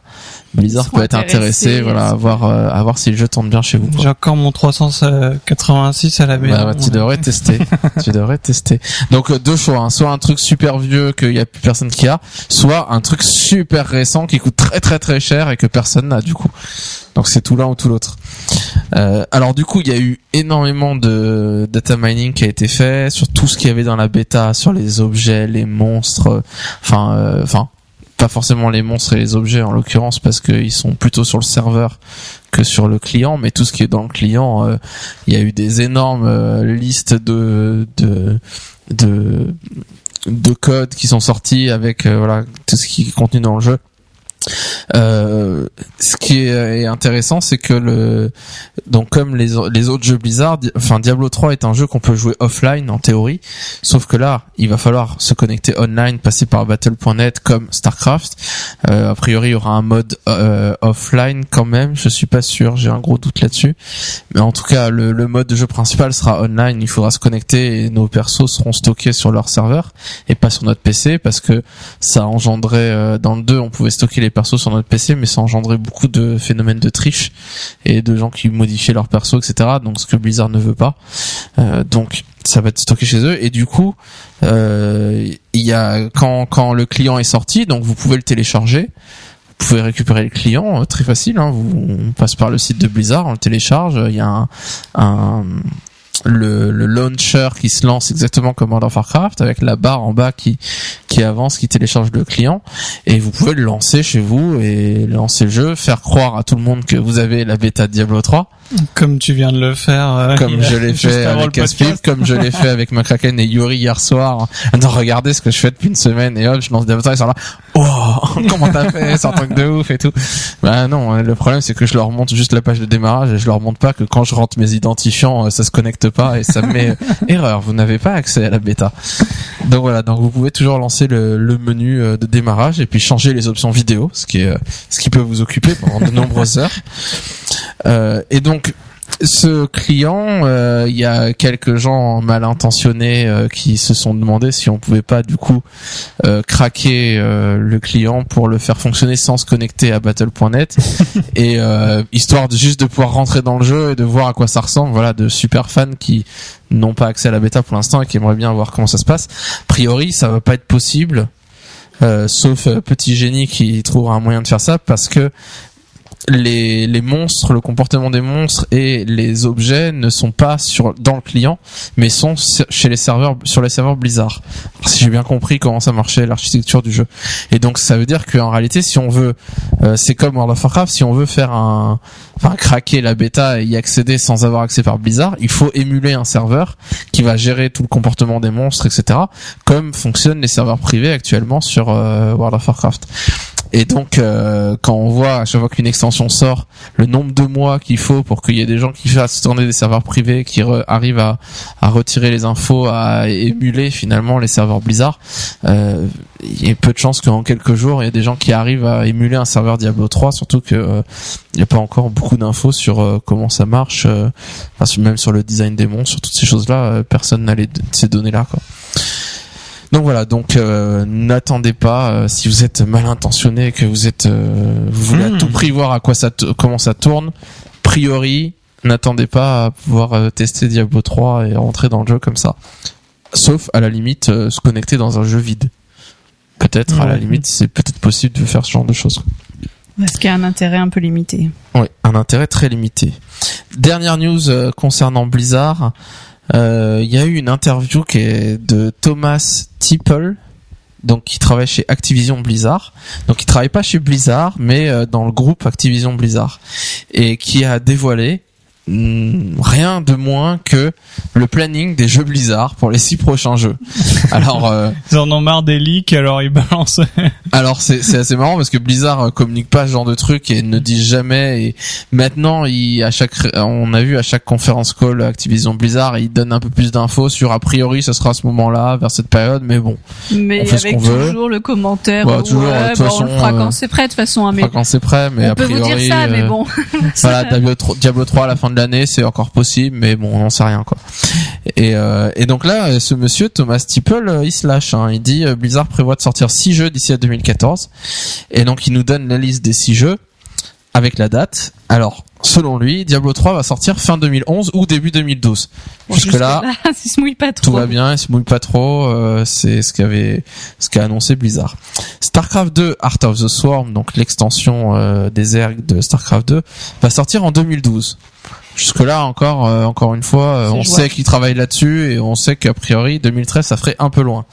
Blizzard peut être intéressé voilà à voir euh, à voir si le jeu tourne bien chez vous. J'ai encore mon 386 à la maison. Bah, ouais, tu devrais tester. tu devrais tester. Donc euh, deux choix, hein. soit un truc super vieux qu'il y a plus personne qui a, soit un truc super récent qui coûte très très très cher et que personne n'a du coup. Donc c'est tout l'un ou tout l'autre. Euh, alors du coup, il y a eu énormément de data mining qui a été fait sur tout ce qu'il y avait dans la bêta, sur les objets, les monstres, enfin, euh, enfin, pas forcément les monstres et les objets en l'occurrence parce qu'ils sont plutôt sur le serveur que sur le client, mais tout ce qui est dans le client, euh, il y a eu des énormes euh, listes de de de de codes qui sont sortis avec euh, voilà tout ce qui est contenu dans le jeu. Euh, ce qui est, intéressant, c'est que le donc comme les autres jeux Blizzard, enfin Diablo 3 est un jeu qu'on peut jouer offline en théorie, sauf que là, il va falloir se connecter online, passer par battle.net comme Starcraft. Euh, a priori, il y aura un mode euh, offline quand même, je suis pas sûr, j'ai un gros doute là-dessus. Mais en tout cas, le, le mode de jeu principal sera online, il faudra se connecter et nos persos seront stockés sur leur serveur et pas sur notre PC parce que ça engendrait euh, dans le 2 on pouvait stocker les persos sur notre PC mais ça engendrait beaucoup de phénomènes de triche et de gens qui modifiaient leurs persos etc donc ce que Blizzard ne veut pas. Euh, donc ça va être stocké chez eux. Et du coup euh, il y a quand le client est sorti donc vous pouvez le télécharger. Vous pouvez récupérer le client euh, très facile hein, vous on passe par le site de Blizzard on le télécharge. Il y a un le, le launcher qui se lance exactement comme World of Warcraft avec la barre en bas qui qui avance, qui télécharge le client. Et vous pouvez le lancer chez vous et lancer le jeu, faire croire à tout le monde que vous avez la bêta de Diablo 3 Comme tu viens de le faire. euh, comme je l'ai fait avec podcast. comme je l'ai fait avec Macraken et Yuri hier soir. Non, regardez ce que je fais depuis une semaine et hop, je lance 3 et ils sont là. Oh, comment t'as fait C'est un truc de ouf et tout. Bah non, le problème c'est que je leur montre juste la page de démarrage et je leur montre pas que quand je rentre mes identifiants, euh, ça se connecte pas et ça me met euh, erreur. Vous n'avez pas accès à la bêta. Donc voilà, donc vous pouvez toujours lancer le, le menu euh, de démarrage et puis changer les options vidéo, ce qui est euh, ce qui peut vous occuper pendant de nombreuses heures. Euh, et donc ce client, euh, il y a quelques gens mal intentionnés euh, qui se sont demandé si on pouvait pas du coup euh, craquer euh, le client pour le faire fonctionner sans se connecter à Battle.net et euh, histoire de juste de pouvoir rentrer dans le jeu et de voir à quoi ça ressemble. Voilà, de super fans qui n'ont pas accès à la bêta pour l'instant et qui aimeraient bien voir comment ça se passe. A priori, ça va pas être possible. euh, sauf euh, petit génie qui trouvera un moyen de faire ça parce que les, les monstres, le comportement des monstres et les objets ne sont pas sur dans le client, mais sont chez les serveurs sur les serveurs Blizzard. Si j'ai bien compris comment ça marchait l'architecture du jeu. Et donc ça veut dire qu'en réalité, si on veut, euh, c'est comme World of Warcraft, si on veut faire un, enfin craquer la bêta et y accéder sans avoir accès par Blizzard, il faut émuler un serveur qui va gérer tout le comportement des monstres, etc. Comme fonctionnent les serveurs privés actuellement sur euh, World of Warcraft. Et donc, euh, quand on voit à chaque fois qu'une extension sort, le nombre de mois qu'il faut pour qu'il y ait des gens qui fassent tourner des serveurs privés, qui arrivent à, à retirer les infos, à émuler finalement les serveurs Blizzard, euh, il y a peu de chances qu'en quelques jours, il y ait des gens qui arrivent à émuler un serveur Diablo 3, surtout que euh, n'y a pas encore beaucoup d'infos sur euh, comment ça marche, euh, enfin, même sur le design des monstres, sur toutes ces choses-là, euh, personne n'a ces données-là. Quoi. Donc voilà, donc euh, n'attendez pas euh, si vous êtes mal intentionné, que vous êtes, euh, vous voulez Hmm. à tout prix voir à quoi ça, comment ça tourne. Priori, n'attendez pas à pouvoir tester Diablo 3 et rentrer dans le jeu comme ça. Sauf à la limite se connecter dans un jeu vide. Peut-être à la limite, c'est peut-être possible de faire ce genre de choses. Est-ce qu'il y a un intérêt un peu limité Oui, un intérêt très limité. Dernière news concernant Blizzard. Euh, Il y a eu une interview qui est de Thomas Tipple, donc qui travaille chez Activision Blizzard. Donc il travaille pas chez Blizzard, mais euh, dans le groupe Activision Blizzard, et qui a dévoilé rien de moins que le planning des jeux Blizzard pour les six prochains jeux. Alors euh, Ils en ont marre des leaks, alors ils balancent. alors c'est c'est assez marrant parce que Blizzard euh, communique pas ce genre de trucs et ne dit jamais et maintenant il à chaque on a vu à chaque conférence call Activision Blizzard il donne un peu plus d'infos sur a priori ce sera à ce moment-là vers cette période mais bon Mais On fait ce avec veut. toujours le commentaire. Bah, ouais, toujours, de toute bah, on le façon, fera euh, quand c'est prêt de toute façon. hein, mais quand c'est prêt mais on a peut priori vous dire ça, mais euh, bon. voilà Diablo 3, Diablo 3 à la fin de l'année c'est encore possible mais bon on n'en sait rien quoi et, euh, et donc là ce monsieur Thomas Tipple euh, il se lâche hein. il dit euh, Blizzard prévoit de sortir 6 jeux d'ici à 2014 et donc il nous donne la liste des 6 jeux avec la date alors selon lui Diablo 3 va sortir fin 2011 ou début 2012 Bon, jusque là il se mouille pas trop. tout va bien, il se mouille pas trop, euh, c'est ce qu'avait ce qu'a annoncé Blizzard. StarCraft 2 Art of the Swarm, donc l'extension euh, des ergs de StarCraft 2 va sortir en 2012. Jusque là encore euh, encore une fois, euh, on jouable. sait qu'ils travaillent là-dessus et on sait qu'a priori 2013 ça ferait un peu loin.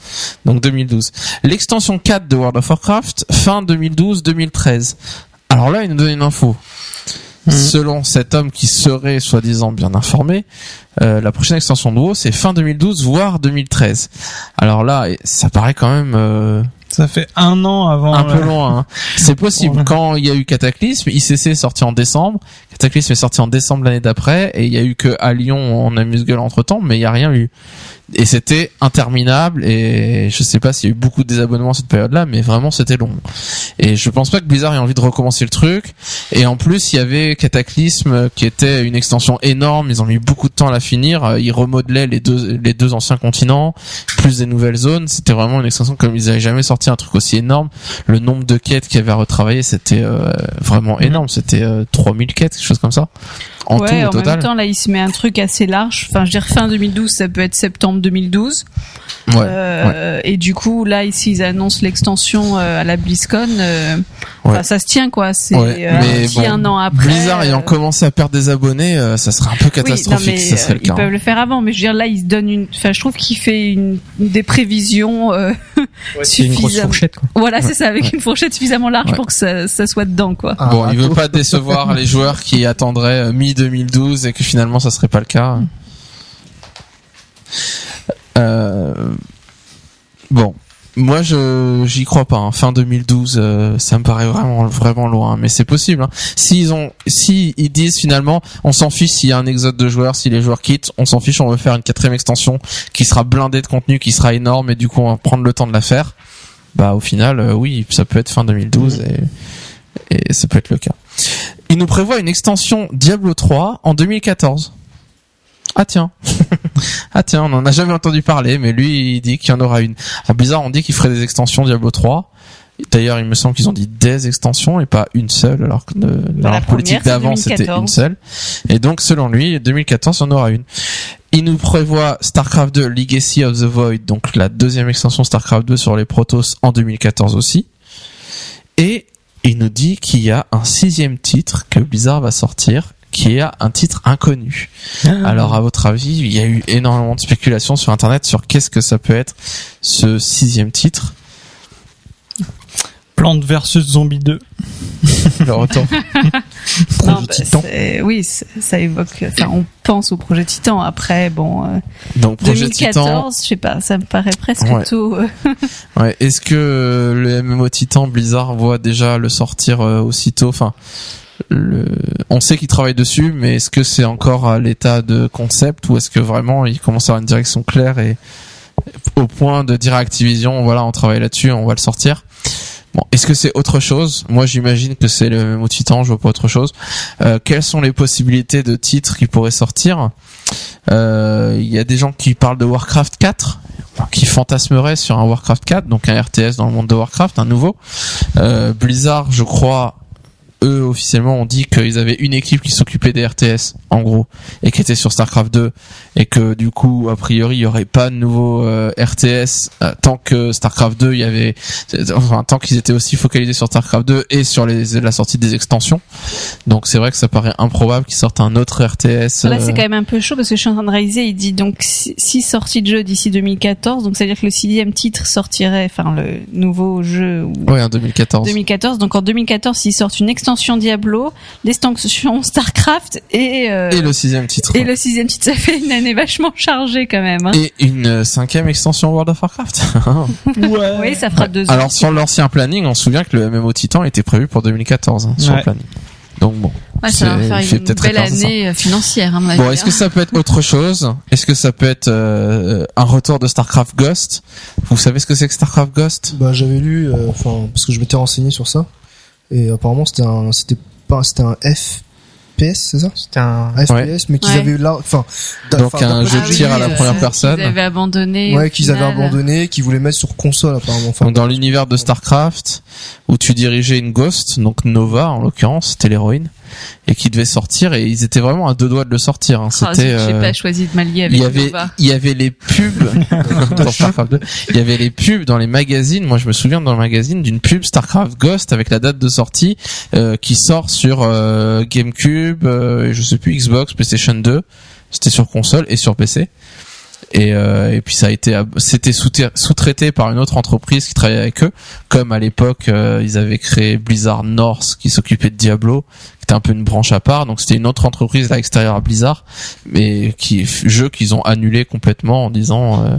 Donc 2012. L'extension 4 de World of Warcraft fin 2012-2013. Alors là, il nous donne une info. Selon cet homme qui serait soi-disant bien informé, euh, la prochaine extension de WoW c'est fin 2012 voire 2013. Alors là, ça paraît quand même euh, Ça fait un an avant. un peu loin. hein. C'est possible. Quand il y a eu Cataclysme, ICC est sorti en décembre. Cataclysme est sorti en décembre l'année d'après, et il y a eu que à Lyon on amuse-gueule entre temps, mais il y a rien eu. Et c'était interminable, et je sais pas s'il y a eu beaucoup de désabonnements à cette période-là, mais vraiment c'était long. Et je pense pas que Blizzard ait envie de recommencer le truc. Et en plus, il y avait Cataclysme qui était une extension énorme. Ils ont mis beaucoup de temps à la finir. Euh, Ils remodelaient les deux les deux anciens continents, plus des nouvelles zones. C'était vraiment une extension comme ils avaient jamais sorti un truc aussi énorme. Le nombre de quêtes qu'il y avait à retravailler, c'était euh, vraiment énorme. C'était euh, 3000 quêtes, quelque chose comme ça. En ouais, tout, au en total. même temps, là, il se met un truc assez large. Enfin, je veux dire, fin 2012, ça peut être septembre 2012. ouais. Euh, Et du coup, là, ici, ils annoncent l'extension euh, à la BlizzCon. euh, enfin, ça se tient, quoi. C'est Ouais, mais petit bon, un an après. Blizzard ayant euh, commencé à perdre des abonnés, euh, ça serait un peu Oui, catastrophique non, mais, si ça serait le cas. Ils peuvent le faire avant, mais je veux dire là, ils se donnent une. Enfin, je trouve qu'il fait une des prévisions. euh, C'est une grosse Suffisamment. fourchette, quoi. voilà, c'est ça, avec une fourchette suffisamment large Ouais. pour que ça, ça soit dedans, quoi. Ah, Bon, il veut râteau. pas décevoir les joueurs qui attendraient mi 2012 et que finalement ça serait pas le cas. Euh, bon, moi je j'y crois pas. hein. Fin 2012, euh, ça me paraît vraiment vraiment loin, mais c'est possible. Hein. S'ils ont, si ils disent finalement, on s'en fiche s'il y a un exode de joueurs, si les joueurs quittent, on s'en fiche, on veut faire une quatrième extension qui sera blindée de contenu, qui sera énorme et du coup on va prendre le temps de la faire. Bah au final, euh, oui, ça peut être fin 2012 et et ça peut être le cas. Il nous prévoit une extension Diablo 3 en 2014. Ah tiens, ah tiens, on n'en a jamais entendu parler, mais lui il dit qu'il y en aura une. Alors bizarre, on dit qu'il ferait des extensions Diablo 3. D'ailleurs, il me semble qu'ils ont dit des extensions et pas une seule, alors que la la politique d'avant c'était 2014. une seule. Et donc, selon lui, 2014, il y en aura une. Il nous prévoit StarCraft 2 Legacy of the Void, donc la deuxième extension StarCraft 2 sur les Protoss en 2014 aussi. Et il nous dit qu'il y a un sixième titre que Blizzard va sortir, qui est un titre inconnu. Alors, à votre avis, il y a eu énormément de spéculations sur Internet sur qu'est-ce que ça peut être ce sixième titre? Plante versus Zombie 2. Le retour. Projet bah, Titan. oui, ça évoque. Enfin, on pense au projet Titan. Après, bon, euh, Donc, Projet Titan. 2014, je sais pas, ça me paraît presque Ouais. tôt. Ouais. Est-ce que le MMO Titan Blizzard voit déjà le sortir euh, aussitôt? Enfin, le... on sait qu'ils travaillent dessus, mais est-ce que c'est encore à l'état de concept ou est-ce que vraiment ils commencent à avoir une direction claire et au point de dire à Activision, voilà, on travaille là-dessus, on va le sortir? Bon, est-ce que c'est autre chose? Moi, j'imagine que c'est le MMO Titan, je vois pas autre chose. Euh, quelles sont les possibilités de titres qui pourraient sortir? Euh, Il y a des gens qui parlent de Warcraft 4, qui fantasmeraient sur un Warcraft 4, donc un RTS dans le monde de Warcraft, un nouveau. Euh, Blizzard, je crois, eux officiellement ont dit qu'ils avaient une équipe qui s'occupait des RTS, en gros, et qui était sur Starcraft 2, et que du coup, a priori, il y aurait pas de nouveau euh, RTS euh, tant que Starcraft 2, il y avait, enfin, tant qu'ils étaient aussi focalisés sur Starcraft 2 et sur les, la sortie des extensions. Donc c'est vrai que ça paraît improbable qu'ils sortent un autre RTS. Là, euh, c'est quand même un peu chaud parce que je suis en train de réaliser. Il dit donc six six sorties de jeux d'ici 2014. Donc, c'est-à-dire que le sixième titre sortirait, enfin, le nouveau jeu ou Ouais, en 2014. 2014. Donc, en 2014, ils sortent une extension Diablo, l'extension Starcraft et, euh, Et le sixième titre. et le sixième titre. Ça fait une année vachement chargée quand même. Hein. Et une euh, cinquième extension World of Warcraft. Ouais. Oui, ça fera deux ans. Alors sur l'ancien planning, on se souvient que le MMO Titan était prévu pour 2014 hein, sur Ouais. le planning. Donc bon. Ouais, ça va C'est- faire une peut-être belle année euh, financière. Hein, Bon, est-ce que ça peut être autre chose? Est-ce que ça peut être euh, un retour de Starcraft Ghost? Vous savez ce que c'est que Starcraft Ghost? Bah j'avais lu, euh, enfin parce que je m'étais renseigné sur ça et apparemment c'était un, c'était pas, c'était un FPS, c'est ça? C'était un. FPS, mais qu'ils Ouais. avaient là, enfin. Donc un jeu de tir à la première personne. Ils avaient abandonné. Ouais, qu'ils avaient abandonné, qu'ils voulaient mettre sur console apparemment. Enfin, Donc dans l'univers de Starcraft, où tu dirigeais une Ghost, donc Nova en l'occurrence, c'était l'héroïne, et qui devait sortir, et ils étaient vraiment à deux doigts de le sortir. Hein. Ah, C'était, J'ai euh, pas choisi de m'allier avec il y avait, il y avait les pubs dans Starcraft 2. Il y avait les pubs dans les magazines. Moi, je me souviens dans le magazine d'une pub Starcraft Ghost avec la date de sortie euh, qui sort sur euh, GameCube, euh, je sais plus Xbox, PlayStation 2. C'était sur console et sur PC. Et, euh, et puis ça a été, c'était sous- sous-traité par une autre entreprise qui travaillait avec eux, comme à l'époque euh, ils avaient créé Blizzard North qui s'occupait de Diablo, qui était un peu une branche à part. Donc c'était une autre entreprise à l'extérieur à Blizzard, mais qui jeu qu'ils ont annulé complètement en disant euh,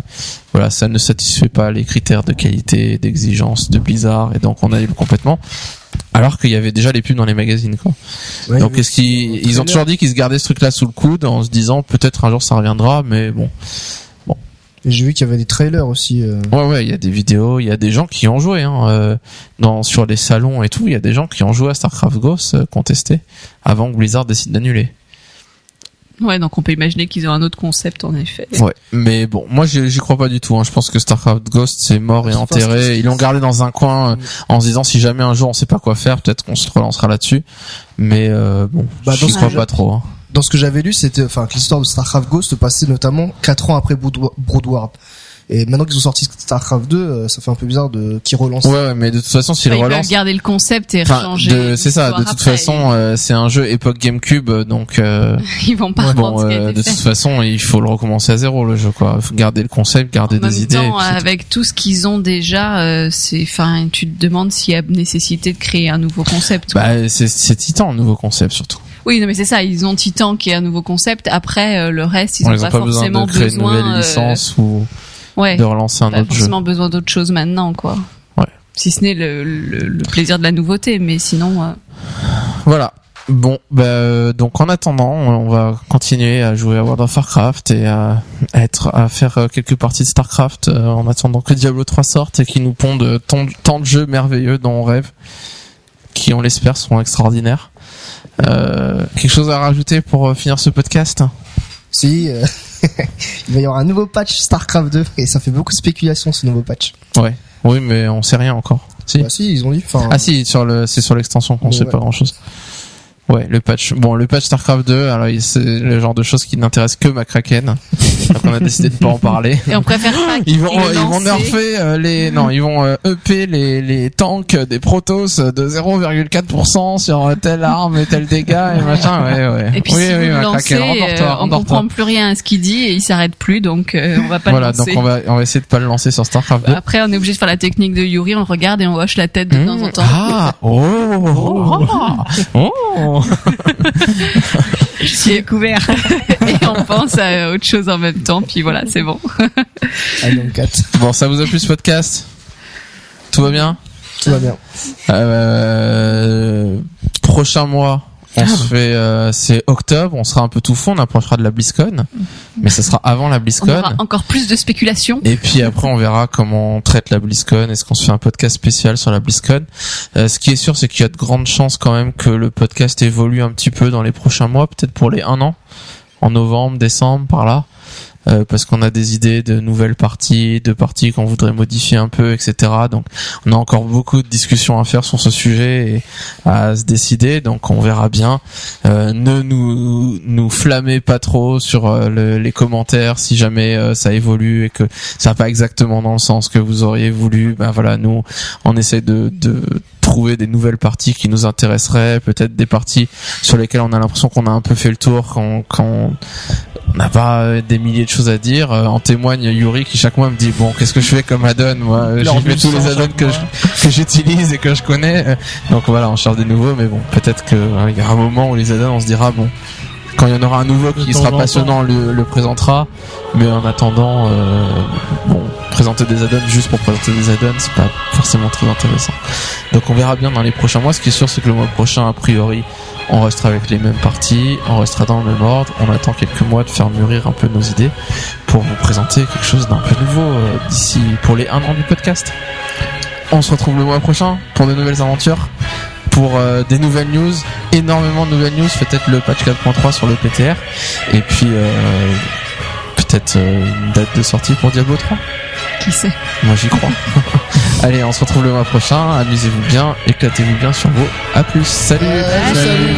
voilà ça ne satisfait pas les critères de qualité, d'exigence de Blizzard et donc on annule complètement. Alors qu'il y avait déjà les pubs dans les magazines quoi. ouais, donc est-ce qu'ils ils ont toujours dit qu'ils se gardaient ce truc là sous le coude en se disant peut-être un jour ça reviendra mais bon Et j'ai vu qu'il y avait des trailers aussi. euh, Ouais, ouais, il y a des vidéos, il y a des gens qui ont joué, hein, euh, dans, sur les salons et tout, il y a des gens qui ont joué à StarCraft Ghost, euh, contesté, avant que Blizzard décide d'annuler. Ouais, donc on peut imaginer qu'ils ont un autre concept en effet. Ouais. Mais bon, moi j'y crois pas du tout, hein. je pense que StarCraft Ghost c'est mort et enterré, ils l'ont gardé dans un coin euh, en se disant si jamais un jour on sait pas quoi faire, peut-être qu'on se relancera là-dessus, mais euh, bon, Bah, dans j'y ce crois que pas trop. Hein. Dans ce que j'avais lu, c'était, enfin, que l'histoire de Starcraft Ghost se passait notamment 4 ans après Brood- Broodward. Et maintenant qu'ils ont sorti Starcraft 2, euh, ça fait un peu bizarre de qu'ils relancent. Ouais, ouais, mais de toute façon s'ils Enfin, ils relancent... garder le concept et changer. c'est ça. De toute façon, euh, c'est un jeu époque GameCube, donc euh, ils vont pas Bon, ce qui euh, de toute façon, il faut le recommencer à zéro le jeu, quoi. Faut garder le concept, garder En même des idées. temps, avec tout ce qu'ils ont déjà, euh, c'est, enfin, tu te demandes s'il y a nécessité de créer un nouveau concept. Bah, c'est Titan, le nouveau concept surtout. Oui, non, mais c'est ça. Ils ont Titan qui est un nouveau concept. Après, euh, le reste, ils On ont ils pas, pas besoin forcément de créer une besoin. nouvelle euh, licence ou ouais, de relancer un pas autre jeu. forcément besoin d'autre chose maintenant, quoi. Ouais. Si ce n'est le, le, le plaisir de la nouveauté, mais sinon. euh, Voilà. Bon, bah, euh, donc en attendant, on va continuer à jouer à World of Warcraft et à être à faire euh, quelques parties de Starcraft euh, en attendant que Diablo 3 sorte et qu'il nous pondent tant, tant de jeux merveilleux dont on rêve, qui on l'espère seront extraordinaires. Euh, quelque chose à rajouter pour euh, finir ce podcast? Si, euh, il va y avoir un nouveau patch StarCraft 2 et ça fait beaucoup de spéculation ce nouveau patch. Ouais. Oui, mais on sait rien encore. Si. Bah si, ils ont dit. Enfin, Ah si, sur le, c'est sur l'extension qu'on sait ouais. pas grand chose. Ouais, le patch. Bon, le patch StarCraft 2, alors c'est le genre de choses qui n'intéressent que McCracken. Donc on a décidé de pas en parler. Et on préfère pas Ils vont, ils vont nerfer euh, les, non, ils vont euh, EP les, les tanks des Protoss de 0,4% sur telle arme et tel dégât et machin, ouais, ouais. Et puis oui, si oui, vous lancez, euh, on comprend plus rien à ce qu'il dit et il s'arrête plus, donc euh, on va pas Voilà, le lancer. donc on va, on va essayer de pas le lancer sur StarCraft 2. Après, on est obligé de faire la technique de Yuri, on regarde et on hoche la tête de temps en temps. Ah, oh, oh, oh. J'ai découvert. et on pense à autre chose en même temps, puis voilà, c'est bon. Alien 4, Bon, ça vous a plu ce podcast? Tout va bien? Tout va bien. euh, Prochain mois, on se fait, euh, c'est octobre, on sera un peu tout fond, on approchera de la BlizzCon, mais ce sera avant la On BlizzCon. aura encore plus de spéculation. Et puis après, on verra comment on traite la BlizzCon. Est-ce qu'on se fait un podcast spécial sur la BlizzCon Euh, Ce qui est sûr, c'est qu'il y a de grandes chances quand même que le podcast évolue un petit peu dans les prochains mois, peut-être pour les un an, en novembre, décembre, par là. Euh, parce qu'on a des idées de nouvelles parties, de parties qu'on voudrait modifier un peu, etc. Donc, on a encore beaucoup de discussions à faire sur ce sujet et à se décider. Donc, on verra bien. Euh, ne nous nous flammez pas trop sur euh, le- les commentaires si jamais euh, ça évolue et que ça va pas exactement dans le sens que vous auriez voulu. Ben voilà, nous on essaie de, de trouver des nouvelles parties qui nous intéresseraient, peut-être des parties sur lesquelles on a l'impression qu'on a un peu fait le tour, quand quand on n'a pas euh, des milliers de choses à dire. Euh, en témoigne Yuri qui chaque mois me dit bon qu'est-ce que je fais comme add-on moi euh, j'y mets tous les sang add-ons que je- que j'utilise et que je connais. Donc voilà, on cherche des nouveaux, mais bon, peut-être que euh, il y aura un moment où les add-ons, on se dira bon, quand il y en aura un nouveau qui sera passionnant, le, le présentera. Mais en attendant, euh, bon, présenter des add-ons juste pour présenter des add-ons, c'est pas forcément très intéressant. Donc on verra bien dans les prochains mois. Ce qui est sûr, c'est que le mois prochain, a priori, on restera avec les mêmes parties, on restera dans le même ordre. On attend quelques mois de faire mûrir un peu nos idées pour vous présenter quelque chose d'un peu nouveau euh, d'ici pour les un an du podcast. On se retrouve le mois prochain pour de nouvelles aventures, pour euh, des nouvelles news, énormément de nouvelles news, peut-être le patch 4.3 sur le PTR, et puis euh, peut-être une date de sortie pour Diablo 3. Qui sait Moi j'y crois. Allez, on se retrouve le mois prochain, amusez-vous bien, éclatez-vous bien sur vos. A plus, salut Ouais, Salut.